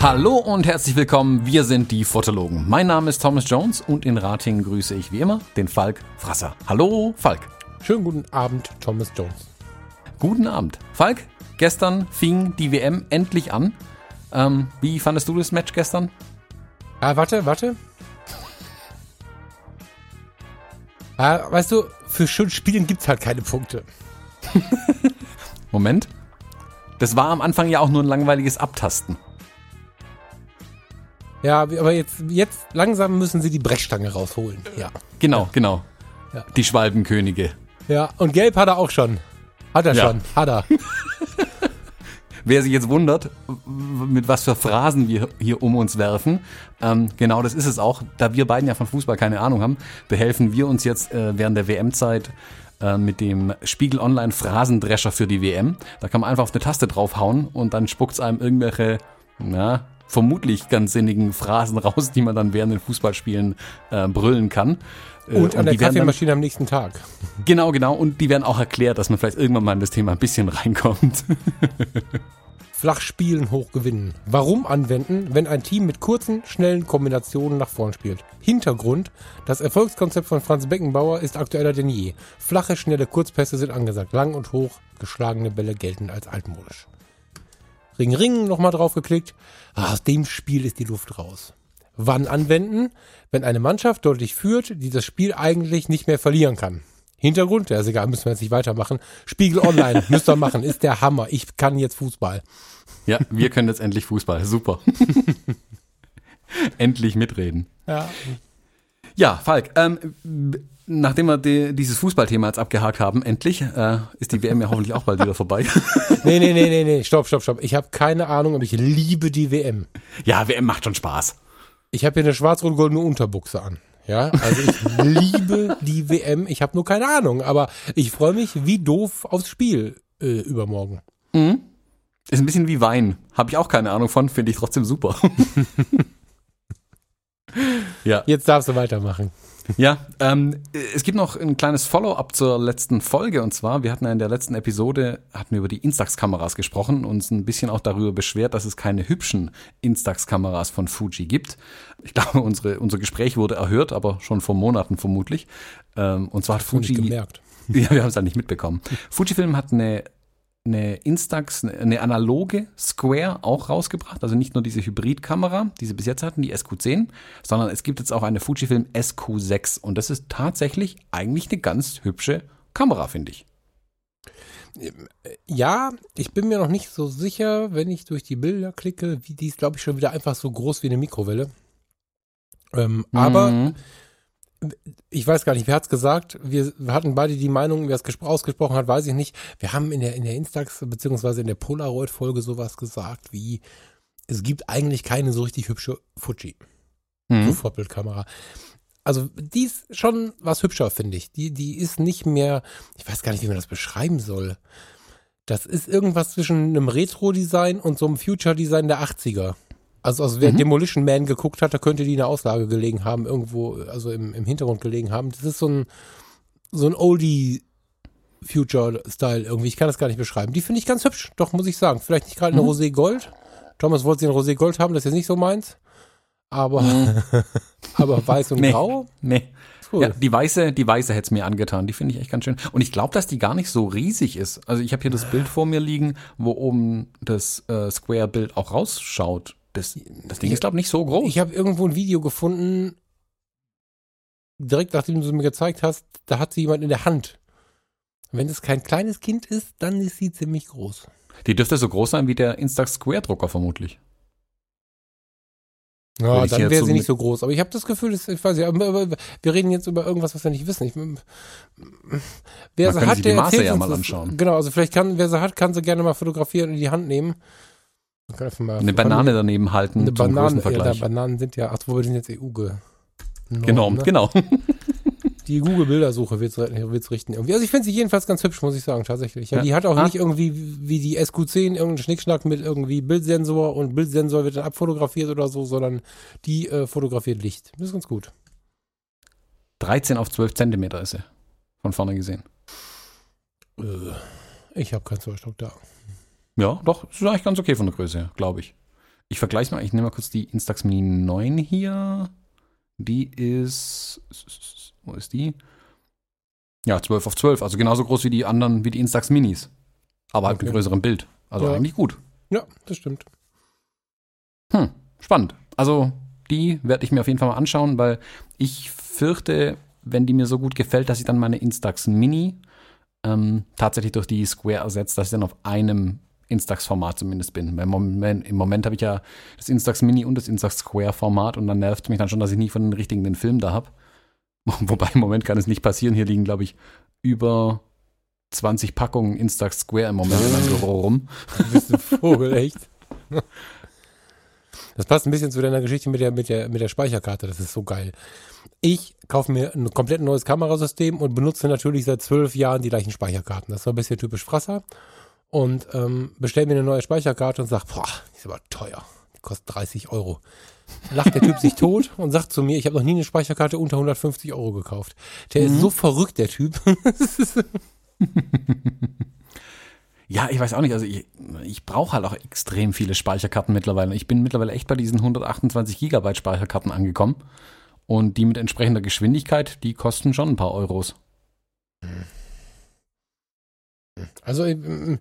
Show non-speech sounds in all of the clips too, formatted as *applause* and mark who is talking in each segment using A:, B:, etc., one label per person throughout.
A: Hallo und herzlich willkommen, wir sind die Fotologen. Mein Name ist Thomas Jones und in Ratingen grüße ich wie immer den Falk Frasser. Hallo Falk.
B: Schönen guten Abend, Thomas Jones.
A: Guten Abend. Falk, gestern fing die WM endlich an. Ähm, wie fandest du das Match gestern?
B: Ah, warte, warte. Ah, weißt du, für schön Spielen gibt es halt keine Punkte. *laughs*
A: Moment. Das war am Anfang ja auch nur ein langweiliges Abtasten.
B: Ja, aber jetzt, jetzt langsam müssen sie die Brechstange rausholen. Ja.
A: Genau,
B: ja.
A: genau.
B: Ja.
A: Die Schwalbenkönige.
B: Ja, und Gelb hat er auch schon. Hat er
A: Ja.
B: schon, hat er. *laughs*
A: Wer sich jetzt wundert, mit was für Phrasen wir hier um uns werfen, ähm, genau das ist es auch. Da wir beiden ja von Fußball keine Ahnung haben, behelfen wir uns jetzt äh, während der WM-Zeit äh, mit dem Spiegel Online Phrasendrescher für die WM. Da kann man einfach auf eine Taste draufhauen und dann spuckt's einem irgendwelche, na, vermutlich ganz sinnigen Phrasen raus, die man dann während den Fußballspielen äh, brüllen kann. Äh,
B: Und an der Kaffeemaschine am nächsten Tag.
A: Genau, genau. Und die werden auch erklärt, dass man vielleicht irgendwann mal in das Thema ein bisschen reinkommt. *laughs*
B: Flach spielen, hoch gewinnen. Warum anwenden, wenn ein Team mit kurzen, schnellen Kombinationen nach vorn spielt? Hintergrund, das Erfolgskonzept von Franz Beckenbauer ist aktueller denn je. Flache, schnelle Kurzpässe sind angesagt. Lang und hoch geschlagene Bälle gelten als altmodisch. Ring, Ring, nochmal drauf geklickt. Ah, aus dem Spiel ist die Luft raus. Wann anwenden? Wenn eine Mannschaft deutlich führt, die das Spiel eigentlich nicht mehr verlieren kann. Hintergrund, ja ist egal, müssen wir jetzt nicht weitermachen. Spiegel Online, *laughs* müsst ihr machen, ist der Hammer. Ich kann jetzt Fußball.
A: ja, wir können jetzt endlich Fußball. Super. *laughs* endlich mitreden.
B: Ja.
A: Ja, Falk, ähm, nachdem wir die, dieses Fußballthema jetzt abgehakt haben, endlich, äh, ist die WM ja hoffentlich auch bald wieder vorbei. *laughs*
B: Nee, nee, nee, nee, nee, stopp, stopp, stopp. Ich habe keine Ahnung, aber ich liebe die WM.
A: ja, WM macht schon Spaß.
B: Ich habe hier eine schwarz-rot-goldene Unterbuchse an. Ja, also ich *laughs* liebe die WM. Ich habe nur keine Ahnung, aber ich freue mich wie doof aufs Spiel äh, übermorgen.
A: Ist ein bisschen wie Wein. Habe ich auch keine Ahnung von, finde ich trotzdem super. *laughs* ja,
B: Jetzt darfst du weitermachen.
A: Ja, ähm, es gibt noch ein kleines Follow-up zur letzten Folge und zwar, wir hatten ja in der letzten Episode, hatten wir über die Instax-Kameras gesprochen und uns ein bisschen auch darüber beschwert, dass es keine hübschen Instax-Kameras von Fuji gibt. Ich glaube, unsere, unser Gespräch wurde erhört, aber schon vor Monaten vermutlich. Ähm, und zwar hat
B: Fuji
A: Fuji,
B: gemerkt. *laughs*
A: ja, wir haben es halt nicht mitbekommen. Fujifilm hat eine, eine Instax, eine analoge Square auch rausgebracht. Also nicht nur diese Hybridkamera, die sie bis jetzt hatten, die SQ10, sondern es gibt jetzt auch eine Fujifilm SQ6. Und das ist tatsächlich eigentlich eine ganz hübsche Kamera, finde ich.
B: Ja, ich bin mir noch nicht so sicher, wenn ich durch die Bilder klicke, wie die ist, glaube ich, schon wieder einfach so groß wie eine Mikrowelle. Ähm, aber
A: Mhm.
B: Ich weiß gar nicht, wer hat's gesagt? Wir hatten beide die Meinung, wer es gespro- ausgesprochen hat, weiß ich nicht. Wir haben in der, in der Instax beziehungsweise in der Polaroid-Folge sowas gesagt wie, es gibt eigentlich keine so richtig hübsche Fuji, so
A: Mhm.
B: Vorbildkamera. Also die ist schon was hübscher, finde ich. Die, die ist nicht mehr, ich weiß gar nicht, wie man das beschreiben soll. Das ist irgendwas zwischen einem Retro-Design und so einem Future-Design der 80er. Also, also wer
A: Mhm.
B: Demolition Man geguckt hat, da könnte die in der Auslage gelegen haben, irgendwo, also im, im Hintergrund gelegen haben. Das ist so ein, so ein Oldie Future-Style irgendwie. Ich kann das gar nicht beschreiben. Die finde ich ganz hübsch, doch, muss ich sagen. Vielleicht nicht gerade eine
A: Mhm.
B: Rosé Gold. Thomas wollte sie in Rosé Gold haben, das ist jetzt nicht so meins. Aber, *laughs* aber weiß und
A: Nee.
B: grau,
A: Nee.
B: cool.
A: Ja, die weiße, die weiße hätte es mir angetan. Die finde ich echt ganz schön. Und ich glaube, dass die gar nicht so riesig ist. Also ich habe hier das Bild vor mir liegen, wo oben das äh, Square-Bild auch rausschaut. Das, das Ding ist, glaube ich, nicht so groß.
B: Ich habe irgendwo ein Video gefunden, direkt nachdem du es mir gezeigt hast, da hat sie jemand in der Hand. Wenn es kein kleines Kind ist, dann ist sie ziemlich groß.
A: Die dürfte so groß sein wie der Instax Square-Drucker vermutlich.
B: Ja,
A: ich
B: dann wäre
A: so
B: sie nicht so groß. Aber ich habe das Gefühl, dass, ich weiß aber wir reden jetzt über irgendwas, was wir nicht wissen. Ich, wer
A: Man
B: sie hat,
A: sich die
B: der
A: Maße ja mal anschauen.
B: Genau, also vielleicht kann, wer sie hat, kann sie gerne mal fotografieren und in die Hand nehmen.
A: Eine Banane daneben halten
B: Eine Banane, ja. Bananen sind ja, ach, wo wir sind jetzt EU ge.
A: genau,
B: ne?
A: genau. *laughs*
B: Die Google-Bildersuche wird's, wird's richten irgendwie. Also ich finde sie jedenfalls ganz hübsch, muss ich sagen, tatsächlich. Ja,
A: Ja.
B: Die hat auch
A: Ah.
B: nicht irgendwie wie die SQ10 irgendeinen Schnickschnack mit irgendwie Bildsensor und Bildsensor wird dann abfotografiert oder so, sondern die äh, fotografiert Licht. Das ist ganz gut.
A: 13 auf 12 Zentimeter ist sie. Von vorne gesehen.
B: Äh, Ich habe keinen Zollstock da.
A: Ja, doch, ist eigentlich ganz okay von der Größe her, glaube ich. Ich vergleiche mal, ich nehme mal kurz die Instax Mini 9 hier. Die ist. Wo ist die? Ja, 12 auf 12, also genauso groß wie die anderen, wie die Instax Minis. Aber halt
B: Okay.
A: mit größerem Bild. Also
B: Ja.
A: eigentlich gut.
B: Ja, das stimmt.
A: Hm, spannend. Also die werde ich mir auf jeden Fall mal anschauen, weil ich fürchte, wenn die mir so gut gefällt, dass ich dann meine Instax Mini ähm, tatsächlich durch die Square ersetzt, dass ich dann auf einem Instax-Format zumindest bin. Moment, im Moment habe ich ja das Instax Mini und das Instax Square-Format und dann nervt mich dann schon, dass ich nie von den richtigen den Film da habe. *laughs* Wobei im Moment kann es nicht passieren. Hier liegen, glaube ich, über 20 Packungen Instax Square im Moment in meinem *laughs* Büro rum.
B: Du bist ein Vogel, echt. Das passt ein bisschen zu deiner Geschichte mit der, mit der, mit der Speicherkarte. Das ist so geil. Ich kaufe mir ein komplett neues Kamerasystem und benutze natürlich seit zwölf Jahren die gleichen Speicherkarten. Das so ein bisschen typisch Frasser. Und ähm, bestelle mir eine neue Speicherkarte und sage, boah, die ist aber teuer. Die kostet 30 Euro. Lacht der Typ sich *laughs* tot und sagt zu mir, ich habe noch nie eine Speicherkarte unter 150 Euro gekauft. Der ist so verrückt, der Typ. *laughs*
A: Ja, ich weiß auch nicht. Also ich, ich brauche halt auch extrem viele Speicherkarten mittlerweile. Ich bin mittlerweile echt bei diesen 128 Gigabyte Speicherkarten angekommen. Und die mit entsprechender Geschwindigkeit, die kosten schon ein paar Euros.
B: Also ähm,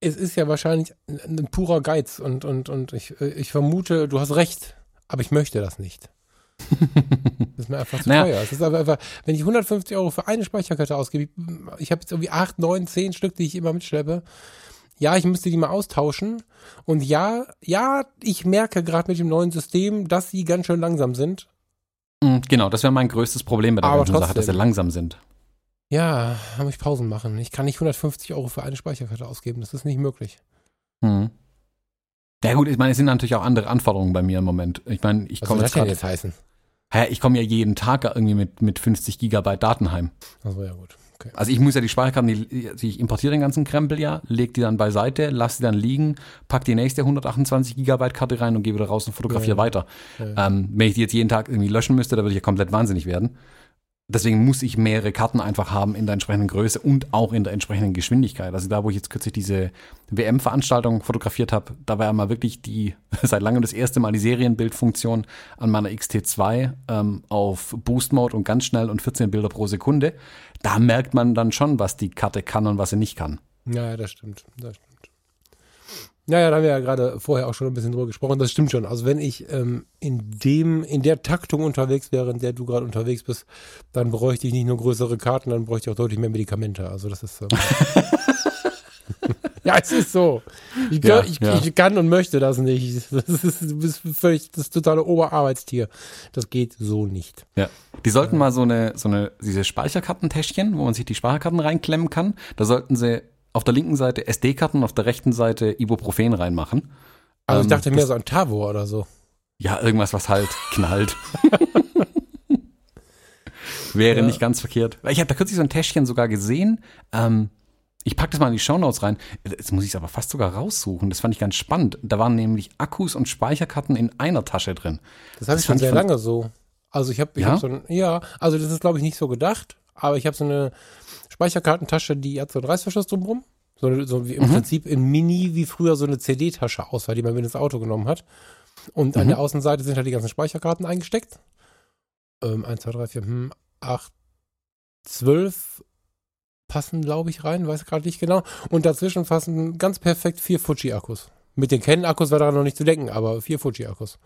B: es ist ja wahrscheinlich ein, purer Geiz und, und, und ich, ich vermute, du hast recht, aber ich möchte das nicht. *laughs* Das ist mir einfach zu
A: Naja.
B: teuer. Es ist aber einfach, wenn ich 150 Euro für eine Speicherkarte ausgebe, ich habe jetzt irgendwie 8, 9, 10 Stück, die ich immer mitschleppe. Ja, ich müsste die mal austauschen. Und ja, ja, ich merke gerade mit dem neuen System, dass sie ganz schön langsam sind.
A: Mhm, Genau, das wäre mein größtes Problem bei der
B: Aber
A: ganzen Sache, dass sie
B: trotzdem.
A: langsam sind.
B: Ja, da muss ich Pausen machen. Ich kann nicht 150 Euro für eine Speicherkarte ausgeben. Das ist nicht möglich.
A: Mhm. Ja gut, ich meine, es sind natürlich auch andere Anforderungen bei mir im Moment. Ich meine, ich
B: Was
A: komme
B: soll das
A: jetzt gerade,
B: jetzt heißen?
A: hä, ich komme ja jeden Tag irgendwie mit, mit 50 Gigabyte Daten heim.
B: Also ja gut. Okay.
A: Also ich muss ja die Speicherkarten, die, also ich importiere den ganzen Krempel ja, leg die dann beiseite, lass die dann liegen, pack die nächste 128 Gigabyte Karte rein und gehe wieder raus und fotografiere
B: Ja.
A: weiter.
B: Ja.
A: Ähm, wenn ich die jetzt jeden Tag irgendwie löschen müsste, da würde ich ja komplett wahnsinnig werden. Deswegen muss ich mehrere Karten einfach haben in der entsprechenden Größe und auch in der entsprechenden Geschwindigkeit. Also da, wo ich jetzt kürzlich diese WM-Veranstaltung fotografiert habe, da war ja mal wirklich die, *laughs* seit langem das erste Mal die Serienbildfunktion an meiner XT2 ähm, auf Boost Mode und ganz schnell und 14 Bilder pro Sekunde. Da merkt man dann schon, was die Karte kann und was sie nicht kann.
B: Ja, das stimmt. Das stimmt. Ja, ja, da haben wir ja gerade vorher auch schon ein bisschen drüber gesprochen. Das stimmt schon. Also wenn ich ähm, in dem, in der Taktung unterwegs wäre, in der du gerade unterwegs bist, dann bräuchte ich nicht nur größere Karten, dann bräuchte ich auch deutlich mehr Medikamente. Also das ist. Ähm, *laughs* *laughs* ja, es ist so. Ich,
A: Ja,
B: ich,
A: ja.
B: ich kann und möchte das nicht. *laughs* Das ist, du bist völlig das totale Oberarbeitstier. Das geht so nicht.
A: Ja. Die sollten mal so eine, so eine, diese Speicherkartentäschchen, wo man sich die Speicherkarten reinklemmen kann, da sollten sie auf der linken Seite SD-Karten, auf der rechten Seite Ibuprofen reinmachen.
B: Also ich
A: Ähm,
B: dachte mehr
A: das-
B: so an Tavor oder so.
A: Ja, irgendwas, was halt *laughs* knallt. *laughs* Wäre
B: Ja.
A: nicht ganz verkehrt. Ich habe da kürzlich so ein Täschchen sogar gesehen. Ähm, ich packe das mal in die Shownotes rein. Jetzt muss ich es aber fast sogar raussuchen. Das fand ich ganz spannend. Da waren nämlich Akkus und Speicherkarten in einer Tasche drin.
B: Das habe
A: Das
B: ich schon sehr lange so. Also ich habe ich
A: Ja?
B: hab so ein, ja, also das ist glaube ich nicht so gedacht, aber ich habe so eine Speicherkartentasche, die hat so einen Reißverschluss drumherum. So, so wie im
A: Mhm.
B: Prinzip in Mini wie früher so eine CD-Tasche aussah, die man mit ins Auto genommen hat. Und an
A: Mhm.
B: der Außenseite sind halt die ganzen Speicherkarten eingesteckt. Ähm, 1, 2, 3, 4, hm, 8, 12 passen, glaube ich, rein, weiß gerade nicht genau. Und dazwischen passen ganz perfekt vier Fuji-Akkus. Mit den Canon-Akkus war daran noch nicht zu denken, aber vier Fuji-Akkus.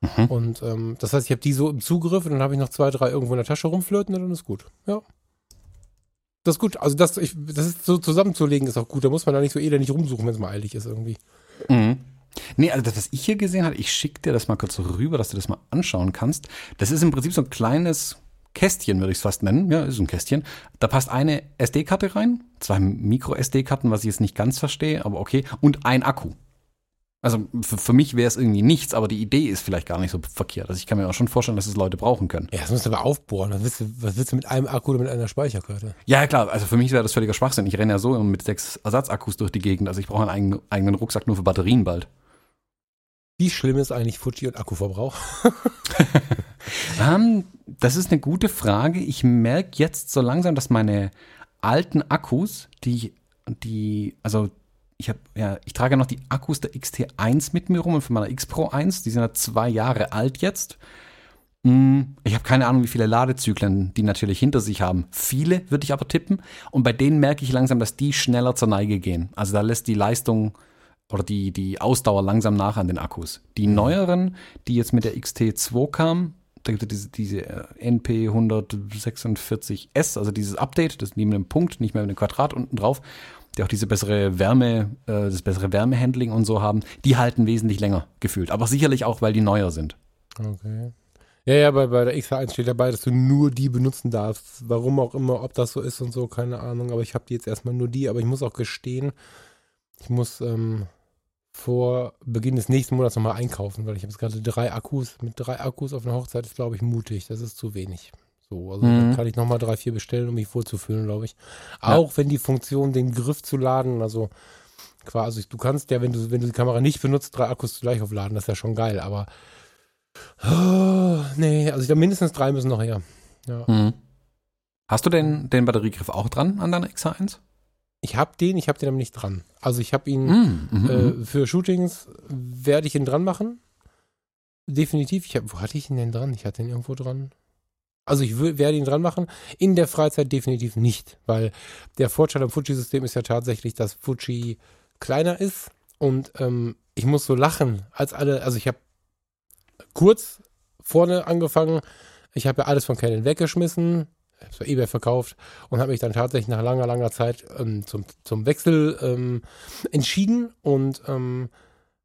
A: Mhm.
B: Und ähm, das heißt, ich habe die so im Zugriff und dann habe ich noch zwei, drei irgendwo in der Tasche rumflirten und dann ist gut. Ja. Das ist gut. Also das, ich, das ist so zusammenzulegen ist auch gut. Da muss man da nicht so elendig rumsuchen, wenn es mal eilig ist irgendwie.
A: Mhm. Nee, also das, was ich hier gesehen habe, ich schicke dir das mal kurz rüber, dass du das mal anschauen kannst. Das ist im Prinzip so ein kleines Kästchen, würde ich es fast nennen. Ja, ist ein Kästchen. Da passt eine SD-Karte rein, zwei Micro-SD-Karten, was ich jetzt nicht ganz verstehe, aber okay, und ein Akku. Also für, für mich wäre es irgendwie nichts, aber die Idee ist vielleicht gar nicht so verkehrt. Also ich kann mir auch schon vorstellen, dass es Leute brauchen können.
B: Ja, das musst du aber aufbohren. Was willst du, was willst du mit einem Akku oder mit einer Speicherkarte?
A: Ja, klar, also für mich wäre das völliger Schwachsinn. Ich renne ja so immer mit sechs Ersatzakkus durch die Gegend. Also ich brauche einen eigenen, eigenen Rucksack nur für Batterien bald.
B: Wie schlimm ist eigentlich Fuji und Akkuverbrauch? *laughs*
A: Ähm, das ist eine gute Frage. Ich merke jetzt so langsam, dass meine alten Akkus, die, die, also ich habe ja, ich trage noch die Akkus der XT1 mit mir rum und von meiner X Pro 1, die sind ja zwei Jahre alt jetzt. Hm, Ich habe keine Ahnung, wie viele Ladezyklen die natürlich hinter sich haben. Viele würde ich aber tippen. Und bei denen merke ich langsam, dass die schneller zur Neige gehen. Also da lässt die Leistung oder die, die Ausdauer langsam nach an den Akkus. Die neueren, die jetzt mit der XT2 kamen, da gibt es diese, diese äh, NP146S, also dieses Update, das neben dem Punkt, nicht mehr mit dem Quadrat unten drauf, die auch diese bessere Wärme, äh, das bessere Wärmehandling und so haben, die halten wesentlich länger gefühlt. Aber sicherlich auch, weil die neuer sind.
B: Okay. Ja, ja, bei, bei der XH1 steht dabei, dass du nur die benutzen darfst. Warum auch immer, ob das so ist und so, keine Ahnung. Aber ich habe die jetzt erstmal nur die. Aber ich muss auch gestehen, ich muss ähm, vor Beginn des nächsten Monats nochmal einkaufen, weil ich habe jetzt gerade drei Akkus. Mit drei Akkus auf einer Hochzeit ist, glaube ich, mutig. Das ist zu wenig. So, also
A: Mhm.
B: dann kann ich nochmal drei, vier bestellen, um mich wohlzufühlen, glaube ich. Auch wenn die Funktion, den Griff zu laden, also quasi, du kannst ja, wenn du, wenn du die Kamera nicht benutzt, drei Akkus gleich aufladen, das ist ja schon geil, aber oh, nee, also ich glaube, mindestens drei müssen noch her. Ja.
A: Mhm. Hast du den, den Batteriegriff auch dran an deiner XH1?
B: Ich habe den, ich habe den aber nicht dran. Also ich habe ihn
A: Mhm. Mhm.
B: äh, für Shootings werde ich ihn dran machen. Definitiv. Ich hab, wo hatte ich ihn denn dran? Ich hatte ihn irgendwo dran. Also ich werde ihn dran machen. In der Freizeit definitiv nicht, weil der Vorteil am Fuji-System ist ja tatsächlich, dass Fuji kleiner ist. Und ähm, ich muss so lachen, als alle, also ich habe kurz vorne angefangen, ich habe ja alles von Canon weggeschmissen, habe es bei eBay verkauft und habe mich dann tatsächlich nach langer, langer Zeit ähm, zum, zum Wechsel ähm, entschieden. Und ähm,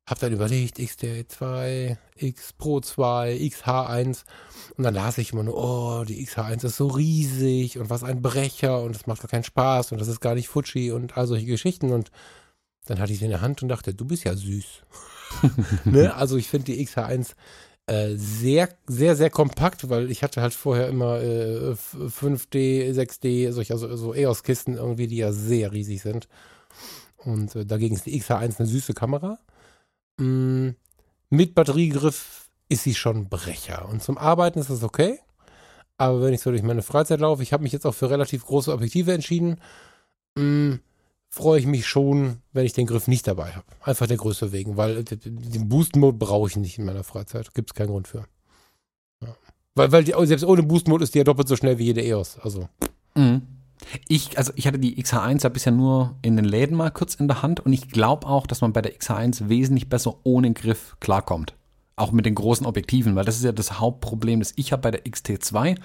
B: habe dann überlegt, XT2, X Pro 2, XH1 und dann las ich immer nur, oh, die XH1 ist so riesig und was ein Brecher und das macht gar keinen Spaß und das ist gar nicht Fuji und all solche Geschichten und dann hatte ich sie in der Hand und dachte, du bist ja süß. *laughs* ne? Also ich finde die XH1 äh, sehr, sehr, sehr kompakt, weil ich hatte halt vorher immer äh, f- 5D, 6D, solche, also so EOS-Kisten irgendwie, die ja sehr riesig sind. Und äh, dagegen ist die XH1 eine süße Kamera. Mm, mit Batteriegriff ist sie schon Brecher. Und zum Arbeiten ist das okay. Aber wenn ich so durch meine Freizeit laufe, ich habe mich jetzt auch für relativ große Objektive entschieden, mm, freue ich mich schon, wenn ich den Griff nicht dabei habe. Einfach der Größe wegen, weil den Boost-Mode brauche ich nicht in meiner Freizeit. Gibt es keinen Grund für. Ja. Weil, weil die, selbst ohne Boost-Mode ist die ja doppelt so schnell wie jede EOS. Also,
A: Mhm. Ich, also ich hatte die XH1 ja bisher nur in den Läden mal kurz in der Hand und ich glaube auch, dass man bei der XH1 wesentlich besser ohne Griff klarkommt. Auch mit den großen Objektiven, weil das ist ja das Hauptproblem, das ich habe bei der XT2,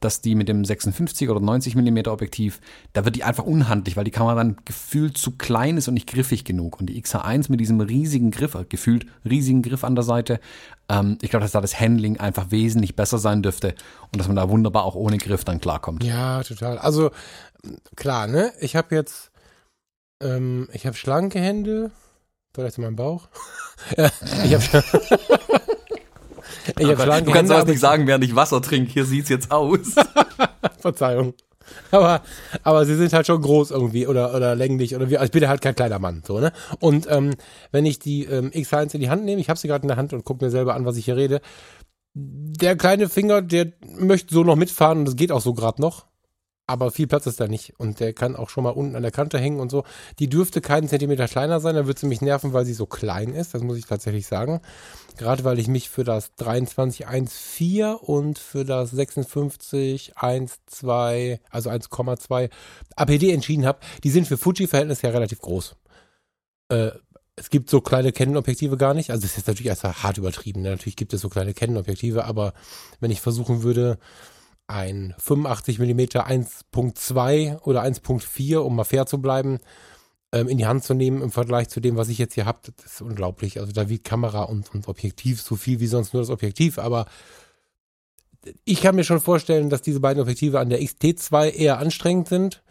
A: dass die mit dem 56 oder 90 mm Objektiv, da wird die einfach unhandlich, weil die Kamera dann gefühlt zu klein ist und nicht griffig genug. Und die XH1 mit diesem riesigen Griff, äh, gefühlt riesigen Griff an der Seite, ähm, ich glaube, dass da das Handling einfach wesentlich besser sein dürfte und dass man da wunderbar auch ohne Griff dann klarkommt.
B: ja, total. Also, klar, ne? Ich habe jetzt, ähm, ich habe schlanke Hände. Vielleicht zu meinem Bauch. *laughs* Ich habe *laughs* ich hab
A: du kannst
B: Hände,
A: nicht sagen, während ich Wasser trinke. Hier sieht's jetzt aus. *laughs*
B: Verzeihung. Aber, aber sie sind halt schon groß irgendwie oder, oder länglich oder wie. Also ich bin halt kein kleiner Mann, so, ne? Und ähm, wenn ich die ähm, X1 in die Hand nehme, ich habe sie gerade in der Hand und gucke mir selber an, was ich hier rede. Der kleine Finger, der möchte so noch mitfahren und das geht auch so gerade noch. Aber viel Platz ist da nicht. Und der kann auch schon mal unten an der Kante hängen und so. Die dürfte keinen Zentimeter kleiner sein, dann wird sie mich nerven, weil sie so klein ist. Das muss ich tatsächlich sagen. Gerade weil ich mich für das 2314 und für das 5612, also 1,2 APD entschieden habe. Die sind für Fuji-Verhältnisse ja relativ groß. Äh, es gibt so kleine Canon-Objektive gar nicht. Also das ist jetzt natürlich erst hart übertrieben. Ne? Natürlich gibt es so kleine Canon-Objektive, aber wenn ich versuchen würde, ein 85 mm 1.2 oder 1.4, um mal fair zu bleiben, ähm, in die Hand zu nehmen im Vergleich zu dem, was ich jetzt hier habe, das ist unglaublich. Also da wiegt Kamera und, und Objektiv so viel wie sonst nur das Objektiv, aber ich kann mir schon vorstellen, dass diese beiden Objektive an der XT2 eher anstrengend sind.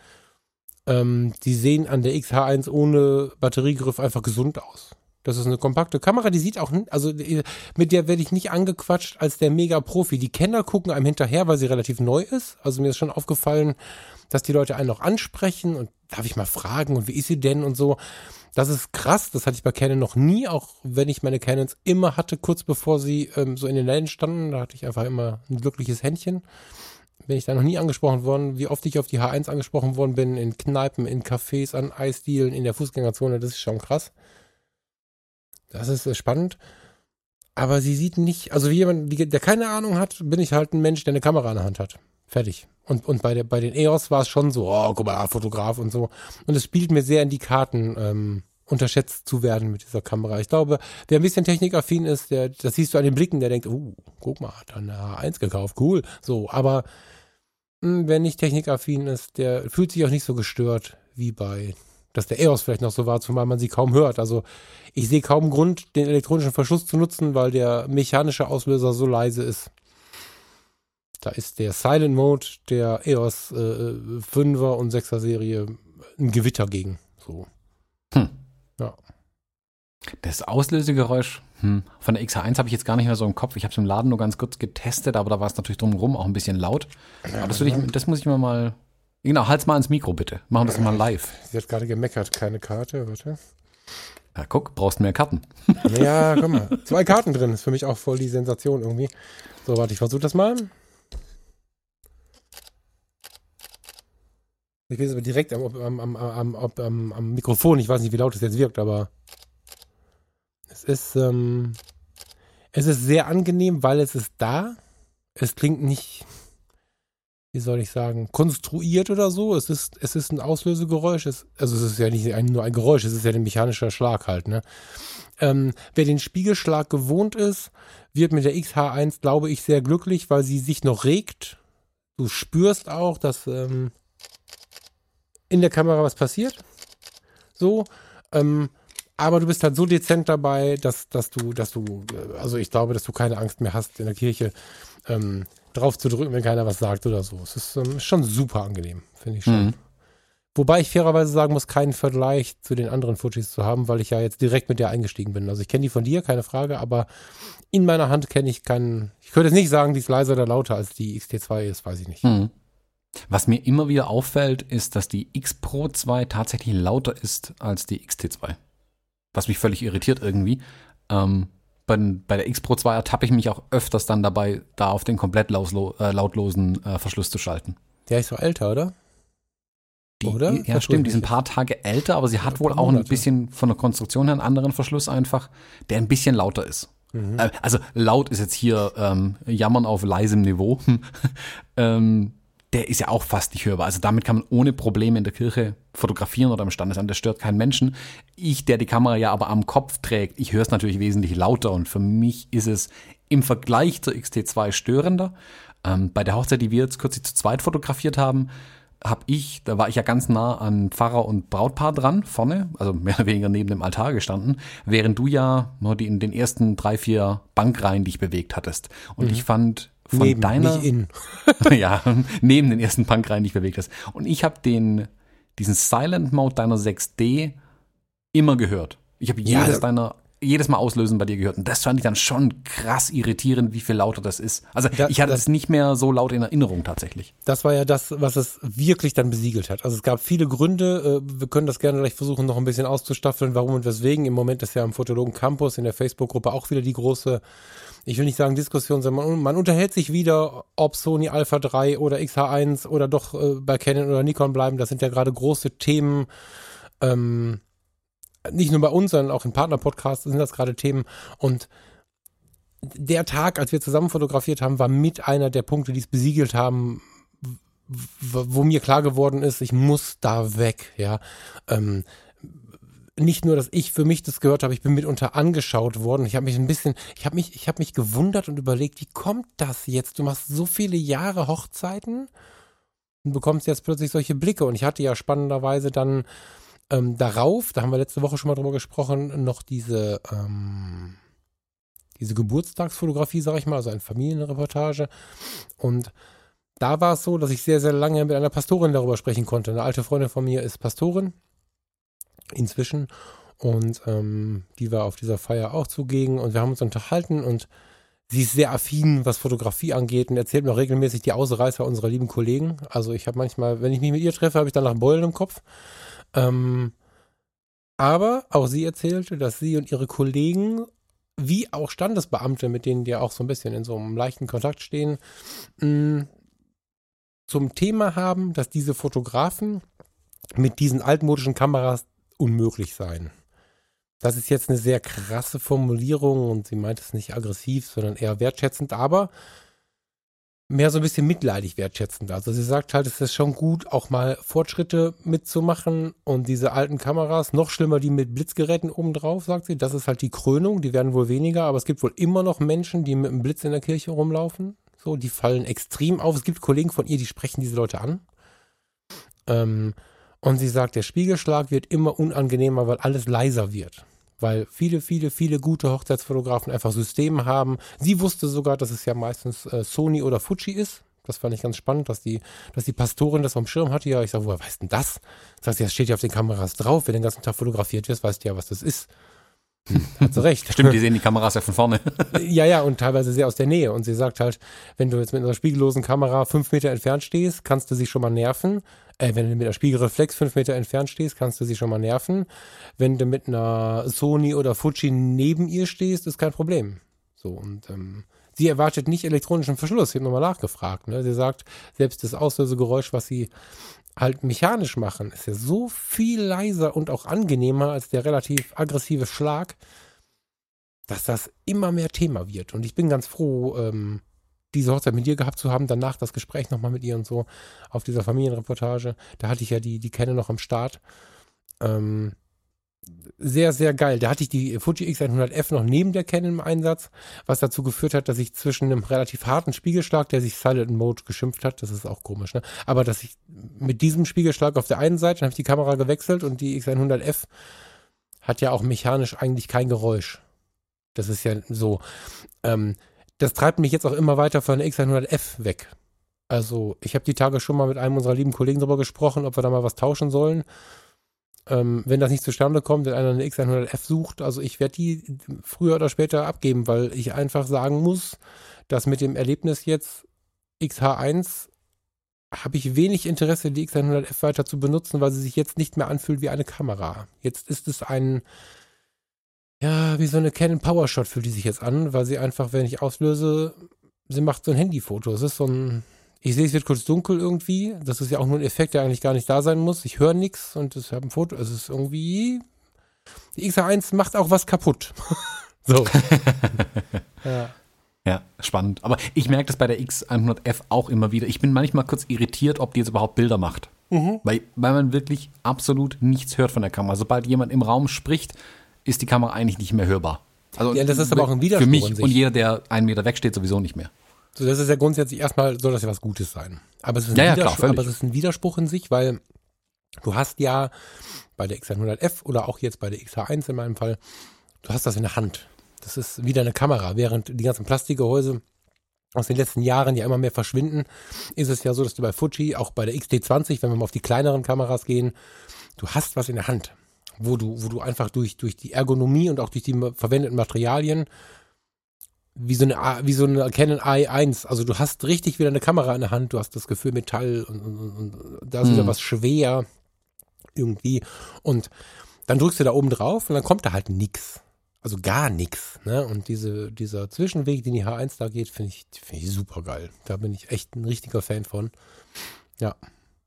B: Ähm, die sehen an der XH1 ohne Batteriegriff einfach gesund aus. Das ist eine kompakte Kamera, die sieht auch, also äh, mit der werde ich nicht angequatscht als der Mega-Profi. Die Kenner gucken einem hinterher, weil sie relativ neu ist. Also mir ist schon aufgefallen, dass die Leute einen noch ansprechen und darf ich mal fragen und wie ist sie denn und so. Das ist krass, das hatte ich bei Canon noch nie, auch wenn ich meine Canons immer hatte, kurz bevor sie ähm, so in den Läden standen. Da hatte ich einfach immer ein glückliches Händchen. Bin ich da noch nie angesprochen worden, wie oft ich auf die H1 angesprochen worden bin, in Kneipen, in Cafés, an Eisdielen, in der Fußgängerzone, das ist schon krass. Das ist äh, spannend. Aber sie sieht nicht, also wie jemand, der keine Ahnung hat, bin ich halt ein Mensch, der eine Kamera in der Hand hat. Fertig. Und, und bei, der, bei den EOS war es schon so, oh, guck mal, Fotograf und so. Und es spielt mir sehr in die Karten, ähm, unterschätzt zu werden mit dieser Kamera. Ich glaube, wer ein bisschen technikaffin ist, der, das siehst du an den Blicken, der denkt, uh, guck mal, hat eine H1 gekauft, cool. So, aber mh, hm, wer nicht technikaffin ist, der fühlt sich auch nicht so gestört wie bei, dass der EOS vielleicht noch so war, zumal man sie kaum hört. Also ich sehe kaum Grund, den elektronischen Verschluss zu nutzen, weil der mechanische Auslöser so leise ist. Da ist der Silent Mode der EOS äh, 5er und 6er Serie ein Gewitter gegen. So.
A: Hm. Ja. Das Auslösegeräusch hm, von der XH1 habe ich jetzt gar nicht mehr so im Kopf. Ich habe es im Laden nur ganz kurz getestet, aber da war es natürlich drumherum auch ein bisschen laut. Aber das, ich, das muss ich mir mal. Genau, halt's mal ins Mikro bitte. Machen wir das mal live.
B: Sie hat gerade gemeckert, keine Karte, warte.
A: Ja, guck, brauchst mehr Karten. *laughs*
B: Ja, komm mal. Zwei Karten drin, ist für mich auch voll die Sensation irgendwie. So, warte, ich versuche das mal. Ich weiß aber direkt am, am, am, am, am, Mikrofon. Ich weiß nicht, wie laut es jetzt wirkt, aber es ist, ähm, es ist sehr angenehm, weil es ist da. Es klingt nicht, wie soll ich sagen, konstruiert oder so. Es ist, es ist ein Auslösegeräusch. Es, also es ist ja nicht ein, nur ein Geräusch, es ist ja ein mechanischer Schlag halt, ne? Ähm, wer den Spiegelschlag gewohnt ist, wird mit der XH1, glaube ich, sehr glücklich, weil sie sich noch regt. Du spürst auch, dass ähm, in der Kamera was passiert. So. Ähm, aber du bist halt so dezent dabei, dass, dass du, dass du, äh, also ich glaube, dass du keine Angst mehr hast, in der Kirche ähm, drauf zu drücken, wenn keiner was sagt oder so. Es ist ähm, schon super angenehm, finde ich schon. Mhm. Wobei ich fairerweise sagen muss, keinen Vergleich zu den anderen Fujis zu haben, weil ich ja jetzt direkt mit der eingestiegen bin. Also ich kenne die von dir, keine Frage, aber in meiner Hand kenne ich keinen. Ich könnte jetzt nicht sagen, die ist leiser oder lauter als die XT2 ist, weiß ich nicht. Mhm.
A: Was mir immer wieder auffällt, ist, dass die X Pro 2 tatsächlich lauter ist als die XT2. Was mich völlig irritiert irgendwie. Ähm, bei, bei, der X Pro 2 ertappe ich mich auch öfters dann dabei, da auf den komplett lauslo, äh, lautlosen äh, Verschluss zu schalten.
B: Der ist doch älter, oder?
A: Die, oder? Ja, stimmt, die sind ein paar Tage älter, aber sie hat wohl auch ein bisschen von der Konstruktion her einen anderen Verschluss einfach, der ein bisschen lauter ist. Mhm. Äh, also laut ist jetzt hier ähm, Jammern auf leisem Niveau. *laughs* ähm, der ist ja auch fast nicht hörbar. Also damit kann man ohne Probleme in der Kirche fotografieren oder im Standesamt. Das stört keinen Menschen. Ich, der die Kamera ja aber am Kopf trägt, ich höre es natürlich wesentlich lauter und für mich ist es im Vergleich zur XT2 störender. Ähm, bei der Hochzeit, die wir jetzt kürzlich zu zweit fotografiert haben, habe ich, da war ich ja ganz nah an Pfarrer und Brautpaar dran, vorne, also mehr oder weniger neben dem Altar gestanden, während du ja nur die in den ersten drei, vier Bankreihen dich bewegt hattest. Und mhm. ich fand von
B: neben,
A: deiner. *laughs* Ja, neben den ersten Punk rein nicht bewegt hast. Und ich habe den, diesen Silent Mode deiner 6D immer gehört. Ich habe jedes ja, deiner jedes Mal auslösen bei dir gehört. Und das fand ich dann schon krass irritierend, wie viel lauter das ist. Also da, ich hatte es nicht mehr so laut in Erinnerung tatsächlich.
B: Das war ja das, was es wirklich dann besiegelt hat. Also es gab viele Gründe. Äh, wir können das gerne gleich versuchen, noch ein bisschen auszustaffeln, warum und weswegen. Im Moment ist ja am Fotologen Campus in der Facebook-Gruppe auch wieder die große ich will nicht sagen Diskussion, sondern man, man, unterhält sich wieder, ob Sony Alpha 3 oder XH1 oder doch äh, bei Canon oder Nikon bleiben. Das sind ja gerade große Themen. Ähm, nicht nur bei uns, sondern auch in Partnerpodcasts sind das gerade Themen. Und der Tag, als wir zusammen fotografiert haben, war mit einer der Punkte, die es besiegelt haben, wo mir klar geworden ist, ich muss da weg, ja. Ähm, nicht nur, dass ich für mich das gehört habe, ich bin mitunter angeschaut worden. Ich habe mich ein bisschen, ich habe mich, ich habe mich gewundert und überlegt, wie kommt das jetzt? Du machst so viele Jahre Hochzeiten und bekommst jetzt plötzlich solche Blicke. Und ich hatte ja spannenderweise dann ähm, darauf, da haben wir letzte Woche schon mal drüber gesprochen, noch diese, ähm, diese Geburtstagsfotografie, sag ich mal, also eine Familienreportage. Und da war es so, dass ich sehr, sehr lange mit einer Pastorin darüber sprechen konnte. Eine alte Freundin von mir ist Pastorin inzwischen. Und ähm, die war auf dieser Feier auch zugegen und wir haben uns unterhalten und Sie ist sehr affin, was Fotografie angeht und erzählt mir auch regelmäßig die Ausreißer unserer lieben Kollegen. Also ich habe manchmal, wenn ich mich mit ihr treffe, habe ich dann nach Beulen im Kopf. Ähm, aber auch sie erzählte, dass sie und ihre Kollegen, wie auch Standesbeamte, mit denen die auch so ein bisschen in so einem leichten Kontakt stehen, mh, zum Thema haben, dass diese Fotografen mit diesen altmodischen Kameras unmöglich seien. Das ist jetzt eine sehr krasse Formulierung und sie meint es nicht aggressiv, sondern eher wertschätzend, aber mehr so ein bisschen mitleidig wertschätzend. Also sie sagt halt, es ist schon gut, auch mal Fortschritte mitzumachen und diese alten Kameras, noch schlimmer die mit Blitzgeräten obendrauf, sagt sie, das ist halt die Krönung, die werden wohl weniger, aber es gibt wohl immer noch Menschen, die mit einem Blitz in der Kirche rumlaufen. So, die fallen extrem auf. Es gibt Kollegen von ihr, die sprechen diese Leute an. Ähm, und sie sagt, der Spiegelschlag wird immer unangenehmer, weil alles leiser wird. Weil viele, viele, viele gute Hochzeitsfotografen einfach Systeme haben. Sie wusste sogar, dass es ja meistens äh, Sony oder Fuji ist. Das fand ich ganz spannend, dass die, dass die Pastorin das am Schirm hatte. Ja, ich sage, woher weißt denn das? Sagt sie, das steht ja auf den Kameras drauf. Wenn den ganzen Tag fotografiert wird, weißt du ja, was das ist. Hm, *laughs* hat sie recht.
A: Stimmt, die sehen die Kameras ja von vorne. *laughs*
B: ja, ja, und teilweise sehr aus der Nähe. Und sie sagt halt, wenn du jetzt mit einer spiegellosen Kamera fünf Meter entfernt stehst, kannst du sie schon mal nerven. Äh, wenn du mit einer Spiegelreflex fünf Meter entfernt stehst, kannst du sie schon mal nerven. Wenn du mit einer Sony oder Fuji neben ihr stehst, ist kein Problem. So, und ähm, sie erwartet nicht elektronischen Verschluss. Sie hat nochmal nachgefragt. Ne? Sie sagt, selbst das Auslösegeräusch, was sie halt mechanisch machen, ist ja so viel leiser und auch angenehmer als der relativ aggressive Schlag, dass das immer mehr Thema wird. Und ich bin ganz froh, ähm, diese Hochzeit mit dir gehabt zu haben, danach das Gespräch nochmal mit ihr und so auf dieser Familienreportage. Da hatte ich ja die, die Kenne noch am Start. Ähm, sehr, sehr geil. Da hatte ich die Fuji X100F noch neben der Canon im Einsatz, was dazu geführt hat, dass ich zwischen einem relativ harten Spiegelschlag, der sich Silent Mode geschimpft hat, das ist auch komisch, ne? Aber dass ich mit diesem Spiegelschlag auf der einen Seite, dann habe ich die Kamera gewechselt und die X100F hat ja auch mechanisch eigentlich kein Geräusch. Das ist ja so. Ähm, das treibt mich jetzt auch immer weiter von der X100F weg. Also, ich habe die Tage schon mal mit einem unserer lieben Kollegen darüber gesprochen, ob wir da mal was tauschen sollen ähm, wenn das nicht zustande kommt, wenn einer eine X100F sucht, also ich werde die früher oder später abgeben, weil ich einfach sagen muss, dass mit dem Erlebnis jetzt XH1 habe ich wenig Interesse, die X100F weiter zu benutzen, weil sie sich jetzt nicht mehr anfühlt wie eine Kamera. Jetzt ist es ein, ja, wie so eine Canon PowerShot fühlt die sich jetzt an, weil sie einfach, wenn ich auslöse, sie macht so ein Handyfoto. Es ist so ein, ich sehe, es wird kurz dunkel irgendwie. Das ist ja auch nur ein Effekt, der eigentlich gar nicht da sein muss. Ich höre nichts und ich habe ein Foto. Es ist irgendwie. Die XA1 macht auch was kaputt. *laughs* so. *laughs*
A: ja. Ja, spannend. Aber ich merke das bei der X100F auch immer wieder. Ich bin manchmal kurz irritiert, ob die jetzt überhaupt Bilder macht. Mhm. Weil, weil man wirklich absolut nichts hört von der Kamera. Sobald jemand im Raum spricht, ist die Kamera eigentlich nicht mehr hörbar.
B: Also ja, das ist aber auch ein Widerspruch.
A: Für mich und jeder, der einen Meter wegsteht, sowieso nicht mehr.
B: So, das ist ja grundsätzlich erstmal, soll das ja was Gutes sein. Aber es ist ein, ja, ja, klar, aber es ist ein Widerspruch in sich, weil du hast ja bei der X100F oder auch jetzt bei der XH1 in meinem Fall, du hast das in der Hand. Das ist wieder eine Kamera. Während die ganzen Plastikgehäuse aus den letzten Jahren ja immer mehr verschwinden, ist es ja so, dass du bei Fuji, auch bei der XT20, wenn wir mal auf die kleineren Kameras gehen, du hast was in der Hand, wo du, wo du einfach durch, durch die Ergonomie und auch durch die verwendeten Materialien wie so eine, wie so eine Canon i1. Also du hast richtig wieder eine Kamera in der Hand, du hast das Gefühl Metall und, und, und da ist mhm. wieder was schwer irgendwie. Und dann drückst du da oben drauf und dann kommt da halt nix. Also gar nix. Ne? Und diese, dieser Zwischenweg, den die H1 da geht, finde ich, finde ich super geil. Da bin ich echt ein richtiger Fan von. Ja.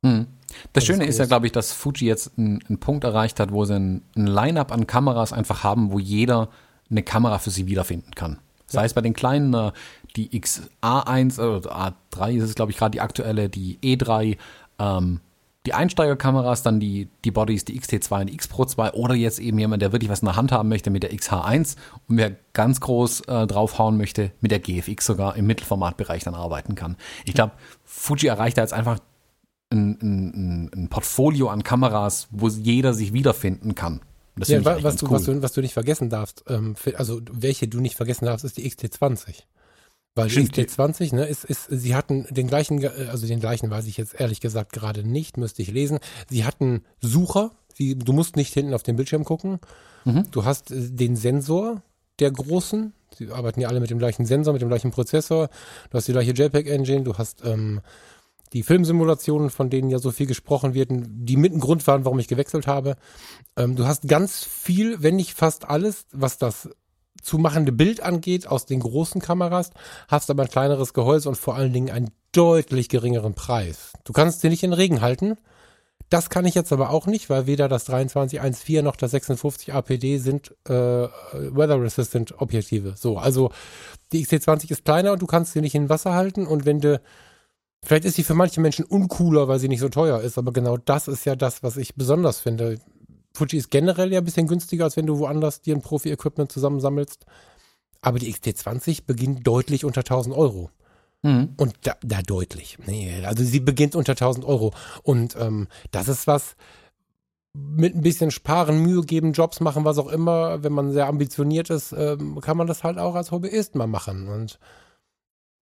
A: Mhm. Das, das, Schöne ist, ist ja, glaube ich, dass Fuji jetzt einen, einen Punkt erreicht hat, wo sie ein, ein Line-up an Kameras einfach haben, wo jeder eine Kamera für sie wiederfinden kann. Sei es bei den kleinen, äh, die XA1 oder A3 ist es, glaube ich, gerade die aktuelle, die E3, ähm, die Einsteigerkameras, dann die, die Bodies, die XT2 und die X Pro 2 oder jetzt eben jemand, der wirklich was in der Hand haben möchte mit der XH1 und wer ganz groß äh, draufhauen möchte, mit der GFX sogar im Mittelformatbereich dann arbeiten kann. Ich glaube, Fuji erreicht da jetzt einfach ein, ein, ein Portfolio an Kameras, wo jeder sich wiederfinden kann.
B: Ja, was, was, du, cool. was, du, was du nicht vergessen darfst, ähm, für, also welche du nicht vergessen darfst, ist die XT20. Weil Stimmt. die XT20, ne, ist, ist, sie hatten den gleichen, also den gleichen weiß ich jetzt ehrlich gesagt gerade nicht, müsste ich lesen. Sie hatten Sucher, sie, du musst nicht hinten auf den Bildschirm gucken. Mhm. Du hast äh, den Sensor der großen, Sie arbeiten ja alle mit dem gleichen Sensor, mit dem gleichen Prozessor. Du hast die gleiche JPEG-Engine, du hast ähm, die Filmsimulationen, von denen ja so viel gesprochen wird, die mit ein Grund waren, warum ich gewechselt habe. Ähm, du hast ganz viel, wenn nicht fast alles, was das zu machende Bild angeht, aus den großen Kameras, hast aber ein kleineres Gehäuse und vor allen Dingen einen deutlich geringeren Preis. Du kannst dir nicht in den Regen halten. Das kann ich jetzt aber auch nicht, weil weder das 2314 noch das 56 APD sind äh, Weather Resistant Objektive. So, also die XT20 ist kleiner und du kannst sie nicht in Wasser halten und wenn du Vielleicht ist sie für manche Menschen uncooler, weil sie nicht so teuer ist, aber genau das ist ja das, was ich besonders finde. Fuji ist generell ja ein bisschen günstiger, als wenn du woanders dir ein Profi-Equipment zusammensammelst. Aber die XT20 beginnt deutlich unter 1000 Euro. Mhm. Und da, da deutlich. Nee, also sie beginnt unter 1000 Euro. Und ähm, das ist was, mit ein bisschen Sparen, Mühe geben, Jobs machen, was auch immer, wenn man sehr ambitioniert ist, ähm, kann man das halt auch als Hobbyist mal machen. Und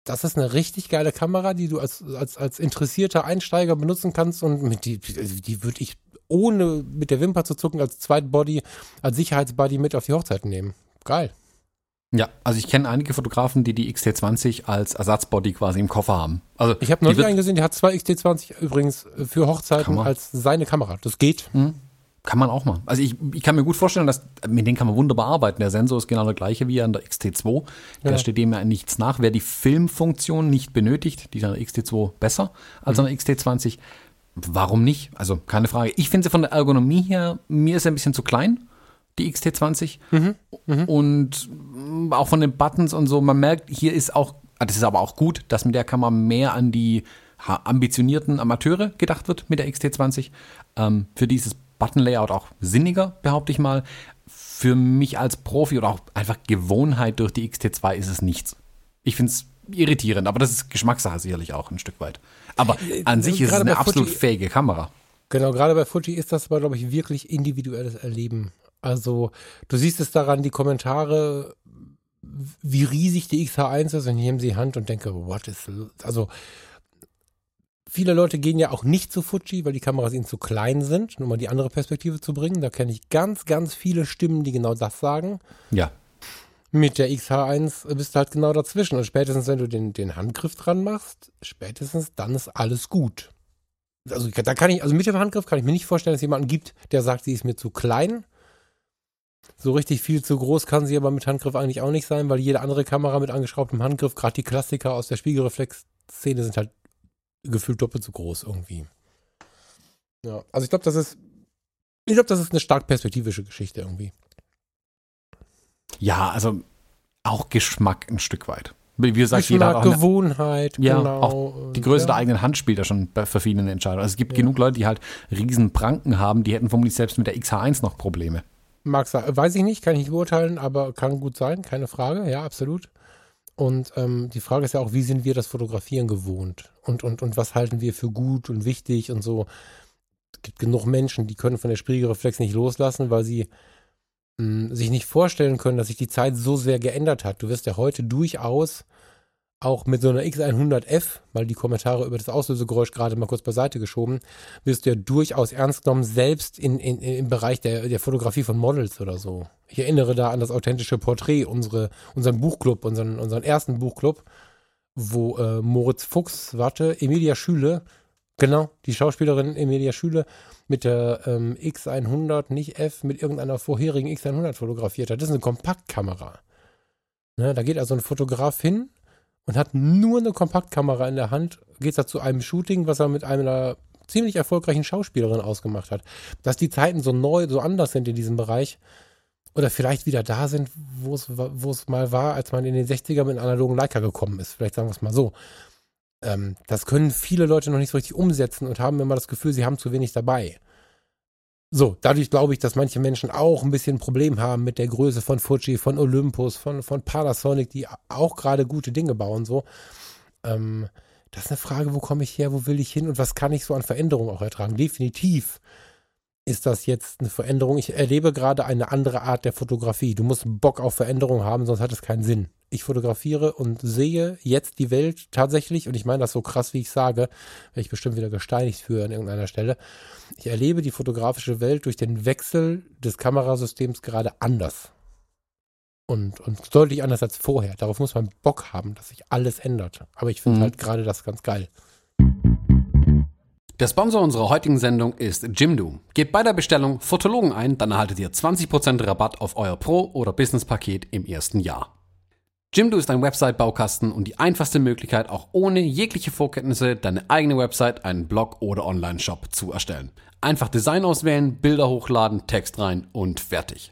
B: das ist eine richtig geile Kamera, die du als, als, als interessierter Einsteiger benutzen kannst und mit die, die würde ich ohne mit der Wimper zu zucken als Zweitbody, als Sicherheitsbody mit auf die Hochzeit nehmen. Geil.
A: Ja, also ich kenne einige Fotografen, die die XT20 als Ersatzbody quasi im Koffer haben. Also
B: ich habe neulich einen gesehen, der hat zwei XT20 übrigens für Hochzeiten als seine Kamera. Das geht. Mhm.
A: Kann man auch mal. Also ich, ich kann mir gut vorstellen, dass mit denen kann man wunderbar arbeiten. Der Sensor ist genau der gleiche wie an der XT2. Da ja. steht dem ja nichts nach. Wer die Filmfunktion nicht benötigt, die ist an der XT2 besser als mhm. an der XT20. Warum nicht? Also keine Frage. Ich finde sie von der Ergonomie her, mir ist sie ein bisschen zu klein, die XT20. Mhm. Mhm. Und auch von den Buttons und so, man merkt, hier ist auch, ah, das ist aber auch gut, dass mit der Kamera mehr an die ambitionierten Amateure gedacht wird mit der XT20. Ähm, für dieses Button-Layout auch sinniger, behaupte ich mal. Für mich als Profi oder auch einfach Gewohnheit durch die XT2 ist es nichts. Ich finde es irritierend, aber das ist Geschmackssache sicherlich auch ein Stück weit. Aber äh, an sich ist es eine absolut Fuji, fähige Kamera.
B: Genau, gerade bei Fuji ist das aber, glaube ich, wirklich individuelles Erleben. Also, du siehst es daran, die Kommentare, wie riesig die XH1 ist und ich nehme sie Hand und denke, what is, also, Viele Leute gehen ja auch nicht zu Fuji, weil die Kameras ihnen zu klein sind, um mal die andere Perspektive zu bringen. Da kenne ich ganz, ganz viele Stimmen, die genau das sagen.
A: Ja.
B: Mit der XH1 bist du halt genau dazwischen. Und spätestens, wenn du den, den Handgriff dran machst, spätestens dann ist alles gut. Also da kann ich, also mit dem Handgriff kann ich mir nicht vorstellen, dass es jemanden gibt, der sagt, sie ist mir zu klein. So richtig viel zu groß kann sie aber mit Handgriff eigentlich auch nicht sein, weil jede andere Kamera mit angeschraubtem Handgriff, gerade die Klassiker aus der Spiegelreflex-Szene sind halt gefühlt doppelt so groß irgendwie. Ja, also ich glaube, das ist, ich glaube, das ist eine stark perspektivische Geschichte irgendwie.
A: Ja, also auch Geschmack ein Stück weit. Wie gesagt,
B: Geschmack, jeder hat auch Gewohnheit,
A: ja, genau. Auch die Größe ja. der eigenen Hand spielt da schon bei verschiedenen Entscheidungen. Also es gibt ja. genug Leute, die halt riesen Pranken haben, die hätten vermutlich selbst mit der XH1 noch Probleme.
B: Mag sein, weiß ich nicht, kann ich nicht beurteilen, aber kann gut sein, keine Frage, ja, absolut. Und ähm, die Frage ist ja auch, wie sind wir das Fotografieren gewohnt? Und, und, und was halten wir für gut und wichtig und so. Es gibt genug Menschen, die können von der Spiegelreflex nicht loslassen, weil sie mh, hm, sich nicht vorstellen können, dass sich die Zeit so sehr geändert hat. Du wirst ja heute durchaus auch mit so einer X100F, weil die Kommentare über das Auslösegeräusch gerade mal kurz beiseite geschoben, wirst du ja durchaus ernst genommen, selbst in, in, im Bereich der, der Fotografie von Models oder so. Ich erinnere da an das authentische Porträt, unsere, unseren Buchclub, unseren, unseren ersten Buchclub, wo äh, Moritz Fuchs, warte, Emilia Schüle, genau, die Schauspielerin Emilia Schüle mit der ähm, X100, nicht F, mit irgendeiner vorherigen X100 fotografiert hat. Das ist eine Kompaktkamera. Ne, da geht also ein Fotograf hin und hat nur eine Kompaktkamera in der Hand, geht da zu einem Shooting, was er mit einer ziemlich erfolgreichen Schauspielerin ausgemacht hat. Dass die Zeiten so neu, so anders sind in diesem Bereich oder vielleicht wieder da sind, wo es, mal war, als man in den 60er mit einem analogen Leica gekommen ist. Vielleicht sagen wir es mal so. Ähm, das können viele Leute noch nicht so richtig umsetzen und haben immer das Gefühl, sie haben zu wenig dabei. So, dadurch glaube ich, dass manche Menschen auch ein bisschen ein Problem haben mit der Größe von Fuji, von Olympus, von, von Panasonic, die auch gerade gute Dinge bauen. So, ähm, das ist eine Frage, wo komme ich her, wo will ich hin und was kann ich so an Veränderungen auch ertragen? Definitiv ist das jetzt eine Veränderung. Ich erlebe gerade eine andere Art der Fotografie. Du musst Bock auf Veränderung haben, sonst hat es keinen Sinn ich fotografiere und sehe jetzt die Welt tatsächlich, und ich meine das so krass, wie ich sage, werde ich bestimmt wieder gesteinigt für an irgendeiner Stelle. Ich erlebe die fotografische Welt durch den Wechsel des Kamerasystems gerade anders. Und, und deutlich anders als vorher. Darauf muss man Bock haben, dass sich alles ändert. Aber ich finde
A: Mhm.
B: halt gerade das ganz geil.
C: Der Sponsor unserer heutigen Sendung ist Jimdo. Gebt bei der Bestellung Fotologen ein, dann erhaltet ihr 20% Rabatt auf euer Pro- oder Business-Paket im ersten Jahr. Jimdo ist ein Website-Baukasten und die einfachste Möglichkeit, auch ohne jegliche Vorkenntnisse deine eigene Website, einen Blog oder Online-Shop zu erstellen. Einfach Design auswählen, Bilder hochladen, Text rein und fertig.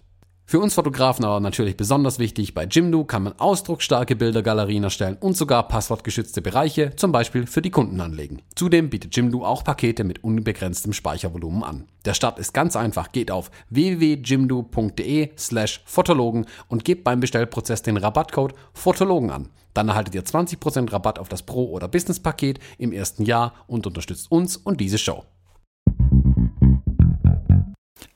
C: Für uns Fotografen aber natürlich besonders wichtig, bei Jimdo kann man ausdrucksstarke Bildergalerien erstellen und sogar passwortgeschützte Bereiche, zum Beispiel für die Kunden anlegen. Zudem bietet Jimdo auch Pakete mit unbegrenztem Speichervolumen an. Der Start ist ganz einfach, geht auf www.jimdo.de slash Fotologen und gebt beim Bestellprozess den Rabattcode Fotologen an. Dann erhaltet ihr 20% Rabatt auf das Pro- oder Business-Paket im ersten Jahr und unterstützt uns und diese Show.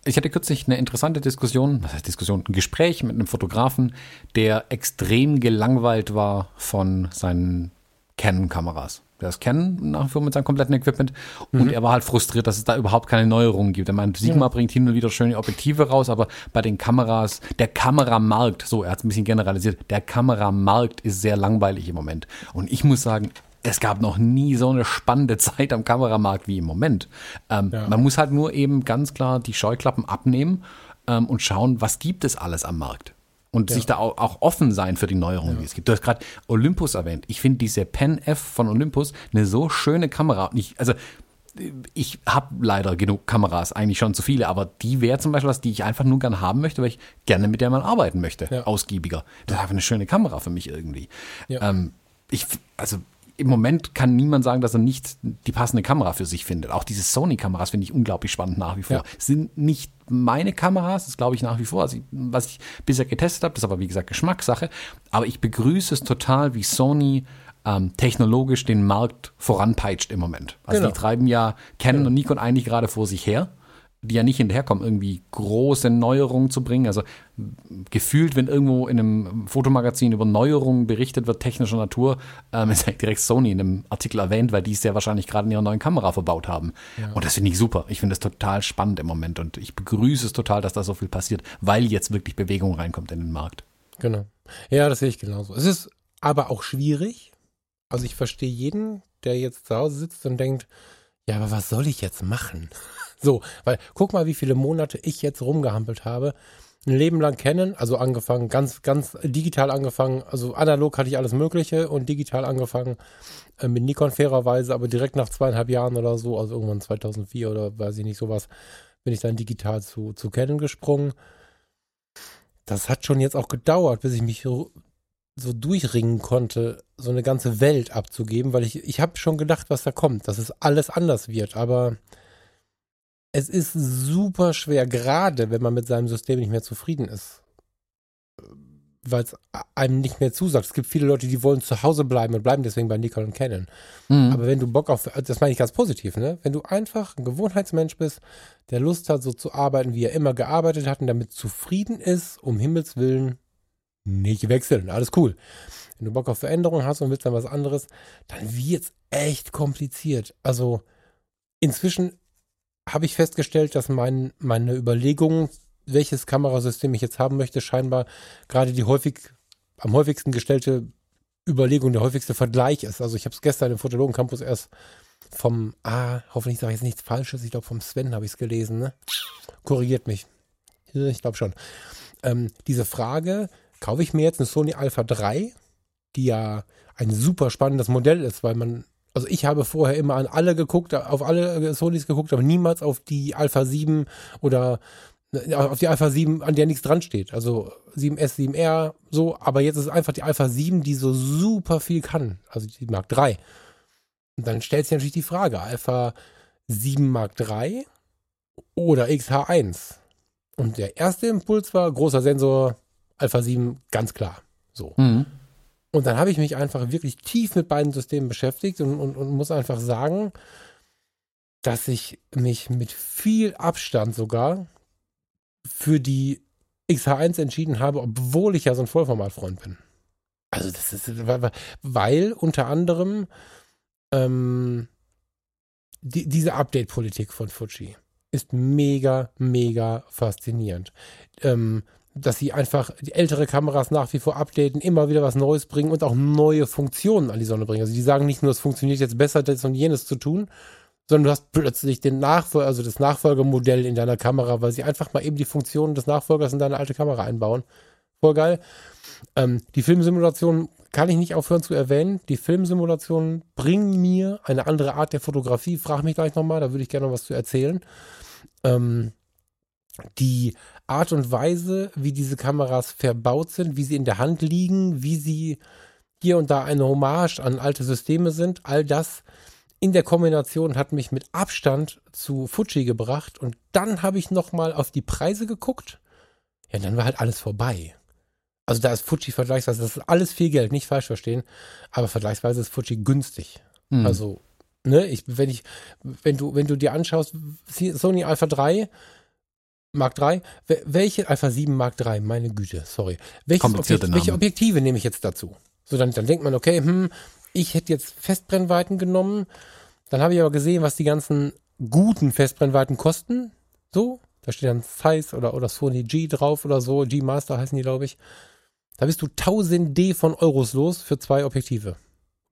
A: Ich hatte kürzlich eine interessante Diskussion, was heißt Diskussion, ein Gespräch mit einem Fotografen, der extrem gelangweilt war von seinen Canon-Kameras. Der ist Canon nach wie vor mit seinem kompletten Equipment und er war halt frustriert, dass es da überhaupt keine Neuerungen gibt. Er meint, Sigma bringt hin und wieder schöne Objektive raus, aber bei den Kameras, der Kameramarkt, so, er hat es ein bisschen generalisiert, der Kameramarkt ist sehr langweilig im Moment. Und ich muss sagen, es gab noch nie so eine spannende *laughs* Zeit am Kameramarkt wie im Moment. Ähm, Man muss halt nur eben ganz klar die Scheuklappen abnehmen ähm, und schauen, was gibt es alles am Markt. Und sich da auch, auch offen sein für die Neuerungen, die es gibt. Du hast gerade Olympus erwähnt. Ich finde diese Pen F von Olympus eine so schöne Kamera. Ich, also ich habe leider genug Kameras, eigentlich schon zu viele, aber die wäre zum Beispiel was, die ich einfach nur gerne haben möchte, weil ich gerne mit der mal arbeiten möchte,
B: Ja.
A: ausgiebiger. Das ist einfach eine schöne Kamera für mich irgendwie.
B: Ja.
A: Ähm, ich, also im Moment kann niemand sagen, dass er nicht die passende Kamera für sich findet. Auch diese Sony-Kameras finde ich unglaublich spannend nach wie vor.
B: Ja.
A: Sind nicht meine Kameras, das glaube ich nach wie vor. Also, was ich bisher getestet habe, das ist aber wie gesagt Geschmackssache. Aber ich begrüße es total, wie Sony ähm, technologisch den Markt voranpeitscht im Moment. Also
B: Genau.
A: die treiben ja Canon und Nikon eigentlich gerade vor sich her die ja nicht hinterherkommen, irgendwie große Neuerungen zu bringen. Also gefühlt, wenn irgendwo in einem Fotomagazin über Neuerungen berichtet wird, technischer Natur, ähm, ist eigentlich direkt Sony in einem Artikel erwähnt, weil die es ja wahrscheinlich gerade in ihrer neuen Kamera verbaut haben. Und das finde ich super. Ich finde das total spannend im Moment und ich begrüße es total, dass da so viel passiert, weil jetzt wirklich Bewegung reinkommt in den Markt.
B: Genau. Ja, das sehe ich genauso. Es ist aber auch schwierig. Also ich verstehe jeden, der jetzt zu Hause sitzt und denkt, ja, aber was soll ich jetzt machen? So, weil guck mal, wie viele Monate ich jetzt rumgehampelt habe. Ein Leben lang kennen, also angefangen, ganz, ganz digital angefangen. Also analog hatte ich alles Mögliche und digital angefangen äh, mit Nikon fairerweise, aber direkt nach zweieinhalb Jahren oder so, also irgendwann 2004 oder weiß ich nicht sowas, bin ich dann digital zu, zu Canon gesprungen. Das hat schon jetzt auch gedauert, bis ich mich so so durchringen konnte, so eine ganze Welt abzugeben, weil ich, ich habe schon gedacht, was da kommt, dass es alles anders wird, aber es ist super schwer, gerade wenn man mit seinem System nicht mehr zufrieden ist, weil es einem nicht mehr zusagt. Es gibt viele Leute, die wollen zu Hause bleiben und bleiben deswegen bei Nikon und Canon. Aber wenn du Bock auf, das meine ich ganz positiv, ne? Wenn du einfach ein Gewohnheitsmensch bist, der Lust hat, so zu arbeiten, wie er immer gearbeitet hat und damit zufrieden ist, um Himmels Willen nicht wechseln. Alles cool. Wenn du Bock auf Veränderung hast und willst dann was anderes, dann wird's echt kompliziert. Also inzwischen habe ich festgestellt, dass mein, meine Überlegungen, welches Kamerasystem ich jetzt haben möchte, scheinbar gerade die häufig am häufigsten gestellte Überlegung, der häufigste Vergleich ist. Also ich habe es gestern im Fotologen Campus erst vom, ah, hoffentlich sage ich jetzt nichts Falsches, ich glaube vom Sven habe ich es gelesen, ne? Korrigiert mich. Ich glaube schon. Ähm, diese Frage, kaufe ich mir jetzt eine Sony Alpha 3, die ja ein super spannendes Modell ist, weil man, also ich habe vorher immer an alle geguckt, auf alle Sonys geguckt, aber niemals auf die Alpha 7 oder äh, auf die Alpha 7, an der nichts dran steht. Also 7S, 7R, so, aber jetzt ist es einfach die Alpha 7, die so super viel kann. Also die Mark 3. Und dann stellt sich natürlich die Frage, Alpha 7 Mark 3 oder XH1. Und der erste Impuls war, großer Sensor, Alpha 7, ganz klar. So.
A: Mhm.
B: Und dann habe ich mich einfach wirklich tief mit beiden Systemen beschäftigt und, und, und muss einfach sagen, dass ich mich mit viel Abstand sogar für die XH1 entschieden habe, obwohl ich ja so ein Vollformatfreund bin. Also das ist, weil, unter anderem ähm, die, diese Update-Politik von Fuji ist mega, mega faszinierend. Ähm, dass sie einfach die ältere Kameras nach wie vor updaten, immer wieder was Neues bringen und auch neue Funktionen an die Sonne bringen. Also die sagen nicht nur, es funktioniert jetzt besser, das und jenes zu tun, sondern du hast plötzlich den Nachfolger, also das Nachfolgermodell in deiner Kamera, weil sie einfach mal eben die Funktionen des Nachfolgers in deine alte Kamera einbauen. Voll geil. Ähm, die Filmsimulation kann ich nicht aufhören zu erwähnen. Die Filmsimulationen bringen mir eine andere Art der Fotografie. Frag mich gleich nochmal, da würde ich gerne noch was zu erzählen. Ähm, die Art und Weise, wie diese Kameras verbaut sind, wie sie in der Hand liegen, wie sie hier und da eine Hommage an alte Systeme sind, all das in der Kombination hat mich mit Abstand zu Fuji gebracht und dann habe ich nochmal auf die Preise geguckt. Ja, dann war halt alles vorbei. Also da ist Fuji vergleichsweise, das ist alles viel Geld, nicht falsch verstehen, aber vergleichsweise ist Fuji günstig.
A: Mhm.
B: Also, ne, ich, wenn ich, wenn du, wenn du dir anschaust, Sony Alpha 3, Mark 3, welche Alpha 7 Mark 3, meine Güte, sorry. Welches Objekt, welche Objektive nehme ich jetzt dazu? So, dann, dann denkt man, okay, hm, ich hätte jetzt Festbrennweiten genommen, dann habe ich aber gesehen, was die ganzen guten Festbrennweiten kosten. So, da steht dann Zeiss oder, oder Sony G drauf oder so, G Master heißen die, glaube ich. Da bist du 1000 D von Euros los für zwei Objektive.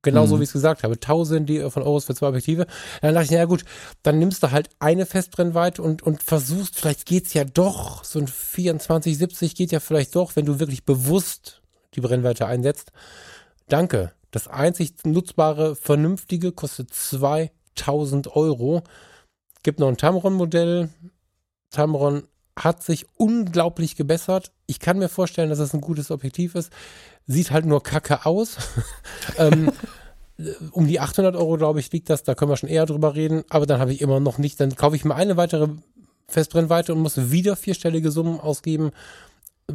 B: Genauso mhm. wie ich es gesagt habe, 1000 D von Euros für zwei Objektive. Dann dachte ich, ja gut, dann nimmst du halt eine Festbrennweite und, und versuchst, vielleicht geht's ja doch, so ein 2470 geht ja vielleicht doch, wenn du wirklich bewusst die Brennweite einsetzt. Danke. Das einzig nutzbare, vernünftige kostet 2000 Euro. Gibt noch ein Tamron-Modell. Tamron hat sich unglaublich gebessert. Ich kann mir vorstellen, dass es ein gutes Objektiv ist. Sieht halt nur kacke aus. *laughs* ähm, um die 800 Euro, glaube ich, liegt das. Da können wir schon eher drüber reden. Aber dann habe ich immer noch nicht. Dann kaufe ich mir eine weitere Festbrennweite und muss wieder vierstellige Summen ausgeben äh,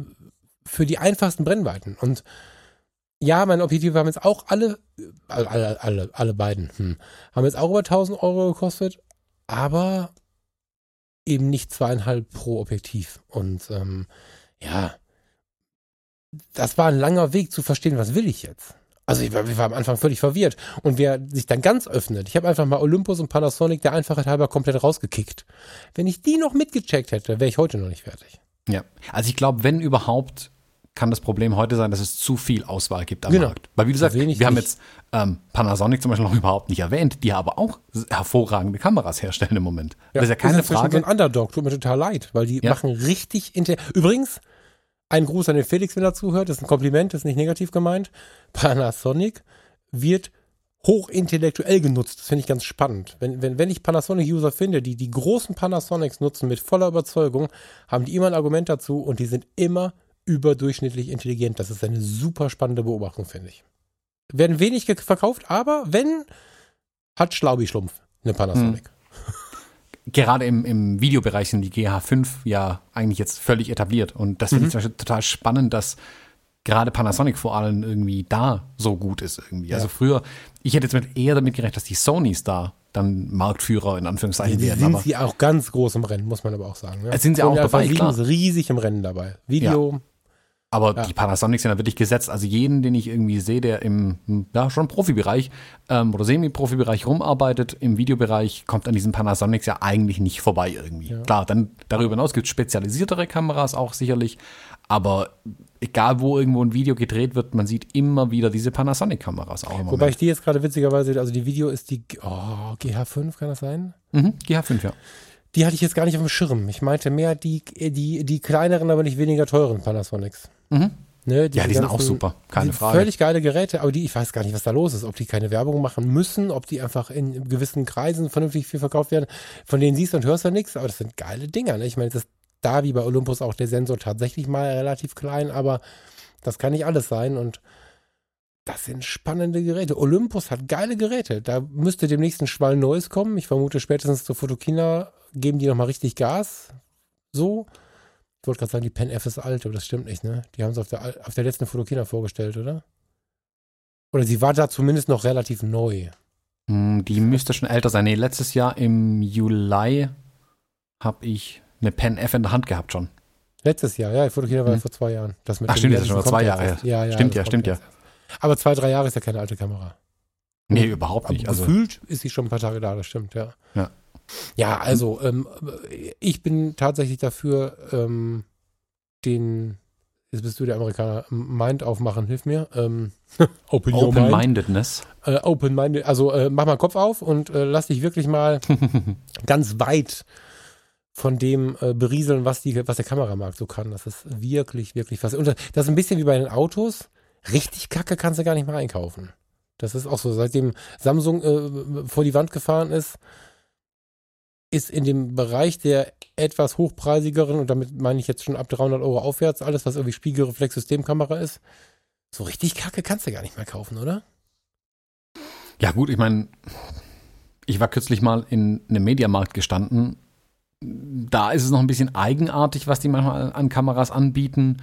B: für die einfachsten Brennweiten. Und ja, meine Objektive haben jetzt auch alle, alle, alle, alle beiden, hm, haben jetzt auch über 1000 Euro gekostet. Aber eben nicht zweieinhalb pro Objektiv. Und ähm, ja, das war ein langer Weg zu verstehen, was will ich jetzt. Also ich war, ich war am Anfang völlig verwirrt. Und wer sich dann ganz öffnet, ich habe einfach mal Olympus und Panasonic der Einfachheit halber komplett rausgekickt. Wenn ich die noch mitgecheckt hätte, wäre ich heute noch nicht fertig.
A: Ja, also ich glaube, wenn überhaupt kann das Problem heute sein, dass es zu viel Auswahl gibt am
B: genau.
A: Markt. Weil wie du sagst, wir nicht. haben jetzt ähm, Panasonic zum Beispiel noch *laughs* überhaupt nicht erwähnt, die aber auch hervorragende Kameras herstellen im Moment.
B: Ja, das ist ja keine ist Frage. So ein Underdog, tut mir total leid, weil die ja. machen richtig inter Übrigens, ein Gruß an den Felix, wenn er zuhört, das ist ein Kompliment, das ist nicht negativ gemeint. Panasonic wird hochintellektuell genutzt. Das finde ich ganz spannend. Wenn, wenn, wenn ich Panasonic-User finde, die die großen Panasonics nutzen mit voller Überzeugung, haben die immer ein Argument dazu und die sind immer überdurchschnittlich intelligent. Das ist eine super spannende Beobachtung, finde ich. Werden wenig verkauft, aber wenn, hat Schlaubi-Schlumpf eine Panasonic. Hm.
A: Gerade im, im Videobereich sind die GH5 ja eigentlich jetzt völlig etabliert. Und das finde mhm. ich total spannend, dass gerade Panasonic vor allem irgendwie da so gut ist irgendwie. Also ja. Also früher, ich hätte jetzt mit, eher damit gerechnet, dass die Sonys da dann Marktführer in Anführungszeichen
B: die
A: werden.
B: Sind aber sie auch ganz groß im Rennen, muss man aber auch sagen.
A: Ne? Sind sie auch dabei, klar.
B: riesig im Rennen dabei. Video,
A: ja. Aber ja. die Panasonic sind da wirklich gesetzt. Also jeden, den ich irgendwie sehe, der im ja, schon Profibereich ähm, oder Semi-Profibereich rumarbeitet, im Videobereich, kommt an diesen Panasonics ja eigentlich nicht vorbei irgendwie. Ja. Klar, dann darüber hinaus gibt es spezialisiertere Kameras auch sicherlich. Aber egal wo irgendwo ein Video gedreht wird, man sieht immer wieder diese Panasonic-Kameras auch.
B: Wobei Moment. ich die jetzt gerade witzigerweise, also die Video ist die oh, GH5, kann das sein?
A: Mhm, GH5, ja.
B: Die hatte ich jetzt gar nicht auf dem Schirm. Ich meinte mehr die, die, die kleineren, aber nicht weniger teuren Panasonics.
A: Mhm. Ne, ja, die sind auch super, keine Frage.
B: Völlig geile Geräte, aber die, ich weiß gar nicht, was da los ist. Ob die keine Werbung machen müssen, ob die einfach in gewissen Kreisen vernünftig viel verkauft werden. Von denen siehst du und hörst du nichts, aber das sind geile Dinger. Ne? Ich meine, das ist da wie bei Olympus auch der Sensor tatsächlich mal relativ klein, aber das kann nicht alles sein und das sind spannende Geräte. Olympus hat geile Geräte. Da müsste demnächst ein Schwall Neues kommen. Ich vermute spätestens zur Fotokina geben die nochmal richtig Gas. So. Ich wollte gerade sagen, die Pen F ist alt, aber das stimmt nicht, ne? Die haben sie auf der, auf der letzten Fotokina vorgestellt, oder? Oder sie war da zumindest noch relativ neu.
A: Hm, Die müsste schon älter sein. Nee, letztes Jahr im Juli habe ich eine Pen F in der Hand gehabt schon.
B: Letztes Jahr, ja, die Fotokina war
A: Hm.
B: vor zwei Jahren. Das mit
A: Ach, stimmt, das ist schon
B: kommt
A: zwei
B: jetzt
A: Jahre
B: erst. Ja, ja,
A: Stimmt ja, stimmt ja.
B: Aber zwei, drei Jahre ist ja keine alte Kamera.
A: Nee, überhaupt
B: Aber
A: nicht. Also,
B: gefühlt ist sie schon ein paar Tage da, das stimmt, ja.
A: Ja.
B: Ja, also ähm, ich bin tatsächlich dafür, ähm, den, jetzt bist du der Amerikaner, Mind aufmachen, hilf mir. Ähm, *laughs* open mind.
A: Open-Mindedness.
B: Äh, open minded, also äh, mach mal Kopf auf und äh, lass dich wirklich mal *laughs* ganz weit von dem äh, berieseln, was, die, was der Kameramarkt so kann. Das ist wirklich, wirklich fast. Und das ist ein bisschen wie bei den Autos. Richtig kacke kannst du gar nicht mehr einkaufen. Das ist auch so. Seitdem Samsung äh, vor die Wand gefahren ist, ist in dem Bereich der etwas hochpreisigeren, und damit meine ich jetzt schon ab 300 Euro aufwärts, alles, was irgendwie Spiegelreflex-Systemkamera ist, so richtig kacke kannst du gar nicht mehr kaufen, oder?
A: Ja, gut, ich meine, ich war kürzlich mal in einem Mediamarkt gestanden. Da ist es noch ein bisschen eigenartig, was die manchmal an Kameras anbieten.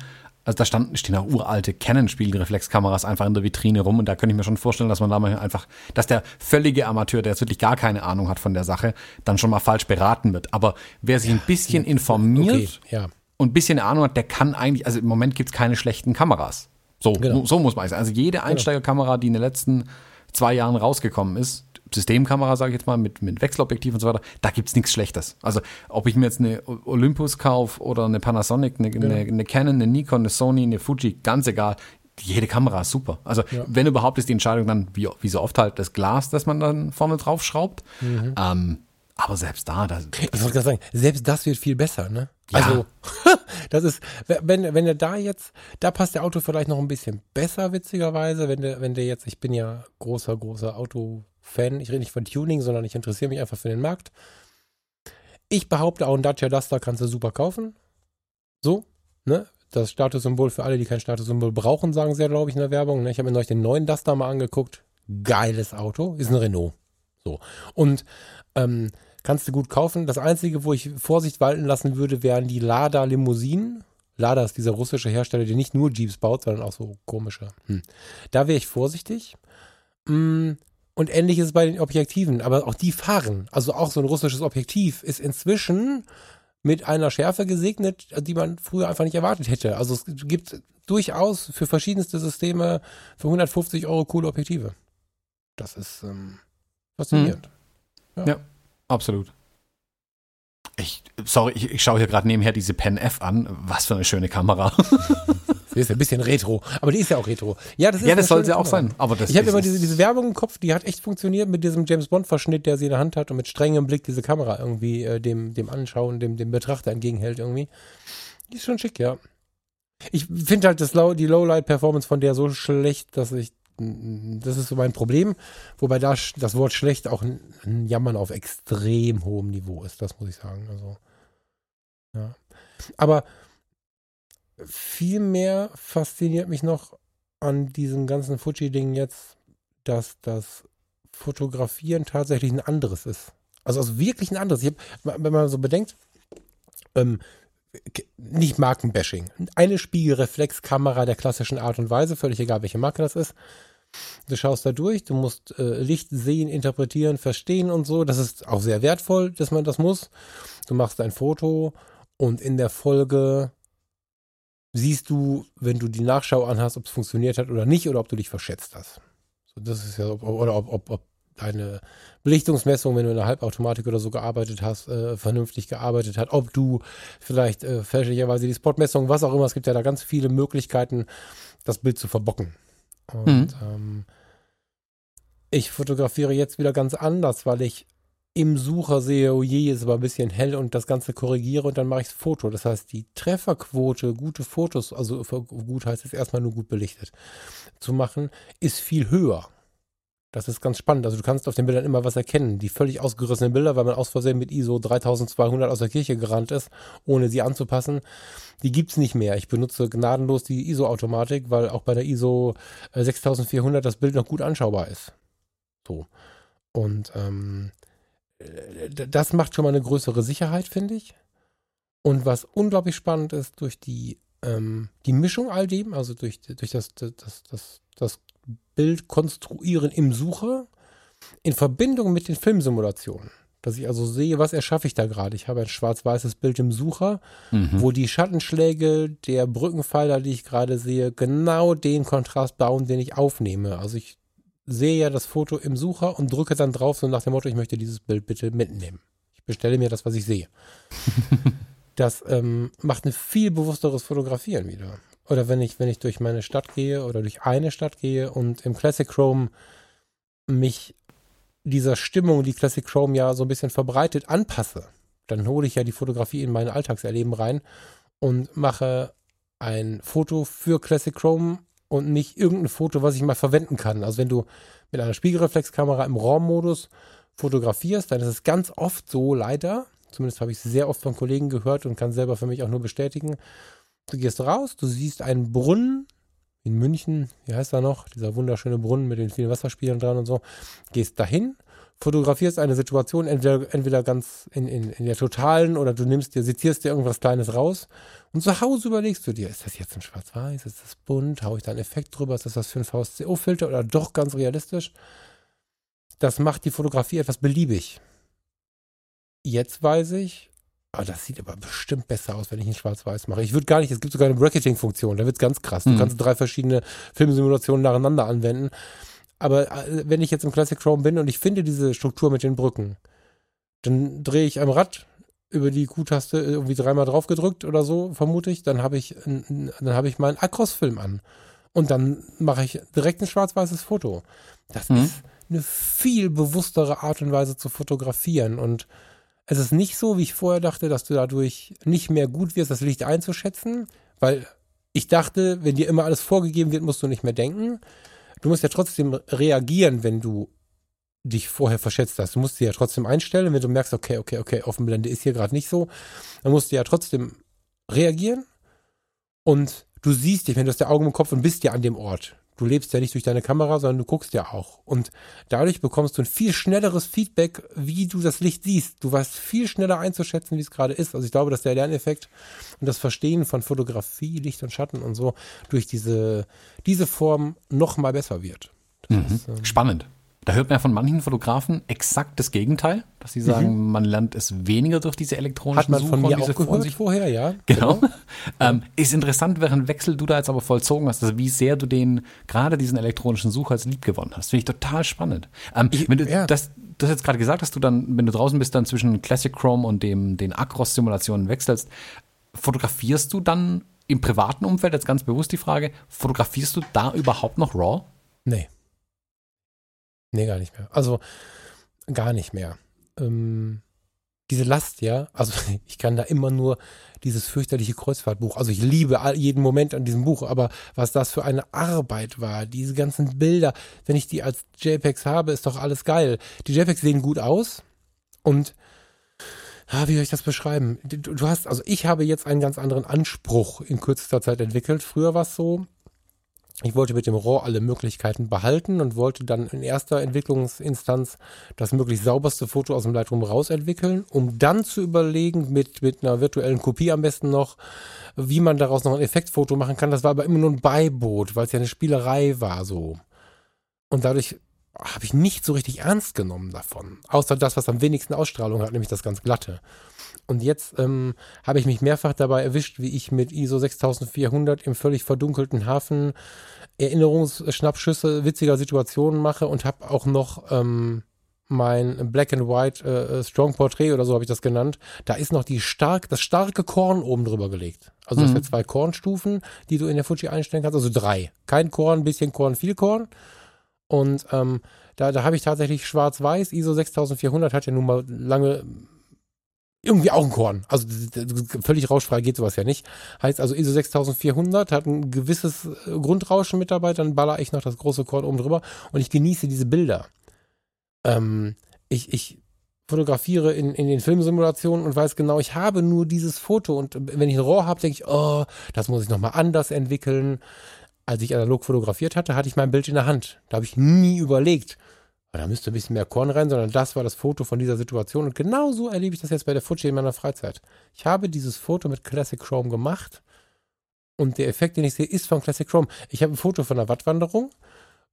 A: Also da standen, stehen auch uralte Canon-Spiegelreflexkameras einfach in der Vitrine rum und da könnte ich mir schon vorstellen, dass man da mal einfach, dass der völlige Amateur, der jetzt wirklich gar keine Ahnung hat von der Sache, dann schon mal falsch beraten wird. Aber wer sich ein bisschen informiert
B: Okay, ja.
A: und ein bisschen Ahnung hat, der kann eigentlich, also im Moment gibt es keine schlechten Kameras. So,
B: Genau.
A: so muss man sagen. Also jede Einsteigerkamera, die in den letzten zwei Jahren rausgekommen ist, Systemkamera, sage ich jetzt mal, mit, mit Wechselobjektiv und so weiter, da gibt's nichts Schlechtes. Also ob ich mir jetzt eine Olympus kaufe oder eine Panasonic, eine, eine, eine Canon, eine Nikon, eine Sony, eine Fuji, ganz egal. Jede Kamera ist super. Also
B: Ja.
A: wenn überhaupt ist die Entscheidung dann, wie, wie so oft halt, das Glas, das man dann vorne drauf schraubt.
B: Mhm.
A: Ähm, aber selbst da, das,
B: Ich wollte gerade sagen, selbst das wird viel besser, ne?
A: Ja.
B: Also, *laughs* das ist, wenn, wenn er da jetzt, da passt der Auto vielleicht noch ein bisschen besser, witzigerweise, wenn der, wenn der jetzt, ich bin ja großer, großer Autofan, ich rede nicht von Tuning, sondern ich interessiere mich einfach für den Markt. Ich behaupte, auch ein Dacia Duster kannst du super kaufen. So, ne? Das Statussymbol für alle, die kein Statussymbol brauchen, sagen sie ja, glaube ich, in der Werbung. Ne? Ich habe mir neulich den neuen Duster mal angeguckt. Geiles Auto, ist ein Renault. So. Und ähm, kannst du gut kaufen. Das Einzige, wo ich Vorsicht walten lassen würde, wären die Lada Limousinen. Lada ist dieser russische Hersteller, der nicht nur Jeeps baut, sondern auch so komische. Hm. Da wäre ich vorsichtig. Mm, Und ähnlich ist es bei den Objektiven, aber auch die fahren. Also auch so ein russisches Objektiv ist inzwischen mit einer Schärfe gesegnet, die man früher einfach nicht erwartet hätte. Also es gibt durchaus für verschiedenste Systeme für 150 Euro coole Objektive. Das ist ähm, faszinierend.
A: Absolut. Ich, sorry, ich, ich schaue hier gerade nebenher diese Pen F an. Was für eine schöne Kamera. *laughs*
B: Sie ist ja ein bisschen retro, aber die ist ja auch retro. Ja, das ist
A: ja, das soll sie auch
B: Kamera.
A: sein. Aber das
B: Ich habe immer diese, diese Werbung im Kopf, die hat echt funktioniert mit diesem James Bond Verschnitt, der sie in der Hand hat und mit strengem Blick diese Kamera irgendwie äh, dem dem Anschauen, dem dem Betrachter entgegenhält irgendwie. Die ist schon schick, ja. Ich finde halt das Low, die Lowlight Performance von der so schlecht, dass ich das ist so mein Problem, wobei da das Wort schlecht auch ein, ein Jammern auf extrem hohem Niveau ist, das muss ich sagen. Also ja. Aber viel mehr fasziniert mich noch an diesem ganzen Fuji-Ding jetzt, dass das Fotografieren tatsächlich ein anderes ist. Also, also wirklich ein anderes. Ich hab, wenn man so bedenkt, ähm, nicht Markenbashing. Eine Spiegelreflexkamera der klassischen Art und Weise, völlig egal, welche Marke das ist. Du schaust da durch, du musst äh, Licht sehen, interpretieren, verstehen und so. Das ist auch sehr wertvoll, dass man das muss. Du machst ein Foto und in der Folge siehst du, wenn du die Nachschau anhast, ob es funktioniert hat oder nicht oder ob du dich verschätzt hast. So, das ist ja, ob- oder ob, ob, ob deine Belichtungsmessung, wenn du in der Halbautomatik oder so gearbeitet hast, äh, vernünftig gearbeitet hat, ob du vielleicht äh, fälschlicherweise die Spotmessung, was auch immer, es gibt ja da ganz viele Möglichkeiten, das Bild zu verbocken. Und
A: Mhm.
B: ähm, ich fotografiere jetzt wieder ganz anders, weil ich im Sucher sehe, oh je, ist aber ein bisschen hell und das Ganze korrigiere und dann mache ich das Foto. Das heißt, die Trefferquote, gute Fotos, also gut heißt es erstmal nur gut belichtet, zu machen, ist viel höher. Das ist ganz spannend. Also du kannst auf den Bildern immer was erkennen. Die völlig ausgerissenen Bilder, weil man aus Versehen mit ISO 3200 aus der Kirche gerannt ist, ohne sie anzupassen, die gibt's nicht mehr. Ich benutze gnadenlos die ISO-Automatik, weil auch bei der ISO äh, 6400 das Bild noch gut anschaubar ist. So. Und ähm, äh, das macht schon mal eine größere Sicherheit, finde ich. Und was unglaublich spannend ist, durch die, ähm, die Mischung all dem, also durch, durch das, das, das, das Bild konstruieren im Sucher, in Verbindung mit den Filmsimulationen dass ich also sehe, was erschaffe ich da gerade. Ich habe ein schwarz-weißes Bild im Sucher, mhm. wo die Schattenschläge der Brückenpfeiler, die ich gerade sehe, genau den Kontrast bauen, den ich aufnehme. Also ich sehe ja das Foto im Sucher und drücke dann drauf, so nach dem Motto, ich möchte dieses Bild bitte mitnehmen. Ich bestelle mir das, was ich sehe. *laughs* das ähm, macht ein viel bewussteres Fotografieren wieder. Oder wenn ich, wenn ich durch meine Stadt gehe oder durch eine Stadt gehe und im Classic Chrome mich dieser Stimmung, die Classic Chrome ja so ein bisschen verbreitet, anpasse, dann hole ich ja die Fotografie in mein Alltagserleben rein und mache ein Foto für Classic Chrome und nicht irgendein Foto, was ich mal verwenden kann. Also wenn du mit einer Spiegelreflexkamera im RAW-Modus fotografierst, dann ist es ganz oft so, leider, zumindest habe ich es sehr oft von Kollegen gehört und kann selber für mich auch nur bestätigen, du gehst raus, du siehst einen Brunnen in München, wie heißt er noch, dieser wunderschöne Brunnen mit den vielen Wasserspielern dran und so, gehst dahin, fotografierst eine Situation entweder, entweder ganz in, in, in der totalen oder du nimmst dir, sezierst dir irgendwas Kleines raus und zu Hause überlegst du dir, ist das jetzt ein Schwarz-Weiß, ist das bunt, haue ich da einen Effekt drüber, ist das was für ein VSCO-Filter oder doch ganz realistisch? Das macht die Fotografie etwas beliebig. Jetzt weiß ich, Ah, das sieht aber bestimmt besser aus, wenn ich ihn schwarz-weiß mache. Ich würde gar nicht, es gibt sogar eine Bracketing-Funktion, da wird es ganz krass. Du mhm. kannst drei verschiedene Filmsimulationen nacheinander anwenden. Aber äh, wenn ich jetzt im Classic Chrome bin und ich finde diese Struktur mit den Brücken, dann drehe ich am Rad über die Q-Taste irgendwie dreimal drauf gedrückt oder so, vermute ich. Dann habe ich, dann habe ich meinen Acros-Film an. Und dann mache ich direkt ein schwarz-weißes Foto. Das mhm. ist eine viel bewusstere Art und Weise zu fotografieren und es ist nicht so, wie ich vorher dachte, dass du dadurch nicht mehr gut wirst, das Licht einzuschätzen, weil ich dachte, wenn dir immer alles vorgegeben wird, musst du nicht mehr denken. Du musst ja trotzdem reagieren, wenn du dich vorher verschätzt hast. Du musst dich ja trotzdem einstellen, wenn du merkst, okay, okay, okay, Offenblende ist hier gerade nicht so, dann musst du ja trotzdem reagieren. Und du siehst dich, wenn du hast der Augen im Kopf und bist ja an dem Ort du lebst ja nicht durch deine Kamera, sondern du guckst ja auch. Und dadurch bekommst du ein viel schnelleres Feedback, wie du das Licht siehst. Du weißt viel schneller einzuschätzen, wie es gerade ist. Also ich glaube, dass der Lerneffekt und das Verstehen von Fotografie, Licht und Schatten und so durch diese, diese Form noch mal besser wird.
A: Mhm. Ist, ähm, Spannend. Da hört man ja von manchen Fotografen exakt das Gegenteil, dass sie sagen, mhm. man lernt es weniger durch diese elektronischen
B: Hat man Suche von mir auch gehört Vorsicht. vorher, ja. *laughs*
A: Genau. genau. *laughs* ähm, ist interessant, während Wechsel du da jetzt aber vollzogen hast, also wie sehr du den, gerade diesen elektronischen Sucher als lieb gewonnen hast. Finde ich total spannend. Ähm, ich, wenn du ja. das, das jetzt gerade gesagt hast, du dann, wenn du draußen bist, dann zwischen Classic Chrome und dem, den Acros-Simulationen wechselst, fotografierst du dann im privaten Umfeld, jetzt ganz bewusst die Frage, fotografierst du da überhaupt noch RAW?
B: Nee. Nee, gar nicht mehr. Also gar nicht mehr. Ähm, diese Last, ja, also *laughs* ich kann da immer nur dieses fürchterliche Kreuzfahrtbuch, also ich liebe jeden Moment an diesem Buch, aber was das für eine Arbeit war, diese ganzen Bilder, wenn ich die als JPEGs habe, ist doch alles geil. Die JPEGs sehen gut aus und ah, wie soll ich das beschreiben? Du, du hast, also ich habe jetzt einen ganz anderen Anspruch in kürzester Zeit entwickelt. Früher war es so, ich wollte mit dem RAW alle Möglichkeiten behalten und wollte dann in erster Entwicklungsinstanz das möglichst sauberste Foto aus dem Lightroom rausentwickeln, um dann zu überlegen, mit, mit einer virtuellen Kopie am besten noch, wie man daraus noch ein Effektfoto machen kann. Das war aber immer nur ein Beiboot, weil es ja eine Spielerei war so. Und dadurch habe ich nicht so richtig ernst genommen davon. Außer das, was am wenigsten Ausstrahlung hat, nämlich das ganz Glatte. Und jetzt ähm, habe ich mich mehrfach dabei erwischt, wie ich mit ISO 6400 im völlig verdunkelten Hafen Erinnerungsschnappschüsse witziger Situationen mache und habe auch noch ähm, mein Black and White äh, Strong Portrait oder so habe ich das genannt. Da ist noch die stark, das starke Korn oben drüber gelegt. Also mhm. das sind zwei Kornstufen, die du in der Fuji einstellen kannst. Also drei. Kein Korn, bisschen Korn, viel Korn. Und ähm, da, da habe ich tatsächlich schwarz-weiß. ISO 6400 hat ja nun mal lange irgendwie auch ein Korn. Also völlig rauschfrei geht sowas ja nicht. Heißt also ISO 6400 hat ein gewisses äh, Grundrauschen mit dabei, dann baller ich noch das große Korn oben drüber und ich genieße diese Bilder. Ähm, ich, ich fotografiere in, in den Filmsimulationen und weiß genau, ich habe nur dieses Foto und wenn ich ein RAW habe, denke ich, oh, das muss ich nochmal anders entwickeln. Als ich analog fotografiert hatte, hatte ich mein Bild in der Hand. Da habe ich nie überlegt, Und da müsste ein bisschen mehr Korn rein, sondern das war das Foto von dieser Situation. Und genau so erlebe ich das jetzt bei der Fuji in meiner Freizeit. Ich habe dieses Foto mit Classic Chrome gemacht und der Effekt, den ich sehe, ist von Classic Chrome. Ich habe ein Foto von einer Wattwanderung,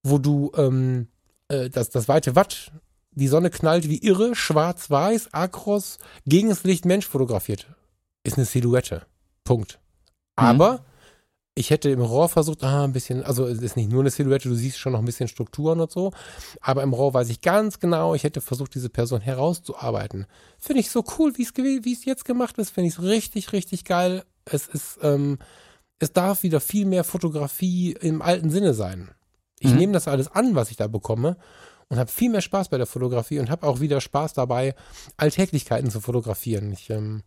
B: wo du ähm, äh, das, das weite Watt, die Sonne knallt wie irre, schwarz-weiß, Akros, gegen das Licht Mensch fotografiert. Ist eine Silhouette. Punkt. Aber ich hätte im RAW versucht, ah, ein bisschen, also es ist nicht nur eine Silhouette, du siehst schon noch ein bisschen Strukturen und so, aber im RAW weiß ich ganz genau, ich hätte versucht, diese Person herauszuarbeiten. Finde ich so cool, wie es wie es jetzt gemacht ist, finde ich es richtig, richtig geil. Es ist, ähm, es darf wieder viel mehr Fotografie im alten Sinne sein. Ich
A: Mhm.
B: nehme das alles an, was ich da bekomme und habe viel mehr Spaß bei der Fotografie und habe auch wieder Spaß dabei, Alltäglichkeiten zu fotografieren. Ich ähm,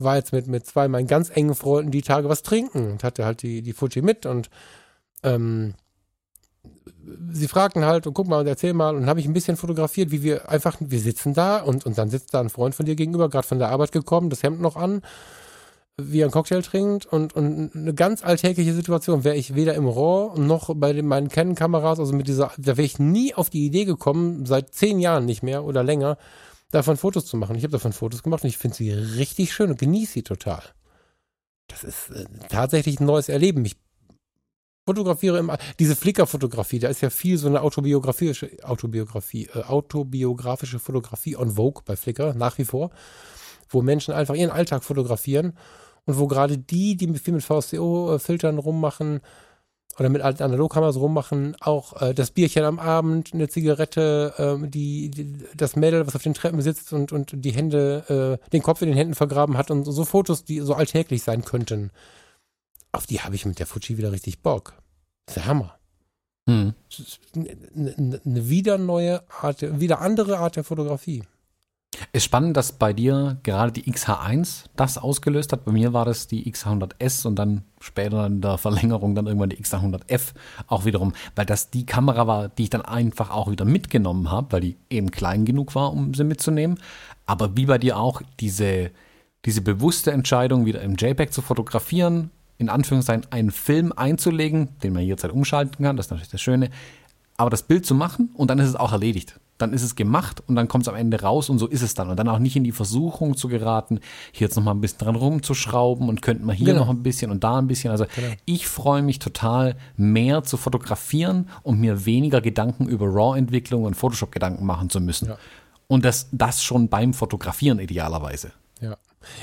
B: war jetzt mit, mit zwei meinen ganz engen Freunden die Tage was trinken. Und hatte halt die, die Fuji mit und ähm, sie fragten halt, und guck mal und erzähl mal, und habe ich ein bisschen fotografiert, wie wir einfach, wir sitzen da und, und dann sitzt da ein Freund von dir gegenüber, gerade von der Arbeit gekommen, das Hemd noch an, wie er einen Cocktail trinkt und, und eine ganz alltägliche Situation. Wäre ich weder im RAW noch bei den, meinen Canon-Kameras, also mit dieser, da wäre ich nie auf die Idee gekommen, seit zehn Jahren nicht mehr oder länger, davon Fotos zu machen. Ich habe davon Fotos gemacht und ich finde sie richtig schön und genieße sie total. Das ist äh, tatsächlich ein neues Erleben. Ich fotografiere immer, diese Flickr-Fotografie, da ist ja viel so eine autobiografische, Autobiografie, äh, autobiografische Fotografie on Vogue bei Flickr, nach wie vor, wo Menschen einfach ihren Alltag fotografieren und wo gerade die, die viel mit VSCO-Filtern rummachen oder mit alten Analogkameras rummachen, auch äh, das Bierchen am Abend, eine Zigarette, ähm, die, die, das Mädel, was auf den Treppen sitzt und, und die Hände, äh, den Kopf in den Händen vergraben hat und so, so Fotos, die so alltäglich sein könnten. Auf die habe ich mit der Fuji wieder richtig Bock. Das ist der Hammer. Eine, eine wieder neue Art, wieder andere Art der Fotografie.
A: Ist spannend, dass bei dir gerade die XH1 das ausgelöst hat. Bei mir war das die X100S und dann später in der Verlängerung dann irgendwann die X100F auch wiederum, weil das die Kamera war, die ich dann einfach auch wieder mitgenommen habe, weil die eben klein genug war, um sie mitzunehmen. Aber wie bei dir auch diese, diese bewusste Entscheidung, wieder im JPEG zu fotografieren, in Anführungszeichen einen Film einzulegen, den man jederzeit umschalten kann, das ist natürlich das Schöne, aber das Bild zu machen und dann ist es auch erledigt. Dann ist es gemacht und dann kommt es am Ende raus und so ist es dann. Und dann auch nicht in die Versuchung zu geraten, hier jetzt nochmal ein bisschen dran rumzuschrauben und könnten wir hier
B: Genau.
A: noch ein bisschen und da ein bisschen. Also ich freue mich total, mehr zu fotografieren und mir weniger Gedanken über RAW-Entwicklung und Photoshop-Gedanken machen zu müssen.
B: Ja.
A: Und das, das schon beim Fotografieren idealerweise.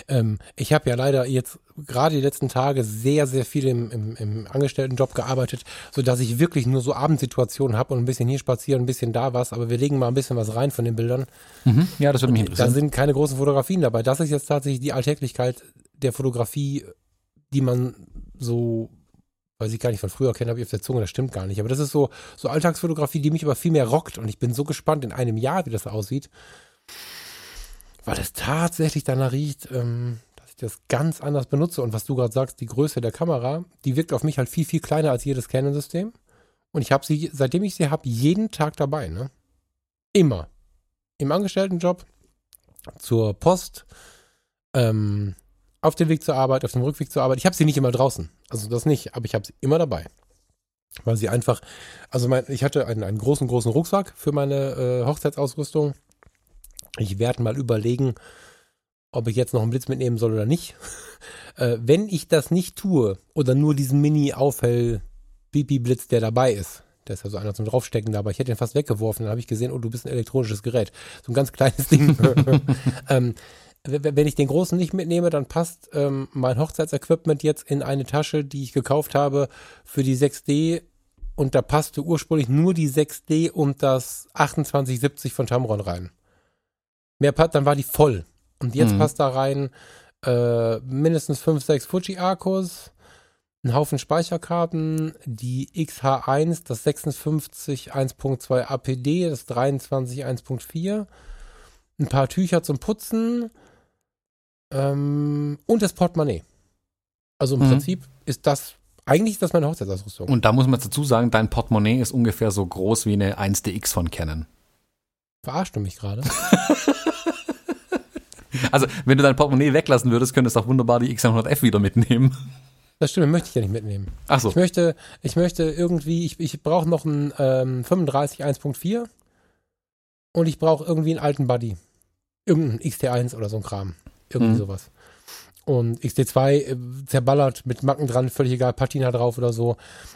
B: Ähm, ich habe ja leider jetzt gerade die letzten Tage sehr, sehr viel im, im, im Angestelltenjob gearbeitet, sodass ich wirklich nur so Abendsituationen habe und ein bisschen hier spazieren, ein bisschen da was, aber wir legen mal ein bisschen was rein von den Bildern.
A: Ja, das würde mich
B: Da
A: interessieren.
B: sind keine großen Fotografien dabei. Das ist jetzt tatsächlich die Alltäglichkeit der Fotografie, die man so, weiß ich gar nicht, von früher kenne, habe ich auf der Zunge, das stimmt gar nicht. Aber das ist so, so Alltagsfotografie, die mich aber viel mehr rockt und ich bin so gespannt in einem Jahr, wie das aussieht, weil es tatsächlich danach riecht, ähm, dass ich das ganz anders benutze. Und was du gerade sagst, die Größe der Kamera, die wirkt auf mich halt viel, viel kleiner als jedes Canon-System. Und ich habe sie, seitdem ich sie habe, jeden Tag dabei, ne? Immer. Im Angestelltenjob, zur Post, ähm, auf dem Weg zur Arbeit, auf dem Rückweg zur Arbeit. Ich habe sie nicht immer draußen. Also das nicht, aber ich habe sie immer dabei. Weil sie einfach, also mein, ich hatte einen, einen großen, großen Rucksack für meine äh, Hochzeitsausrüstung. Ich werde mal überlegen, ob ich jetzt noch einen Blitz mitnehmen soll oder nicht. *laughs* äh, wenn ich das nicht tue oder nur diesen Mini-Aufhell-Pipi-Blitz, der dabei ist, da ist ja so einer zum Draufstecken da, aber ich hätte ihn fast weggeworfen, dann habe ich gesehen, oh, du bist ein elektronisches Gerät. So ein ganz kleines Ding. *laughs* *laughs* ähm, wenn ich den großen nicht mitnehme, dann passt ähm, mein Hochzeitsequipment jetzt in eine Tasche, die ich gekauft habe für die 6D und da passte ursprünglich nur die 6D und das 2870 von Tamron rein. Mehr passt, dann war die voll. Und jetzt
A: Mhm.
B: passt da rein äh, mindestens 5, 6 Fuji-Akkus, ein Haufen Speicherkarten, die XH1, das 56 1.2 APD, das 23 1.4, ein paar Tücher zum Putzen ähm, und das Portemonnaie. Also im
A: Mhm.
B: Prinzip ist das, eigentlich das meine Hochzeitsausrüstung.
A: Und da muss man dazu sagen, dein Portemonnaie ist ungefähr so groß wie eine 1DX von Canon.
B: Verarscht du mich gerade? *laughs*
A: Also, wenn du dein Portemonnaie weglassen würdest, könntest du auch wunderbar die X100F wieder mitnehmen.
B: Das stimmt, möchte ich ja nicht mitnehmen.
A: Ach so.
B: Ich möchte, ich möchte irgendwie, ich, ich brauche noch ein ähm, 35 1.4 und ich brauche irgendwie einen alten Buddy. Irgendein XT1 oder so ein Kram. Irgendwie
A: Mhm.
B: sowas. Und XT2 äh, zerballert mit Macken dran, völlig egal, Patina drauf oder so.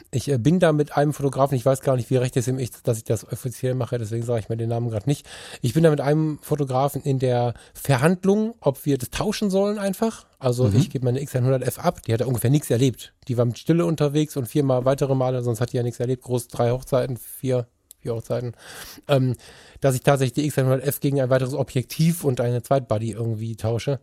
B: Ich äh, bin da mit einem Fotografen, ich weiß gar nicht, wie recht es ihm ist, dass ich das offiziell mache, deswegen sage ich mir den Namen gerade nicht. Ich bin da mit einem Fotografen in der Verhandlung, ob wir das tauschen sollen einfach. Also
A: Mhm.
B: ich gebe meine X100F ab, die hat ja ungefähr nichts erlebt. Die war mit Stille unterwegs und viermal weitere Male, sonst hat die ja nichts erlebt. Groß drei Hochzeiten, vier, vier Hochzeiten. Ähm, dass ich tatsächlich die X100F gegen ein weiteres Objektiv und eine Zweitbody irgendwie tausche.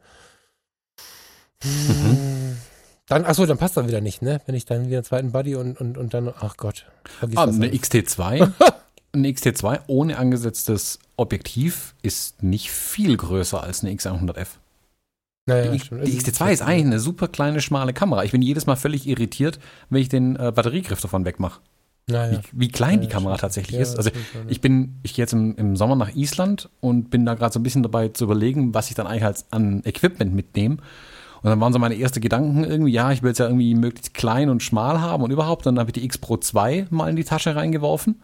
B: Dann, achso, dann passt das wieder nicht, ne? Wenn ich dann wieder einen zweiten Buddy und, und, und dann, ach Gott.
A: Ah, eine
B: alles. *laughs*
A: XT2. eine XT2 ohne angesetztes Objektiv ist nicht viel größer als eine X100F.
B: naja,
A: Die, die XT2 ist eigentlich eine super kleine, schmale Kamera. Ich bin jedes Mal völlig irritiert, wenn ich den äh, Batteriegriff davon wegmache.
B: Naja.
A: Wie, wie klein die
B: Ja,
A: Kamera
B: stimmt.
A: tatsächlich
B: Ja,
A: ist. Also
B: stimmt
A: ich bin, ich gehe jetzt im, im Sommer nach Island und bin da gerade so ein bisschen dabei zu überlegen, was ich dann eigentlich als an Equipment mitnehme. Und dann waren so meine ersten Gedanken irgendwie, ja, ich will es ja irgendwie möglichst klein und schmal haben und überhaupt. Dann habe ich die X Pro 2 mal in die Tasche reingeworfen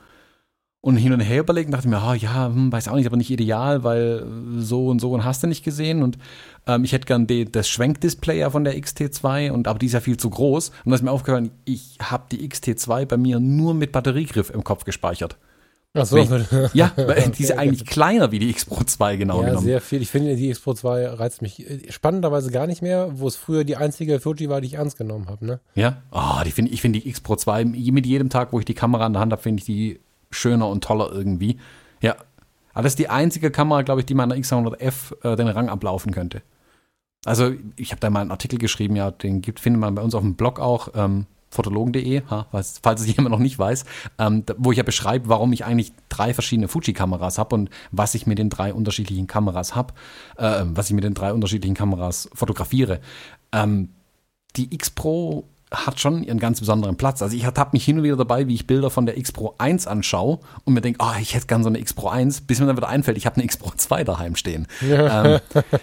A: und hin und her überlegt und dachte mir, ah, ja, hm, weiß auch nicht, aber nicht ideal, weil so und so und hast du nicht gesehen. Und ähm, ich hätte gern die, das Schwenkdisplay ja von der XT2 und aber die ist ja viel zu groß. Und da ist mir aufgefallen, ich habe die XT2 bei mir nur mit Batteriegriff im Kopf gespeichert.
B: Ach so. *laughs*
A: Ja, die ist eigentlich kleiner wie die X Pro 2 genau
B: ja,
A: genommen.
B: sehr viel. Ich finde, die X Pro 2 reizt mich äh, spannenderweise gar nicht mehr, wo es früher die einzige Fuji war, die ich ernst genommen habe, ne?
A: Ja, oh, die find, ich finde die X Pro 2 mit jedem Tag, wo ich die Kamera in der Hand habe, finde ich die schöner und toller irgendwie. Ja, aber das ist die einzige Kamera, glaube ich, die meiner X100F äh, den Rang ablaufen könnte. Also ich habe da mal einen Artikel geschrieben, ja, den gibt, findet man bei uns auf dem Blog auch, ähm, fotologen.de, falls es *laughs* jemand noch nicht weiß, ähm, wo ich ja beschreibe, warum ich eigentlich drei verschiedene Fuji-Kameras habe und was ich mit den drei unterschiedlichen Kameras habe, äh, was ich mit den drei unterschiedlichen Kameras fotografiere. Ähm, die X Pro hat schon ihren ganz besonderen Platz. Also ich ertappe mich hin und wieder dabei, wie ich Bilder von der X Pro 1 anschaue und mir denke, oh, ich hätte gern so eine X Pro 1, bis mir dann wieder einfällt, ich habe eine X Pro 2 daheim stehen. ähm,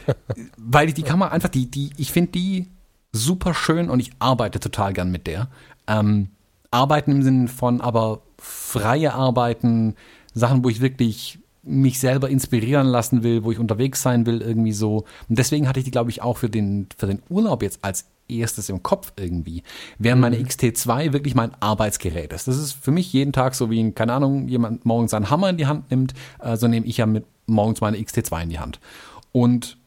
A: *laughs* weil ich die Kamera einfach, die, die, ich finde die super schön und ich arbeite total gern mit der. Ähm, arbeiten im Sinne von aber freie Arbeiten, Sachen, wo ich wirklich mich selber inspirieren lassen will, wo ich unterwegs sein will, irgendwie so. Und deswegen hatte ich die, glaube ich, auch für den, für den Urlaub jetzt als erstes im Kopf irgendwie. Während meine XT2 wirklich mein Arbeitsgerät ist. Das ist für mich jeden Tag so wie, keine Ahnung, jemand morgens einen Hammer in die Hand nimmt, äh, so nehme ich ja mit morgens meine XT2 in die Hand. Und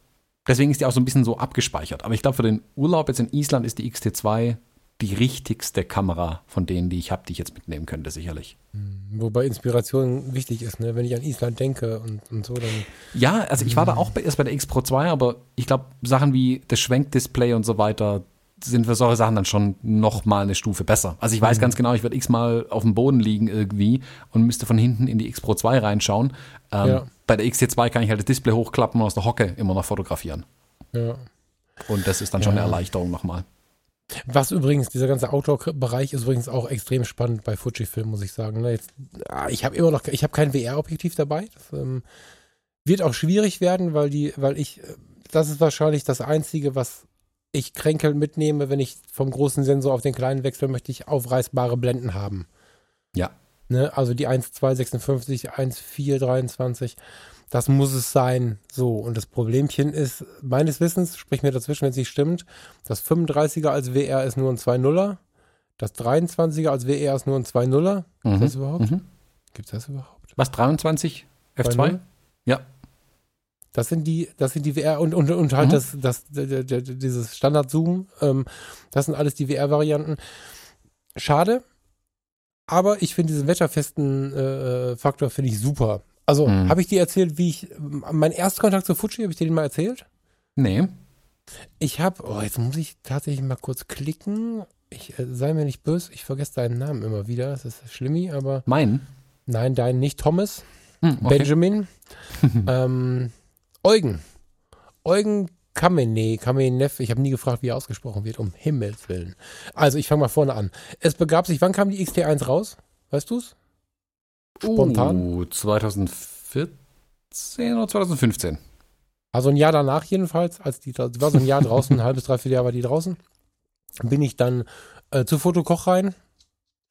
A: deswegen ist die auch so ein bisschen so abgespeichert. Aber ich glaube, für den Urlaub jetzt in Island ist die XT2 die richtigste Kamera von denen, die ich habe, die ich jetzt mitnehmen könnte, sicherlich.
B: Wobei Inspiration wichtig ist, ne? Wenn ich an Island denke und, und so, dann.
A: Ja, also ich war da auch bei, erst bei der X Pro 2, aber ich glaube, Sachen wie das Schwenkdisplay und so weiter sind für solche Sachen dann schon noch mal eine Stufe besser. Also ich weiß ganz genau, ich werde x-mal auf dem Boden liegen irgendwie und müsste von hinten in die X Pro 2 reinschauen. Ähm,
B: Ja.
A: Bei der XT2 kann ich halt das Display hochklappen und aus der Hocke immer noch fotografieren.
B: Ja.
A: Und das ist dann schon eine Erleichterung nochmal.
B: Was übrigens, dieser ganze Outdoor-Bereich ist übrigens auch extrem spannend bei Fujifilm, muss ich sagen. Ne? Jetzt, ah, ich habe immer noch, ich habe kein VR-Objektiv dabei. Das ähm, wird auch schwierig werden, weil die, weil ich, äh, das ist wahrscheinlich das Einzige, was ich kränkelnd mitnehme, wenn ich vom großen Sensor auf den kleinen wechsle, möchte ich aufreißbare Blenden haben.
A: Ja.
B: Ne? Also die 1,256, 1,423. Das muss es sein. So. Und das Problemchen ist, meines Wissens, sprich mir dazwischen, wenn es nicht stimmt, das 35er als VR ist nur ein 2.0er. Das 23er als VR ist nur ein 2.0er. Gibt
A: Mhm.
B: das überhaupt?
A: Mhm.
B: Gibt es das überhaupt?
A: Was, 23? F2?
B: 2.0?
A: Ja.
B: Das sind die, das sind die VR und, und, und halt
A: Mhm.
B: das, das, dieses Standard-Zoom. Ähm, das sind alles die VR-Varianten. Schade. Aber ich finde diesen wetterfesten äh, Faktor finde ich super. Also,
A: Mhm.
B: habe ich dir erzählt, wie ich, mein erster Kontakt zu Fuji, habe ich dir den mal erzählt?
A: Nee.
B: Ich habe, oh, jetzt muss ich tatsächlich mal kurz klicken. Ich äh, sei mir nicht böse, ich vergesse deinen Namen immer wieder. Das ist schlimmi, aber
A: Mein?
B: nein, deinen nicht Thomas.
A: Hm, okay.
B: Benjamin. *laughs* ähm, Eugen. Eugen Kamene, Kamenev. Ich habe nie gefragt, wie er ausgesprochen wird, um Himmels Willen. Also, ich fange mal vorne an. Es begab sich, wann kam die XT1 raus? Weißt du's? Spontan?
A: Uh, 2014 oder 2015?
B: Also ein Jahr danach jedenfalls, als die, die war so ein Jahr draußen, ein halbes, dreiviertel Jahr war die draußen, bin ich dann äh, zu Fotokoch rein.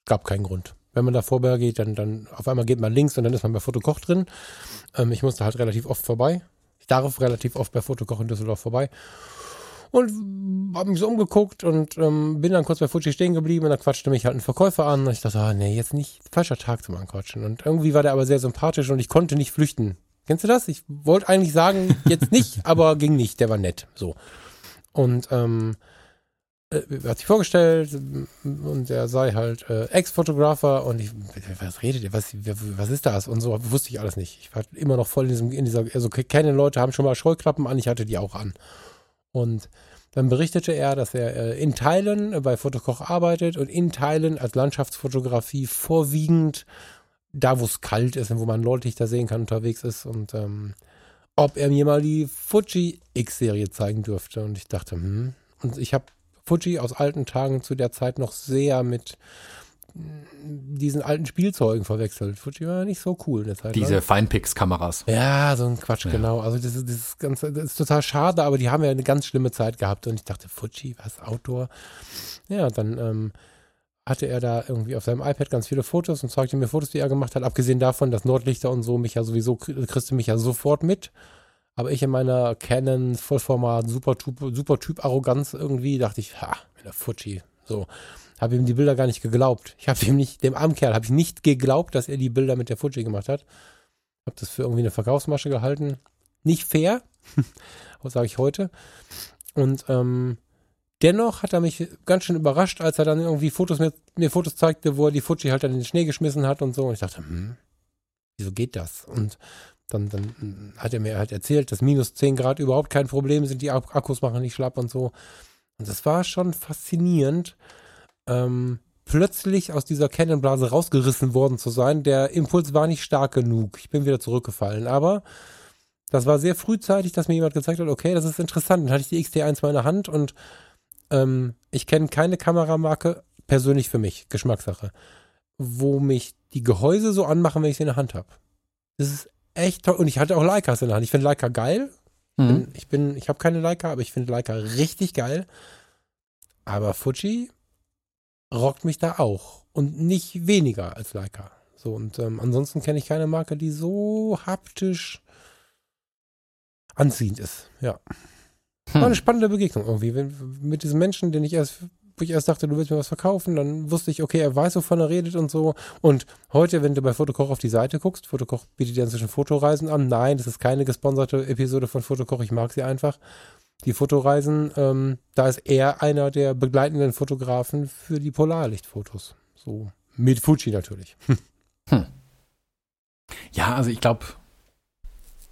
B: Gab keinen Grund. wenn man da vorbei geht, dann, dann auf einmal geht man links und dann ist man bei Fotokoch drin. Ähm, ich musste halt relativ oft vorbei. Ich darf relativ oft bei Fotokoch in Düsseldorf vorbei. Und habe mich so umgeguckt und ähm, bin dann kurz bei Fuji stehen geblieben und da quatschte mich halt ein Verkäufer an. Und ich dachte, ah, nee, jetzt nicht, falscher Tag zum Anquatschen. Und irgendwie war der aber sehr sympathisch und ich konnte nicht flüchten. Kennst du das? Ich wollte eigentlich sagen, jetzt nicht, *laughs* aber ging nicht. Der war nett. So. Und ähm, äh, hat sich vorgestellt und er sei halt äh, Ex-Fotografer und ich, was redet ihr, was, was ist das? Und so wusste ich alles nicht. Ich war immer noch voll in diesem, in dieser, also keine Leute haben schon mal Scheuklappen an, ich hatte die auch an. Und dann berichtete er, dass er äh, in Teilen bei Fotokoch arbeitet und in Teilen als Landschaftsfotografie vorwiegend da, wo es kalt ist und wo man Nordlichter sehen kann, unterwegs ist und ähm, ob er mir mal die Fuji X-Serie zeigen dürfte. Und ich dachte, hm. Und ich habe Fuji aus alten Tagen zu der Zeit noch sehr mit diesen alten Spielzeugen verwechselt. Fuji war nicht so cool in der Zeit.
A: Diese Feinpix-Kameras.
B: Ja, so ein Quatsch, ja. genau. Also das ist, das, ist ganz, das ist total schade, aber die haben ja eine ganz schlimme Zeit gehabt und ich dachte, Fuji, was, Outdoor? Ja, dann ähm, hatte er da irgendwie auf seinem iPad ganz viele Fotos und zeigte mir Fotos, die er gemacht hat. Abgesehen davon, dass Nordlichter und so mich ja sowieso, kriegst du mich ja sofort mit. Aber ich in meiner Canon Vollformat Supertyp, Supertyp Arroganz irgendwie dachte ich, ha, mit der Fuji, so habe ihm die Bilder gar nicht geglaubt. Ich habe ihm nicht, dem armen Kerl habe ich nicht geglaubt, dass er die Bilder mit der Fuji gemacht hat. Habe das für irgendwie eine Verkaufsmasche gehalten. Nicht fair, *laughs* was sage ich heute. Und ähm, dennoch hat er mich ganz schön überrascht, als er dann irgendwie Fotos mit mir Fotos zeigte, wo er die Fuji halt dann in den Schnee geschmissen hat und so. Und ich dachte, hm, wieso geht das? Und dann, dann hat er mir halt erzählt, dass minus 10 Grad überhaupt kein Problem sind, die Akkus machen nicht schlapp und so. Und das war schon faszinierend, ähm, plötzlich aus dieser Cannonblase rausgerissen worden zu sein. Der Impuls war nicht stark genug. Ich bin wieder zurückgefallen. Aber das war sehr frühzeitig, dass mir jemand gezeigt hat, okay, das ist interessant. Dann hatte ich die XT1 mal in der Hand und ähm, ich kenne keine Kameramarke, persönlich für mich, Geschmackssache, wo mich die Gehäuse so anmachen, wenn ich sie in der Hand habe. Das ist echt toll. Und ich hatte auch Leicas in der Hand. Ich finde Leica geil. Mhm. Ich bin, ich habe keine Leica, aber ich finde Leica richtig geil. Aber Fuji, rockt mich da auch. Und nicht weniger als Leica. So, und ähm, ansonsten kenne ich keine Marke, die so haptisch anziehend ist. Ja. Hm. War eine spannende Begegnung irgendwie. Wenn, mit diesem Menschen, den ich erst, wo ich erst dachte, du willst mir was verkaufen, dann wusste ich, okay, er weiß, wovon er redet und so. Und heute, wenn du bei Fotokoch auf die Seite guckst, Fotokoch bietet dir inzwischen Fotoreisen an. Nein, das ist keine gesponserte Episode von Fotokoch, ich mag sie einfach die Fotoreisen, ähm, da ist er einer der begleitenden Fotografen für die Polarlichtfotos. So mit Fuji natürlich. *laughs* Hm.
A: Ja, also ich glaube,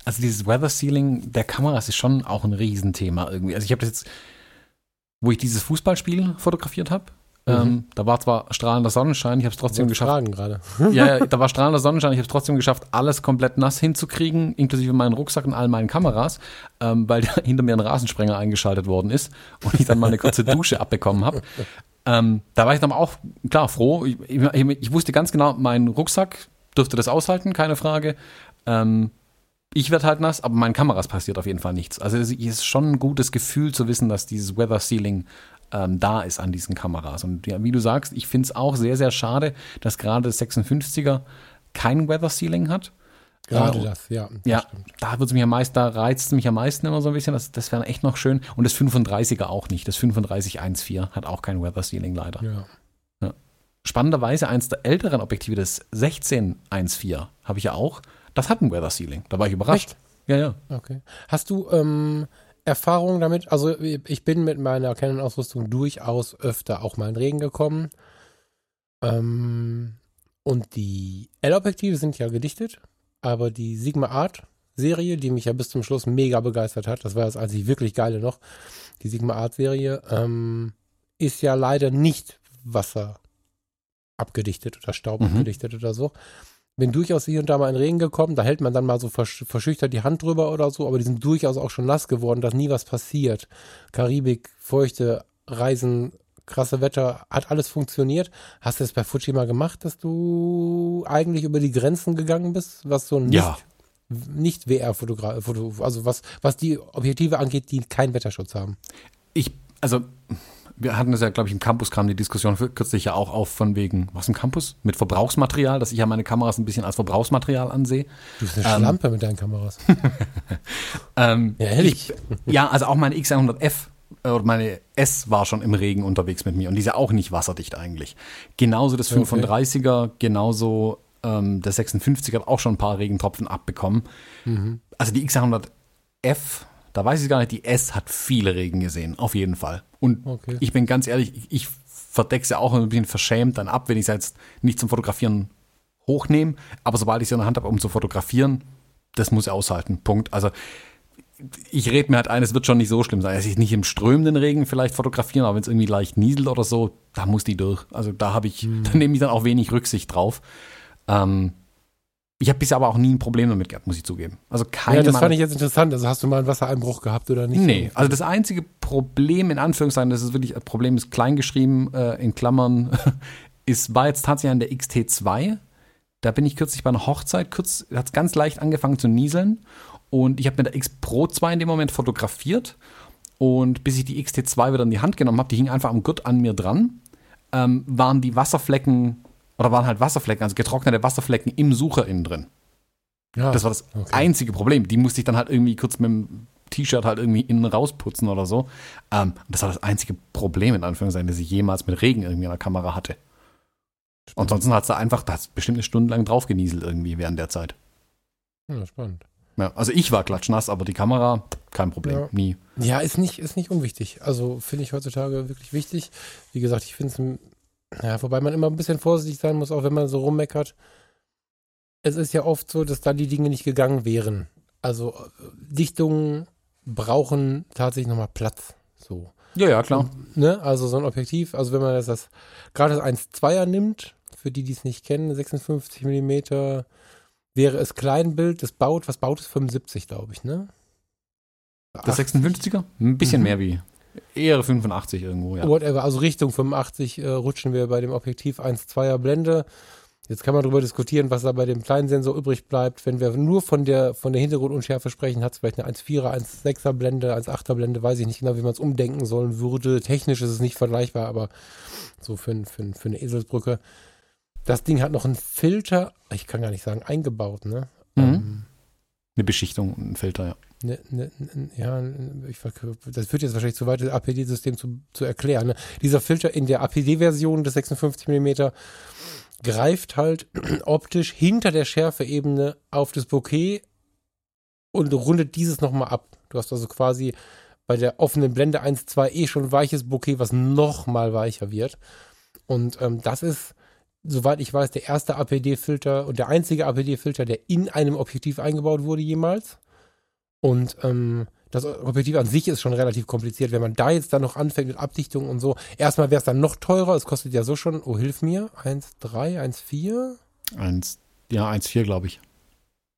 A: also dieses Weather Sealing der Kameras ist schon auch ein Riesenthema irgendwie. Also ich habe das jetzt, wo ich dieses Fußballspiel fotografiert habe, Mhm. Ähm, da war zwar strahlender Sonnenschein, ich habe es trotzdem geschafft. *laughs* Ja, ja, da war strahlender Sonnenschein, ich habe es trotzdem geschafft, alles komplett nass hinzukriegen, inklusive meinen Rucksack und all meinen Kameras, ähm, weil *laughs* hinter mir ein Rasensprenger eingeschaltet worden ist und ich dann mal eine kurze Dusche abbekommen habe. Ähm, da war ich dann auch klar froh. Ich, ich, ich, wusste ganz genau, mein Rucksack dürfte das aushalten, keine Frage. Ähm, ich werde halt nass, aber meinen Kameras passiert auf jeden Fall nichts. Also es ist schon ein gutes Gefühl zu wissen, dass dieses Weather Sealing ähm, da ist an diesen Kameras. Und ja, wie du sagst, ich finde es auch sehr, sehr schade, dass gerade das 56er kein Weather Sealing hat.
B: Gerade äh, das, ja. Das
A: ja, stimmt. da wird's mich am meisten, da reizt es mich am meisten immer so ein bisschen. Das, das wäre echt noch schön. Und das 35er auch nicht. Das 3514 hat auch kein Weather Sealing leider. Ja. ja. Spannenderweise eins der älteren Objektive, das 1614, habe ich ja auch. Das hat ein Weather Sealing. Da war ich überrascht. Echt?
B: Ja, ja. Okay. Hast du ähm, Erfahrung damit. Also ich bin mit meiner Canon-Ausrüstung durchaus öfter auch mal in Regen gekommen. Ähm, und die L-Objektive sind ja gedichtet, aber die Sigma Art Serie, die mich ja bis zum Schluss mega begeistert hat, das war das einzig wirklich geile noch, die Sigma Art Serie, ähm, ist ja leider nicht Wasser abgedichtet oder Staub mhm. abgedichtet oder so bin durchaus hier und da mal in Regen gekommen, da hält man dann mal so versch verschüchtert die Hand drüber oder so, aber die sind durchaus auch schon nass geworden, dass nie was passiert. Karibik, feuchte Reisen, krasse Wetter, hat alles funktioniert. Hast du es bei Fuji mal gemacht, dass du eigentlich über die Grenzen gegangen bist, was so nicht, ja. nicht WR-Fotograf, also was, was die Objektive angeht, die keinen Wetterschutz haben?
A: Ich, also wir hatten das ja, glaube ich, im Campus kam die Diskussion kürzlich ja auch auf von wegen, was im Campus? Mit Verbrauchsmaterial, dass ich ja meine Kameras ein bisschen als Verbrauchsmaterial ansehe.
B: Du bist eine ähm, Schlampe mit deinen Kameras. *laughs*
A: ähm, ja, ehrlich. Ich, ja, also auch meine X100F äh, oder meine S war schon im Regen unterwegs mit mir und die ist ja auch nicht wasserdicht eigentlich. Genauso das 35er, okay. genauso ähm, der 56er hat auch schon ein paar Regentropfen abbekommen. Mhm. Also die X100F da weiß ich gar nicht, die S hat viele Regen gesehen, auf jeden Fall. Und okay. ich bin ganz ehrlich, ich, ich verdecke sie auch ein bisschen verschämt dann ab, wenn ich sie jetzt nicht zum Fotografieren hochnehme. Aber sobald ich sie in der Hand habe, um zu fotografieren, das muss ich aushalten. Punkt. Also ich rede mir halt ein, es wird schon nicht so schlimm sein. Also ich nicht im strömenden Regen vielleicht fotografieren, aber wenn es irgendwie leicht nieselt oder so, da muss die durch. Also da habe ich, hm. da nehme ich dann auch wenig Rücksicht drauf. Ähm, ich habe bisher aber auch nie ein Problem damit gehabt, muss ich zugeben. Also keine
B: ja, das fand ich jetzt interessant. Also hast du mal einen Wassereinbruch gehabt oder nicht?
A: Nee, also das einzige Problem, in Anführungszeichen, das ist wirklich, Problem ist kleingeschrieben, äh, in Klammern, *laughs* ist, war jetzt tatsächlich an der XT2. Da bin ich kürzlich bei einer Hochzeit, kurz, hat es ganz leicht angefangen zu nieseln. Und ich habe mit der X Pro 2 in dem Moment fotografiert. Und bis ich die XT2 wieder in die Hand genommen habe, die hing einfach am Gurt an mir dran, ähm, waren die Wasserflecken oder waren halt Wasserflecken, also getrocknete Wasserflecken im Sucher innen drin. Ja, das war das okay. einzige Problem. Die musste ich dann halt irgendwie kurz mit dem T-Shirt halt irgendwie innen rausputzen oder so. Ähm, das war das einzige Problem, in Anführungszeichen, das ich jemals mit Regen irgendwie in der Kamera hatte. Und ansonsten hat es da einfach, da bestimmt eine Stunde lang drauf genieselt irgendwie während der Zeit.
B: Ja, spannend.
A: Ja, also ich war klatschnass, aber die Kamera, kein Problem, ja. nie.
B: Ja, ist nicht, ist nicht unwichtig. Also finde ich heutzutage wirklich wichtig. Wie gesagt, ich finde es ja, wobei man immer ein bisschen vorsichtig sein muss, auch wenn man so rummeckert. Es ist ja oft so, dass da die Dinge nicht gegangen wären. Also Dichtungen brauchen tatsächlich nochmal Platz. So.
A: Ja, ja, klar.
B: Und, ne? Also so ein Objektiv, also wenn man das, das gerade das 1,2er nimmt, für die, die es nicht kennen, 56 mm, wäre es Kleinbild, das baut, was baut es? 75, glaube ich, ne?
A: Das 56er? Ein bisschen mhm. mehr wie Eher 85 irgendwo, ja.
B: Whatever, also Richtung 85 äh, rutschen wir bei dem Objektiv 1,2er Blende. Jetzt kann man darüber diskutieren, was da bei dem kleinen Sensor übrig bleibt. Wenn wir nur von der, von der Hintergrundunschärfe sprechen, hat es vielleicht eine 1,4er, 1,6er Blende, 1,8er Blende, weiß ich nicht genau, wie man es umdenken sollen würde. Technisch ist es nicht vergleichbar, aber so für, für, für eine Eselsbrücke. Das Ding hat noch einen Filter, ich kann gar nicht sagen, eingebaut, ne?
A: Mhm. Ähm, eine Beschichtung, ein Filter, ja.
B: Ne, ne, ja, ich, das führt jetzt wahrscheinlich zu weit, das APD-System zu, zu erklären. Ne? Dieser Filter in der APD-Version des 56 mm greift halt *clears throat* optisch hinter der Schärfeebene auf das Bokeh und rundet dieses nochmal ab. Du hast also quasi bei der offenen Blende 1.2 eh schon weiches Bokeh, was nochmal weicher wird. Und ähm, das ist, soweit ich weiß, der erste APD-Filter und der einzige APD-Filter, der in einem Objektiv eingebaut wurde jemals. Und ähm, das Objektiv an sich ist schon relativ kompliziert. Wenn man da jetzt dann noch anfängt mit Abdichtung und so, erstmal wäre es dann noch teurer. Es kostet ja so schon, oh, hilf mir, 1,3, 1,4?
A: 1, ja, 1,4 glaube ich.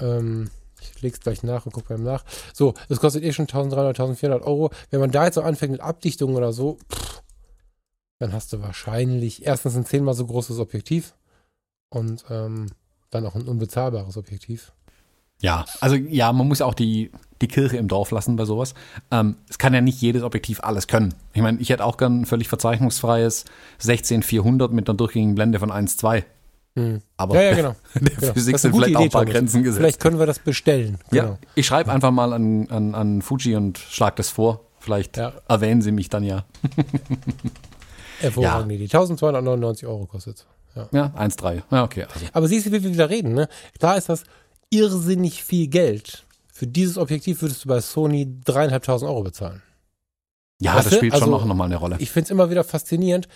B: Ähm, ich leg's gleich nach und gucke beim nach. So, es kostet eh schon 1300, 1400 Euro. Wenn man da jetzt so anfängt mit Abdichtung oder so, pff, dann hast du wahrscheinlich erstens ein zehnmal so großes Objektiv und ähm, dann auch ein unbezahlbares Objektiv.
A: Ja, also ja, man muss auch die, die Kirche im Dorf lassen bei sowas. Ähm, es kann ja nicht jedes Objektiv alles können. Ich meine, ich hätte auch gern ein völlig verzeichnungsfreies 16-400 mit einer durchgängigen Blende von 1,2.
B: Hm. Aber ja, ja, genau. *laughs* der
A: genau. Physik sind vielleicht Idee, auch ein paar Grenzen gesetzt.
B: Vielleicht können wir das bestellen.
A: Genau. Ja, ich schreibe einfach mal an, an, an Fuji und schlage das vor. Vielleicht ja. erwähnen sie mich dann ja. *laughs*
B: Hervorragende ja. Idee. 1299 Euro kostet
A: Ja, ja 1,3. Ja, okay.
B: Also. Aber siehst du, wie wir wieder reden, ne? Klar ist das irrsinnig viel Geld. Für dieses Objektiv würdest du bei Sony dreieinhalbtausend Euro bezahlen.
A: Ja, weißt das spielt also, schon noch mal eine Rolle.
B: Ich finde es immer wieder faszinierend.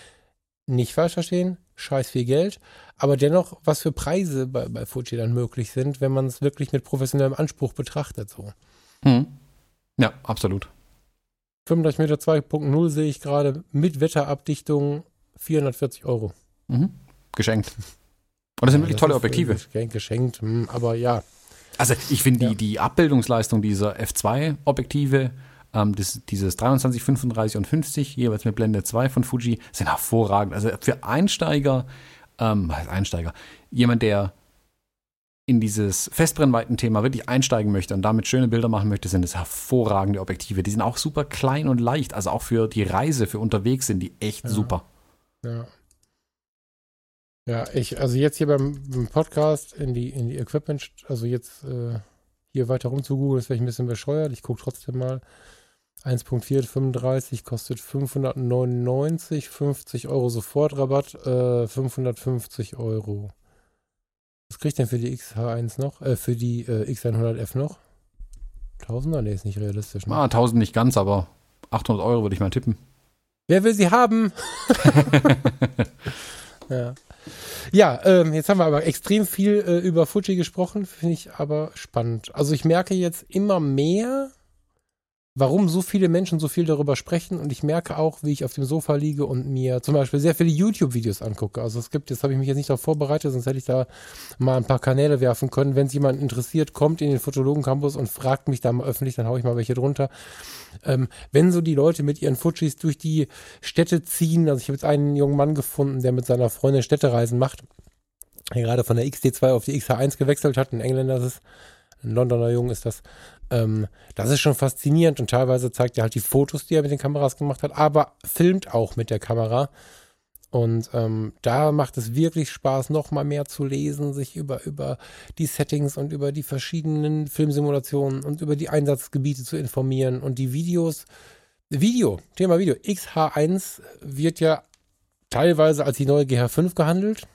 B: Nicht falsch verstehen, scheiß viel Geld, aber dennoch, was für Preise bei, bei Fuji dann möglich sind, wenn man es wirklich mit professionellem Anspruch betrachtet. So.
A: Hm. Ja, absolut.
B: 35 Meter 2.0 sehe ich gerade mit Wetterabdichtung 440 Euro.
A: Mhm. Geschenkt. Und das sind wirklich das tolle Objektive.
B: Geschenkt, geschenkt, hm, aber ja.
A: Also ich finde ja. die, die Abbildungsleistung dieser F2-Objektive, ähm, dieses 23, 35 und 50, jeweils mit Blende 2 von Fuji, sind hervorragend. Also für Einsteiger, ähm, Einsteiger, jemand, der in dieses Festbrennweiten-Thema wirklich einsteigen möchte und damit schöne Bilder machen möchte, sind es hervorragende Objektive. Die sind auch super klein und leicht, also auch für die Reise, für unterwegs sind die echt
B: Ja.
A: super.
B: Ja. Ja, ich, also jetzt hier beim, beim Podcast in die, in die Equipment, also jetzt äh, hier weiter rum zu googeln, ist vielleicht ein bisschen bescheuert. Ich gucke trotzdem mal. 1.435 kostet 599, 50 Euro Sofortrabatt, äh, 550 Euro. Was kriegt denn für die XH1 noch? Äh, für die äh, X100F noch? Tausender? Nee, ist nicht realistisch. Ne?
A: Ah, 1000 nicht ganz, aber 800 Euro würde ich mal tippen.
B: Wer will sie haben? *laughs* *laughs* ja. Ja, ähm, jetzt haben wir aber extrem viel äh, über Fuji gesprochen, finde ich aber spannend. Also ich merke jetzt immer mehr, warum so viele Menschen so viel darüber sprechen und ich merke auch, wie ich auf dem Sofa liege und mir zum Beispiel sehr viele YouTube-Videos angucke. Also es gibt, jetzt habe ich mich jetzt nicht darauf vorbereitet, sonst hätte ich da mal ein paar Kanäle werfen können. Wenn es jemand interessiert, kommt in den Fotologen Campus und fragt mich da mal öffentlich, dann haue ich mal welche drunter. Ähm, wenn so die Leute mit ihren Fujis durch die Städte ziehen, also ich habe jetzt einen jungen Mann gefunden, der mit seiner Freundin Städtereisen macht, der gerade von der XT2 auf die XH1 gewechselt hat, ein Engländer ist es, ein Londoner Jung ist das. Ähm, das ist schon faszinierend und teilweise zeigt er halt die Fotos, die er mit den Kameras gemacht hat, aber filmt auch mit der Kamera. Und ähm, da macht es wirklich Spaß, noch mal mehr zu lesen, sich über, über die Settings und über die verschiedenen Filmsimulationen und über die Einsatzgebiete zu informieren und die Videos. Video, Thema Video. XH1 wird ja teilweise als die neue GH5 gehandelt.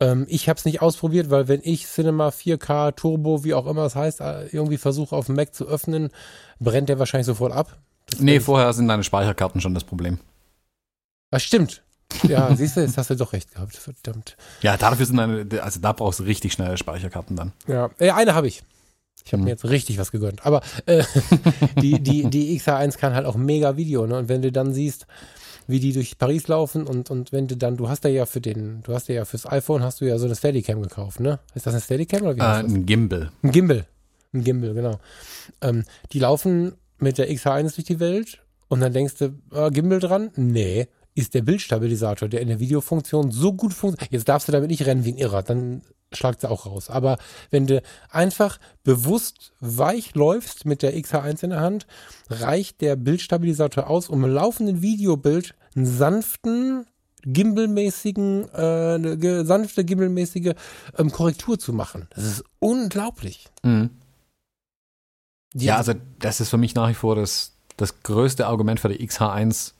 B: Ähm, ich habe es nicht ausprobiert, weil wenn ich Cinema 4K Turbo, wie auch immer es heißt, äh, irgendwie versuche auf dem Mac zu öffnen, brennt der wahrscheinlich sofort ab. Das
A: Nee, vorher sind deine Speicherkarten schon das Problem.
B: Ah, stimmt. Ja, *laughs* siehst du, jetzt hast du doch recht gehabt. Verdammt.
A: Ja, dafür sind deine, also da brauchst du richtig schnelle Speicherkarten dann.
B: Ja, äh, eine habe ich. Ich habe
A: Hm.
B: mir jetzt richtig was gegönnt. Aber äh, *laughs* die, die, die XH1 kann halt auch mega Video, ne? Und wenn du dann siehst, wie die durch Paris laufen und, und wenn du dann, du hast ja ja für den, du hast ja fürs iPhone hast du ja so eine Steadicam gekauft, ne? Ist das eine Steadicam oder wie
A: Äh,
B: heißt das?
A: ein Gimbal.
B: Ein Gimbal. Ein Gimbal, genau. Ähm, die laufen mit der XH1 durch die Welt und dann denkst du, äh, Gimbal dran? Nee, ist der Bildstabilisator, der in der Videofunktion so gut funktioniert. Jetzt darfst du damit nicht rennen wie ein Irrer, dann schlagt sie auch raus. Aber wenn du einfach bewusst weich läufst mit der XH1 in der Hand, reicht der Bildstabilisator aus, um im laufenden Videobild einen sanften, gimbalmäßigen, äh, eine sanfte, gimbalmäßige ähm, Korrektur zu machen. Das ist unglaublich.
A: Mhm. Ja, also das ist für mich nach wie vor das, das größte Argument für die XH1,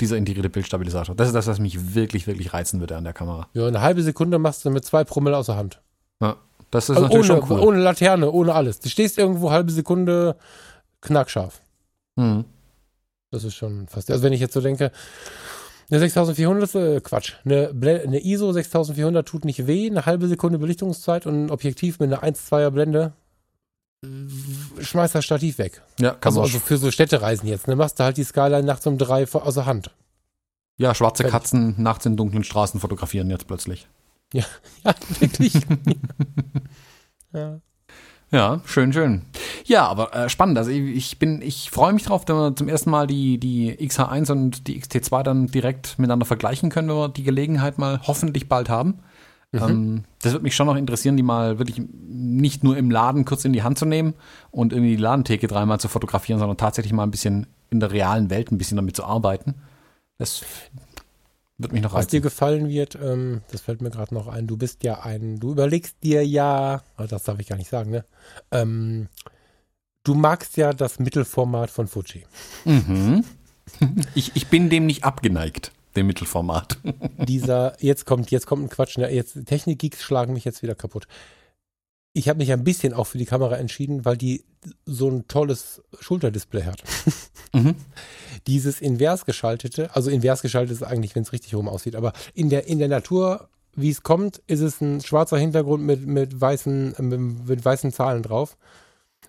A: dieser integrierte Bildstabilisator. Das ist das, was mich wirklich, wirklich reizen würde an der Kamera.
B: ja, eine halbe Sekunde machst du mit zwei Promille außer Hand.
A: Ja, das ist
B: Also
A: natürlich
B: ohne,
A: schon cool.
B: ohne Laterne, ohne alles. Du stehst irgendwo halbe Sekunde knackscharf.
A: Mhm.
B: Das ist schon fast. Also wenn ich jetzt so denke, eine 6400, äh, Quatsch. Eine, eine ISO 6400 tut nicht weh, eine halbe Sekunde Belichtungszeit und ein Objektiv mit einer 1,2er Blende schmeißt das Stativ weg.
A: Ja, kann
B: Also,
A: man
B: also für so Städtereisen jetzt. Ne? Machst du halt die Skyline nachts um drei vor- außer Hand.
A: ja, schwarze
B: fertig.
A: Katzen nachts in dunklen Straßen fotografieren jetzt plötzlich.
B: Ja, *laughs* wirklich. *laughs* ja.
A: Ja, schön, schön. Ja, aber äh, spannend. Also ich, ich bin, ich freue mich drauf, wenn wir zum ersten Mal die, die XH1 und die XT2 dann direkt miteinander vergleichen können, wenn wir die Gelegenheit mal hoffentlich bald haben. Ähm, das würde mich schon noch interessieren, die mal wirklich nicht nur im Laden kurz in die Hand zu nehmen und irgendwie die Ladentheke dreimal zu fotografieren, sondern tatsächlich mal ein bisschen in der realen Welt ein bisschen damit zu arbeiten. Das wird mich noch
B: Was dir
A: reizen.
B: gefallen wird, ähm, das fällt mir gerade noch ein, du bist ja ein, du überlegst dir ja, ah, das darf ich gar nicht sagen, ne? Ähm, du magst ja das Mittelformat von Fuji.
A: Mhm. *laughs* Ich, ich bin dem nicht abgeneigt, dem Mittelformat. *laughs*
B: Dieser, jetzt kommt, jetzt kommt ein Quatsch, ne? jetzt Technikgeeks schlagen mich jetzt wieder kaputt. Ich habe mich ein bisschen auch für die Kamera entschieden, weil die so ein tolles Schulterdisplay hat. *laughs*
A: Mhm.
B: Dieses invers geschaltete, also invers geschaltet ist eigentlich, wenn es richtig rum aussieht, aber in der, in der Natur, wie es kommt, ist es ein schwarzer Hintergrund mit, mit, weißen, mit, mit weißen Zahlen drauf,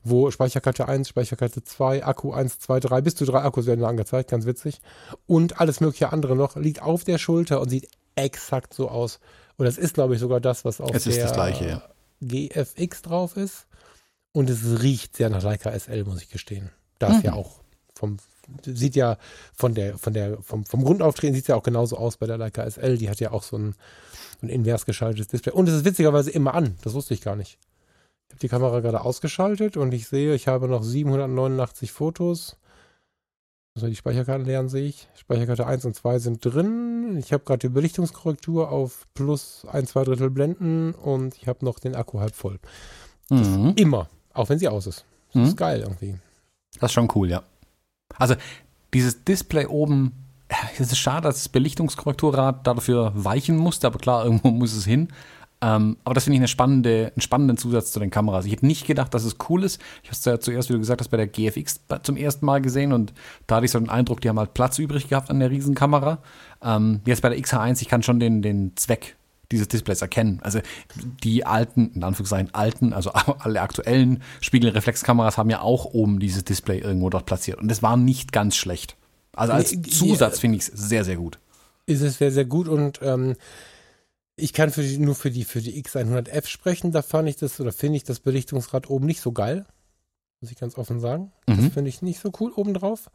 B: wo Speicherkarte 1, Speicherkarte 2, Akku 1, 2, 3, bis zu drei Akkus werden da angezeigt, ganz witzig. Und alles mögliche andere noch liegt auf der Schulter und sieht exakt so aus. Und das ist, glaube ich, sogar das, was auf
A: Es ist
B: der
A: das Gleiche, ja.
B: GFX drauf ist. Und es riecht sehr nach Leica SL, muss ich gestehen. Da ist
A: Mhm.
B: ja auch vom, sieht ja von der, von der, vom, vom Grundauftreten sieht es ja auch genauso aus bei der Leica SL. Die hat ja auch so ein, ein invers geschaltetes Display. Und es ist witzigerweise immer an. Das wusste ich gar nicht. Ich habe die Kamera gerade ausgeschaltet und ich sehe, ich habe noch 789 Fotos. Also die Speicherkarten leeren sehe ich. Speicherkarte 1 und 2 sind drin. Ich habe gerade die Belichtungskorrektur auf plus 1, 2 Drittel Blenden und ich habe noch den Akku halb voll.
A: Mhm.
B: Immer, auch wenn sie aus ist. Das
A: Mhm.
B: ist geil irgendwie.
A: Das ist schon cool, ja. Also dieses Display oben, es ist schade, dass das Belichtungskorrekturrad dafür weichen musste, aber klar, irgendwo *laughs* muss es hin. Ähm, aber das finde ich eine spannende, einen spannenden Zusatz zu den Kameras. Ich hätte nicht gedacht, dass es cool ist. Ich habe es ja zuerst, wie du gesagt hast, bei der GFX zum ersten Mal gesehen und da hatte ich so den Eindruck, die haben halt Platz übrig gehabt an der Riesenkamera. Ähm, jetzt bei der XH1, ich kann schon den, den Zweck dieses Displays erkennen. Also die alten, in Anführungszeichen alten, also *laughs* alle aktuellen Spiegelreflexkameras haben ja auch oben dieses Display irgendwo dort platziert. Und das war nicht ganz schlecht. Also als
B: Nee, die-
A: Zusatz finde ich es sehr, sehr gut.
B: Ist es sehr, sehr gut und ähm, ich kann für die, nur für die, für die X100F sprechen. Da fand ich das oder finde ich das Belichtungsrad oben nicht so geil. Muss ich ganz offen sagen. Das
A: Mhm.
B: finde ich nicht so cool obendrauf.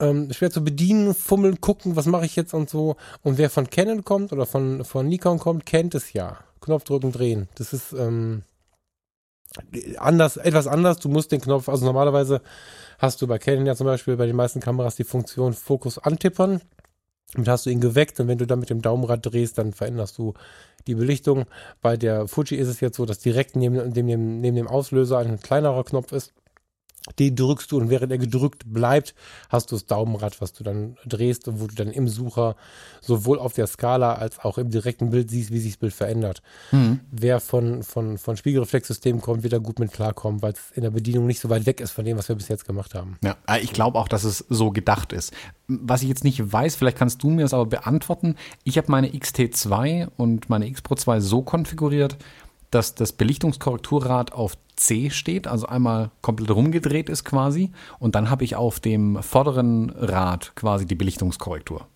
B: Ähm, schwer zu bedienen, fummeln, gucken, was mache ich jetzt und so. Und wer von Canon kommt oder von, von Nikon kommt, kennt es ja. Knopf drücken, drehen. Das ist ähm, anders, etwas anders. Du musst den Knopf, also normalerweise hast du bei Canon ja zum Beispiel bei den meisten Kameras die Funktion Fokus antippern. Damit hast du ihn geweckt und wenn du dann mit dem Daumenrad drehst, dann veränderst du die Belichtung. Bei der Fuji ist es jetzt so, dass direkt neben, neben, neben dem Auslöser ein kleinerer Knopf ist. Den drückst du und während er gedrückt bleibt, hast du das Daumenrad, was du dann drehst und wo du dann im Sucher sowohl auf der Skala als auch im direkten Bild siehst, wie sich das Bild verändert.
A: Mhm.
B: Wer von, von, von Spiegelreflexsystemen kommt, wird da gut mit klarkommen, weil es in der Bedienung nicht so weit weg ist von dem, was wir bis jetzt gemacht haben.
A: Ja, äh, ich glaube auch, dass es so gedacht ist. Was ich jetzt nicht weiß, vielleicht kannst du mir es aber beantworten. Ich habe meine XT2 und meine X Pro 2 so konfiguriert, dass das Belichtungskorrekturrad auf C steht, also einmal komplett rumgedreht ist quasi. Und dann habe ich auf dem vorderen Rad quasi die Belichtungskorrektur.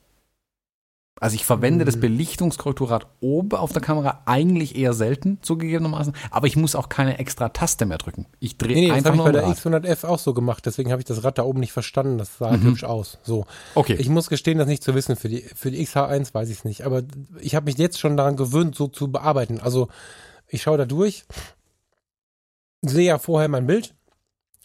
A: Also ich verwende das
B: Mhm.
A: Belichtungskorrekturrad oben auf der Kamera eigentlich eher selten, zugegebenermaßen, aber ich muss auch keine extra Taste mehr drücken. Ich drehe
B: Nee, nee, das
A: einfach
B: habe ich
A: nur
B: bei der
A: Rad.
B: X100F auch so gemacht, deswegen habe ich das Rad da oben nicht verstanden. Das sah
A: Mhm.
B: hübsch aus. So.
A: Okay.
B: Ich muss gestehen, das nicht zu wissen. Für die, für die XH1 weiß ich es nicht. Aber ich habe mich jetzt schon daran gewöhnt, so zu bearbeiten. Also ich schaue da durch, sehe ja vorher mein Bild,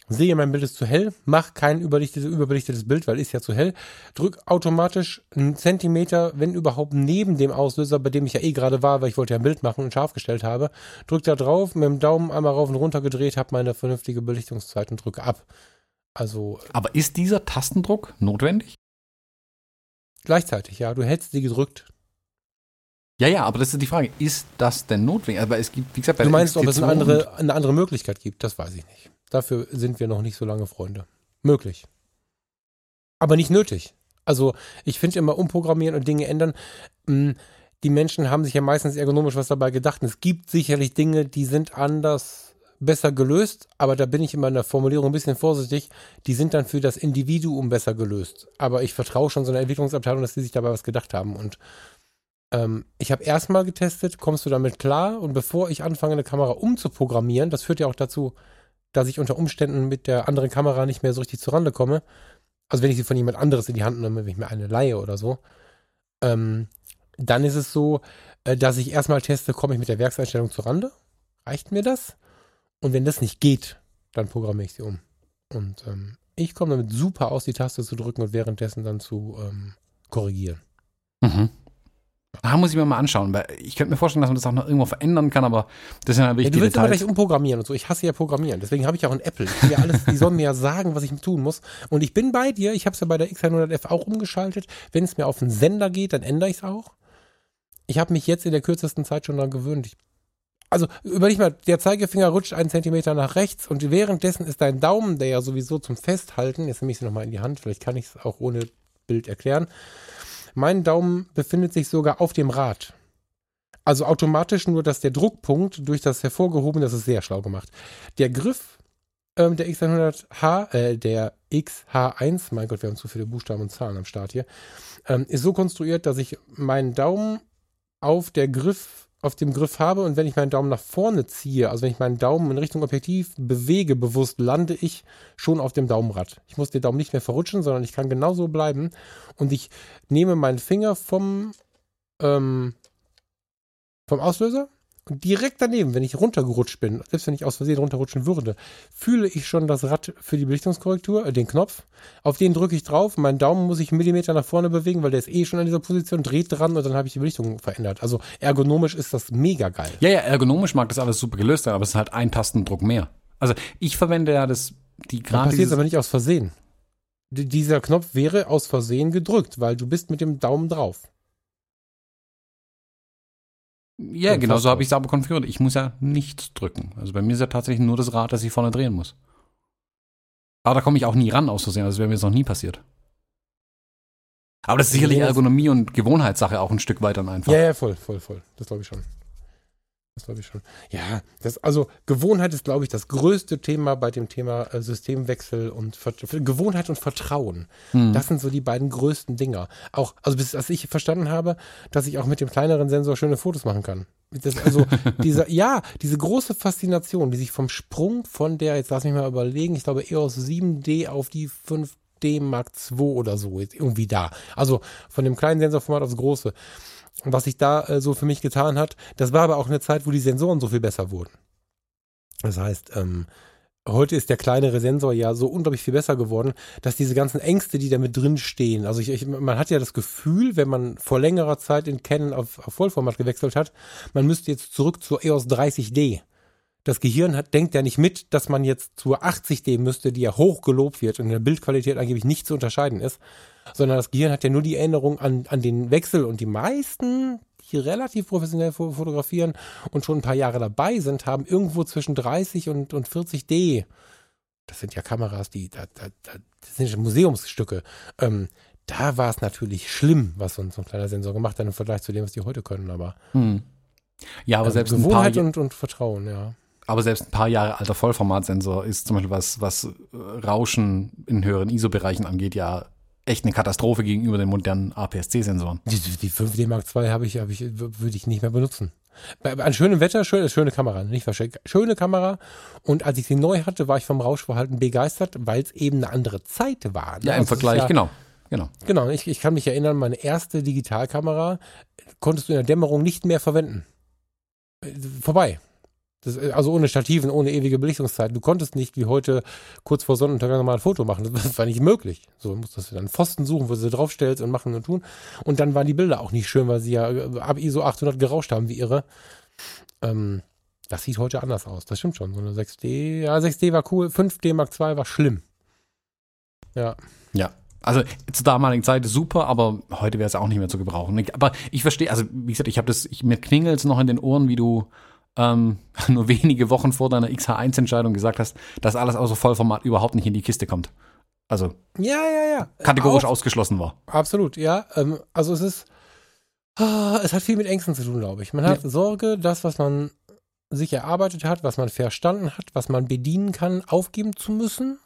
B: sehe, mein Bild ist zu hell, mach kein überlichtetes, überbelichtetes Bild, weil ist ja zu hell, drück automatisch einen Zentimeter, wenn überhaupt neben dem Auslöser, bei dem ich ja eh gerade war, weil ich wollte ja ein Bild machen und scharf gestellt habe, drück da drauf, mit dem Daumen einmal rauf und runter gedreht, habe meine vernünftige Belichtungszeit und drücke ab. Also
A: Aber ist dieser Tastendruck notwendig?
B: gleichzeitig, ja, du hättest sie gedrückt.
A: Ja, ja, aber das ist die Frage. Ist das denn notwendig? Aber es gibt, wie gesagt, bei
B: Du meinst, ob es eine
A: XT2
B: andere, eine andere Möglichkeit gibt? Das weiß ich nicht. Dafür sind wir noch nicht so lange Freunde. Möglich. Aber nicht nötig. Also, ich finde immer umprogrammieren und Dinge ändern. mh, Die Menschen haben sich ja meistens ergonomisch was dabei gedacht. Und es gibt sicherlich Dinge, die sind anders, besser gelöst. Aber da bin ich immer in der Formulierung ein bisschen vorsichtig. Die sind dann für das Individuum besser gelöst. Aber ich vertraue schon so einer Entwicklungsabteilung, dass die sich dabei was gedacht haben. Und ähm, ich habe erstmal getestet, kommst du damit klar? Und bevor ich anfange, eine Kamera umzuprogrammieren, das führt ja auch dazu, dass ich unter Umständen mit der anderen Kamera nicht mehr so richtig zurande komme. Also wenn ich sie von jemand anderes in die Hand nehme, wenn ich mir eine leihe oder so, ähm, dann ist es so, äh, dass ich erstmal teste, komme ich mit der Werkseinstellung zurande? Reicht mir das? Und wenn das nicht geht, dann programmiere ich sie um. Und ähm, ich komme damit super aus, die Taste zu drücken und währenddessen dann zu ähm, korrigieren.
A: Mhm. Da muss ich mir mal anschauen, weil ich könnte mir vorstellen, dass man das auch noch irgendwo verändern kann, aber das sind ja
B: Ja,
A: wichtige
B: du willst immer
A: Details.
B: gleich umprogrammieren und so. Ich hasse ja Programmieren. Deswegen habe ich auch ein Apple. Will ja alles, die sollen mir ja sagen, was ich tun muss. Und ich bin bei dir. Ich habe es ja bei der X100F auch umgeschaltet. Wenn es mir auf den Sender geht, dann ändere ich es auch. Ich habe mich jetzt in der kürzesten Zeit schon daran gewöhnt. Ich, also überleg mal, der Zeigefinger rutscht einen Zentimeter nach rechts und währenddessen ist dein Daumen, der ja sowieso zum Festhalten, jetzt nehme ich sie nochmal in die Hand, vielleicht kann ich es auch ohne Bild erklären. Mein Daumen befindet sich sogar auf dem Rad. Also automatisch nur, dass der Druckpunkt durch das hervorgehobene, das ist sehr schlau gemacht. Der Griff ähm, der X100H, äh, der XH1, mein Gott, wir haben zu viele Buchstaben und Zahlen am Start hier, ähm, ist so konstruiert, dass ich meinen Daumen auf der Griff, auf dem Griff habe und wenn ich meinen Daumen nach vorne ziehe, also wenn ich meinen Daumen in Richtung Objektiv bewege, bewusst lande ich schon auf dem Daumenrad. Ich muss den Daumen nicht mehr verrutschen, sondern ich kann genauso bleiben und ich nehme meinen Finger vom ähm, vom Auslöser Und direkt daneben, wenn ich runtergerutscht bin, selbst wenn ich aus Versehen runterrutschen würde, fühle ich schon das Rad für die Belichtungskorrektur, äh, den Knopf. Auf den drücke ich drauf. Mein Daumen muss ich einen Millimeter nach vorne bewegen, weil der ist eh schon an dieser Position, dreht dran und dann habe ich die Belichtung verändert. Also ergonomisch ist das mega geil.
A: Ja, ja, ergonomisch mag das alles super gelöst sein, aber es ist halt ein Tastendruck mehr. Also ich verwende ja das, die
B: Da
A: gerade
B: passiert aber nicht aus Versehen. D dieser Knopf wäre aus Versehen gedrückt, weil du bist mit dem Daumen drauf.
A: Ja,
B: Ja,
A: genau so habe ich es aber konfiguriert. Ich muss ja nichts drücken. Also bei mir ist ja tatsächlich nur das Rad, das ich vorne drehen muss. Aber da komme ich auch nie ran aus Versehen. Also das wäre mir jetzt noch nie passiert. Aber das ist sicherlich Ergonomie und Gewohnheitssache auch ein Stück weit dann einfach.
B: Ja, ja, voll, voll, voll. Das glaube ich schon. Das glaube ich schon. Ja, das, also Gewohnheit ist, glaube ich, das größte Thema bei dem Thema äh, Systemwechsel und Vert Gewohnheit und Vertrauen.
A: Hm.
B: Das sind so die beiden größten Dinger. Auch, also bis dass ich verstanden habe, dass ich auch mit dem kleineren Sensor schöne Fotos machen kann. Das, also *laughs* dieser, ja, diese große Faszination, die sich vom Sprung von der, jetzt lass mich mal überlegen, ich glaube EOS 7D auf die 5D Mark II oder so, ist irgendwie da. Also von dem kleinen Sensorformat aufs große. Was sich da äh, so für mich getan hat, das war aber auch eine Zeit, wo die Sensoren so viel besser wurden. Das heißt, ähm, heute ist der kleinere Sensor ja so unglaublich viel besser geworden, dass diese ganzen Ängste, die da mit drin stehen, also ich, ich, man hat ja das Gefühl, wenn man vor längerer Zeit in Canon auf, auf Vollformat gewechselt hat, man müsste jetzt zurück zur EOS 30D. Das Gehirn hat, denkt ja nicht mit, dass man jetzt zur 80D müsste, die ja hoch gelobt wird und in der Bildqualität angeblich nicht zu unterscheiden ist, sondern das Gehirn hat ja nur die Erinnerung an, an den Wechsel und die meisten, die relativ professionell fo- fotografieren und schon ein paar Jahre dabei sind, haben irgendwo zwischen 30 und, und 40D. Das sind ja Kameras, die, da, da, da, das sind Museumsstücke. Ähm, da war es natürlich schlimm, was so ein, so ein kleiner Sensor gemacht hat im Vergleich zu dem, was die heute können, aber,
A: Hm. Ja, aber
B: ähm,
A: selbst, ein paar,
B: Gewohnheit und, und Vertrauen, ja.
A: aber selbst ein paar Jahre alter Vollformatsensor ist zum Beispiel was, was äh, Rauschen in höheren ISO-Bereichen angeht, ja echt eine Katastrophe gegenüber den modernen APS-C-Sensoren.
B: Die, die 5D Mark II habe ich, habe ich, würde ich nicht mehr benutzen. Bei, bei an schönem Wetter, schön, schöne Kamera, nicht versteckt. Schöne Kamera. Und als ich sie neu hatte, war ich vom Rauschverhalten begeistert, weil es eben eine andere Zeit war. ne?
A: Ja,
B: Also
A: im
B: ist
A: Vergleich,
B: ja,
A: genau. Genau.
B: Genau, ich, ich kann mich erinnern, meine erste Digitalkamera konntest du in der Dämmerung nicht mehr verwenden. Äh, Vorbei. Das, äh, also ohne Stativen, ohne ewige Belichtungszeit. Du konntest nicht wie heute kurz vor Sonnenuntergang mal ein Foto machen. Das war nicht möglich. So musstest du dann Pfosten suchen, wo du sie draufstellst und machen und tun. Und dann waren die Bilder auch nicht schön, weil sie ja äh, ab ISO 800 gerauscht haben wie irre. Ähm, das sieht heute anders aus. Das stimmt schon. So eine 6D, ja 6D war cool. 5D Mark II war schlimm. Ja.
A: Ja. Also zur damaligen Zeit super, aber heute wäre es auch nicht mehr zu gebrauchen. Aber ich verstehe, also wie gesagt, ich habe das, ich, mir klingelt noch in den Ohren, wie du ähm, *laughs* nur wenige Wochen vor deiner XH1-Entscheidung gesagt hast, dass alles außer Vollformat überhaupt nicht in die Kiste kommt. Also
B: Ja, ja, ja.
A: kategorisch
B: Auch-
A: ausgeschlossen war.
B: Absolut, ja. Ähm, also es ist, ah, es hat viel mit Ängsten zu tun, glaube ich. Man hat Sorge, das, was man sich erarbeitet hat, was man verstanden hat, was man bedienen kann, aufgeben zu müssen.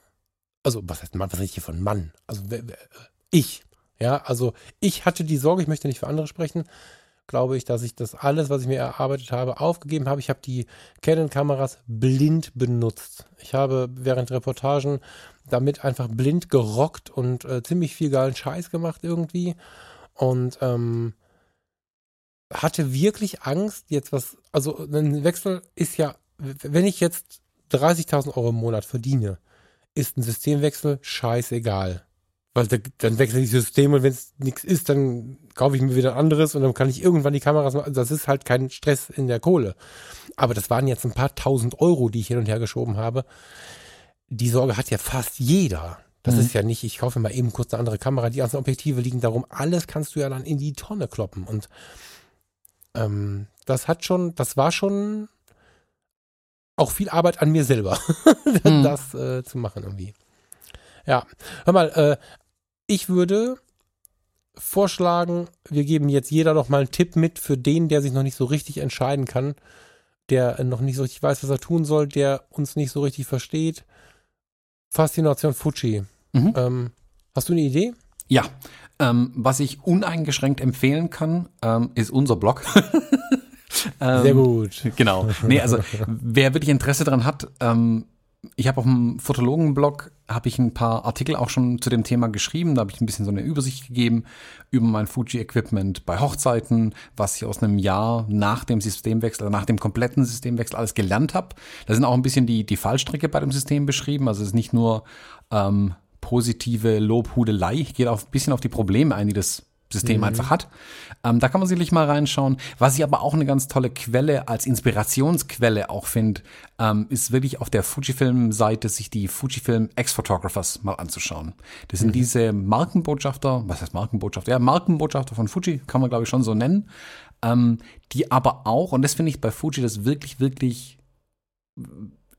B: Also, was heißt Mann, was rede ich hier von Mann? Also, wer- ich. Ja, also ich hatte die Sorge, ich möchte nicht für andere sprechen, glaube ich, dass ich das alles, was ich mir erarbeitet habe, aufgegeben habe. Ich habe die Canon-Kameras blind benutzt. Ich habe während Reportagen damit einfach blind gerockt und äh, ziemlich viel geilen Scheiß gemacht irgendwie. Und ähm, hatte wirklich Angst, jetzt was, also ein Wechsel ist ja, wenn ich jetzt 30.000 Euro im Monat verdiene, ist ein Systemwechsel scheißegal. Weil da, dann wechsle ich das System und wenn es nichts ist, dann kaufe ich mir wieder ein anderes und dann kann ich irgendwann die Kameras machen. Das ist halt kein Stress in der Kohle. Aber das waren jetzt ein paar tausend Euro, die ich hin und her geschoben habe. Die Sorge hat ja fast jeder. Das
A: Mhm.
B: ist ja nicht, ich kaufe mal eben kurz eine andere Kamera, die ganzen Objektive liegen darum, alles kannst du ja dann in die Tonne kloppen. Und ähm, das hat schon, das war schon auch viel Arbeit an mir selber, *laughs*
A: Mhm.
B: das äh, zu machen irgendwie. Ja, hör mal, äh, ich würde vorschlagen, wir geben jetzt jeder noch mal einen Tipp mit für den, der sich noch nicht so richtig entscheiden kann, der noch nicht so richtig weiß, was er tun soll, der uns nicht so richtig versteht. Faszination Fuji.
A: Mhm.
B: Ähm, hast du eine Idee?
A: Ja, ähm, was ich uneingeschränkt empfehlen kann, ähm, ist unser Blog. *laughs* Ähm,
B: Sehr gut.
A: Genau. Nee, also *laughs* wer wirklich Interesse daran hat, ähm, ich habe auf dem Fotologen-Blog habe ich ein paar Artikel auch schon zu dem Thema geschrieben. Da habe ich ein bisschen so eine Übersicht gegeben über mein Fuji-Equipment bei Hochzeiten, was ich aus einem Jahr nach dem Systemwechsel, also nach dem kompletten Systemwechsel alles gelernt habe. Da sind auch ein bisschen die, die Fallstrecke bei dem System beschrieben. Also es ist nicht nur ähm, positive Lobhudelei, geht auch ein bisschen auf die Probleme ein, die das System mhm. einfach hat. Ähm, da kann man sicherlich mal reinschauen. Was ich aber auch eine ganz tolle Quelle als Inspirationsquelle auch finde, ähm, ist wirklich auf der Fujifilm-Seite sich die Fujifilm Ex-Photographers mal anzuschauen. Das sind mhm. diese Markenbotschafter, was heißt Markenbotschafter? Ja, Markenbotschafter von Fuji, kann man glaube ich schon so nennen, ähm, die aber auch, und das finde ich bei Fuji das wirklich, wirklich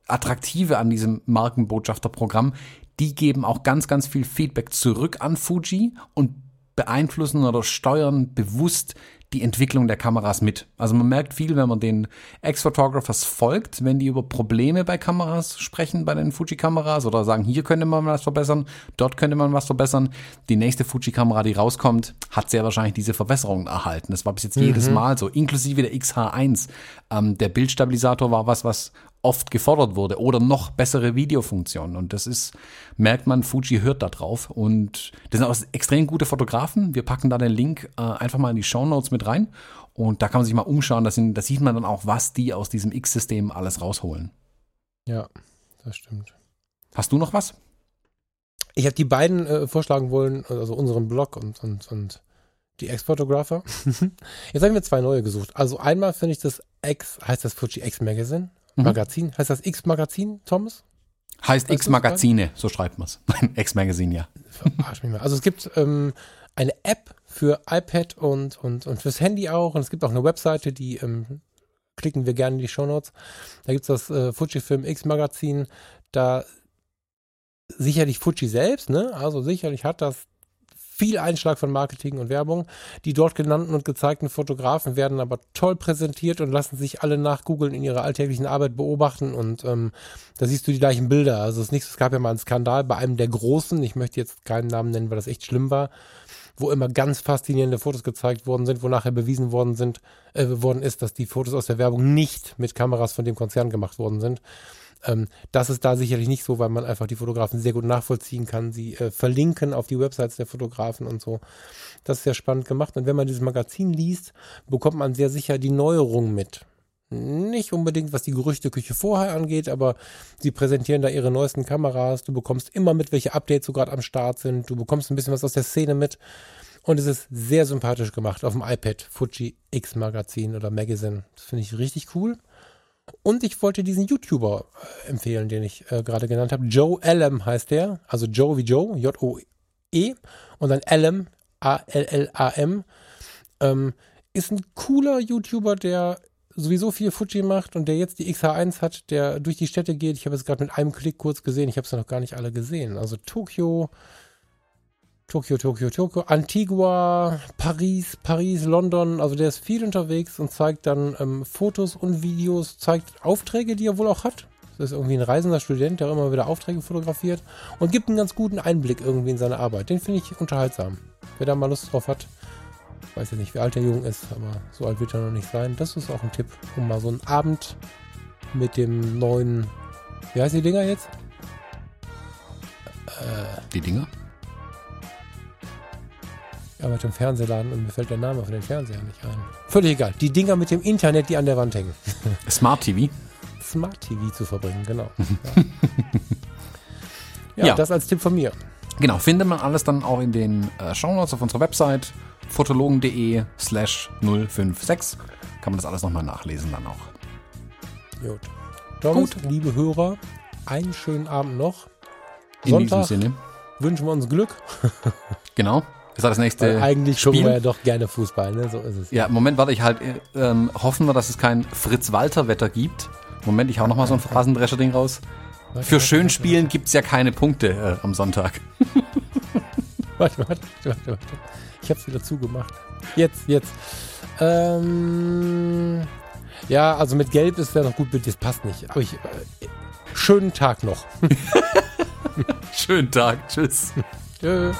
A: attraktive an diesem Markenbotschafterprogramm, die geben auch ganz, ganz viel Feedback zurück an Fuji und beeinflussen oder steuern bewusst die Entwicklung der Kameras mit. Also man merkt viel, wenn man den Ex-Photographers folgt, wenn die über Probleme bei Kameras sprechen, bei den Fuji-Kameras oder sagen, hier könnte man was verbessern, dort könnte man was verbessern. Die nächste Fuji-Kamera, die rauskommt, hat sehr wahrscheinlich diese Verbesserungen erhalten. Das war bis jetzt mhm. jedes Mal so, inklusive der XH1. Ähm, der Bildstabilisator war was, was oft gefordert wurde oder noch bessere Videofunktionen. Und das ist, merkt man, Fuji hört da drauf. Und das sind auch extrem gute Fotografen. Wir packen da den Link äh, einfach mal in die Show Notes mit rein. Und da kann man sich mal umschauen. Da, sind, da sieht man dann auch, was die aus diesem X-System alles rausholen.
B: Ja, das stimmt.
A: Hast du noch was?
B: Ich habe die beiden äh, vorschlagen wollen, also unseren Blog und, und, und die Ex-Photographer. *laughs* Jetzt haben wir zwei neue gesucht. Also einmal finde ich das X, heißt das Fuji X Magazine? Mhm. Magazin. Heißt das X-Magazin, Thomas?
A: Heißt X-Magazine, so schreibt man *laughs* es. X-Magazin, ja.
B: Verarsch mich mal. Also es gibt ähm, eine App für iPad und, und, und fürs Handy auch. Und es gibt auch eine Webseite, die ähm, klicken wir gerne in die Show Notes. Da gibt es das äh, Fujifilm X-Magazin. Da sicherlich Fuji selbst, ne? Also sicherlich hat das viel Einschlag von Marketing und Werbung. Die dort genannten und gezeigten Fotografen werden aber toll präsentiert und lassen sich alle nach Googeln in ihrer alltäglichen Arbeit beobachten und ähm, da siehst du die gleichen Bilder. Also es, nicht, es gab ja mal einen Skandal bei einem der Großen, ich möchte jetzt keinen Namen nennen, weil das echt schlimm war, wo immer ganz faszinierende Fotos gezeigt worden sind, wo nachher bewiesen worden sind, äh, worden ist, dass die Fotos aus der Werbung nicht mit Kameras von dem Konzern gemacht worden sind. Ähm, das ist da sicherlich nicht so, weil man einfach die Fotografen sehr gut nachvollziehen kann. Sie äh, verlinken auf die Websites der Fotografen und so. Das ist sehr spannend gemacht. Und wenn man dieses Magazin liest, bekommt man sehr sicher die Neuerungen mit. Nicht unbedingt, was die Gerüchteküche vorher angeht, aber sie präsentieren da ihre neuesten Kameras. Du bekommst immer mit, welche Updates so gerade am Start sind. Du bekommst ein bisschen was aus der Szene mit. Und es ist sehr sympathisch gemacht auf dem iPad Fuji X Magazin oder Magazine. Das finde ich richtig cool. Und ich wollte diesen YouTuber äh, empfehlen, den ich äh, gerade genannt habe. Joe Allam heißt der. Also Joe wie Joe, J-O-E. Und dann Allam, A-L-L-A-M. Ähm, ist ein cooler YouTuber, der sowieso viel Fuji macht und der jetzt die XH1 hat, der durch die Städte geht. Ich habe es gerade mit einem Klick kurz gesehen. Ich habe es noch gar nicht alle gesehen. Also Tokio, Tokio, Tokio, Tokio, Antigua, Paris, Paris, London. Also der ist viel unterwegs und zeigt dann ähm, Fotos und Videos, zeigt Aufträge, die er wohl auch hat. Das ist irgendwie ein reisender Student, der immer wieder Aufträge fotografiert und gibt einen ganz guten Einblick irgendwie in seine Arbeit. Den finde ich unterhaltsam. Wer da mal Lust drauf hat, weiß ja nicht, wie alt der Jung ist, aber so alt wird er noch nicht sein. Das ist auch ein Tipp, um mal so einen Abend mit dem neuen, wie heißt die Dinger jetzt?
A: Äh, die Dinger?
B: Ich arbeite im Fernsehladen und mir fällt der Name von den Fernsehern nicht ein. Völlig egal. Die Dinger mit dem Internet, die an der Wand hängen. *laughs*
A: Smart TV?
B: Smart TV zu verbringen, genau. ja. *laughs* ja, ja, das als Tipp von mir.
A: Genau, findet man alles dann auch in den äh, Shownotes auf unserer Website fotologen.de slash 056. Kann man das alles nochmal nachlesen dann auch.
B: Gut. Thomas, Gut. liebe Hörer, einen schönen Abend noch. In Sonntag diesem Sinne. Wünschen wir uns Glück. *laughs*
A: genau. Das war das nächste.
B: Weil eigentlich Spiel. gucken wir ja doch gerne Fußball, ne? So ist es.
A: Ja, Moment, warte, ich halt, ähm, hoffen wir, dass es kein Fritz-Walter-Wetter gibt. Moment, ich hau nochmal so ein Phrasendrescher-Ding raus. Für Schönspielen gibt es ja keine Punkte äh, am Sonntag. *laughs*
B: warte, warte, warte, warte. Ich hab's wieder zugemacht. Jetzt, jetzt. Ähm, ja, also mit Gelb ist ja noch gut, das passt nicht. Aber ich, äh, schönen Tag noch. *laughs*
A: schönen Tag, tschüss. *laughs* Tschö.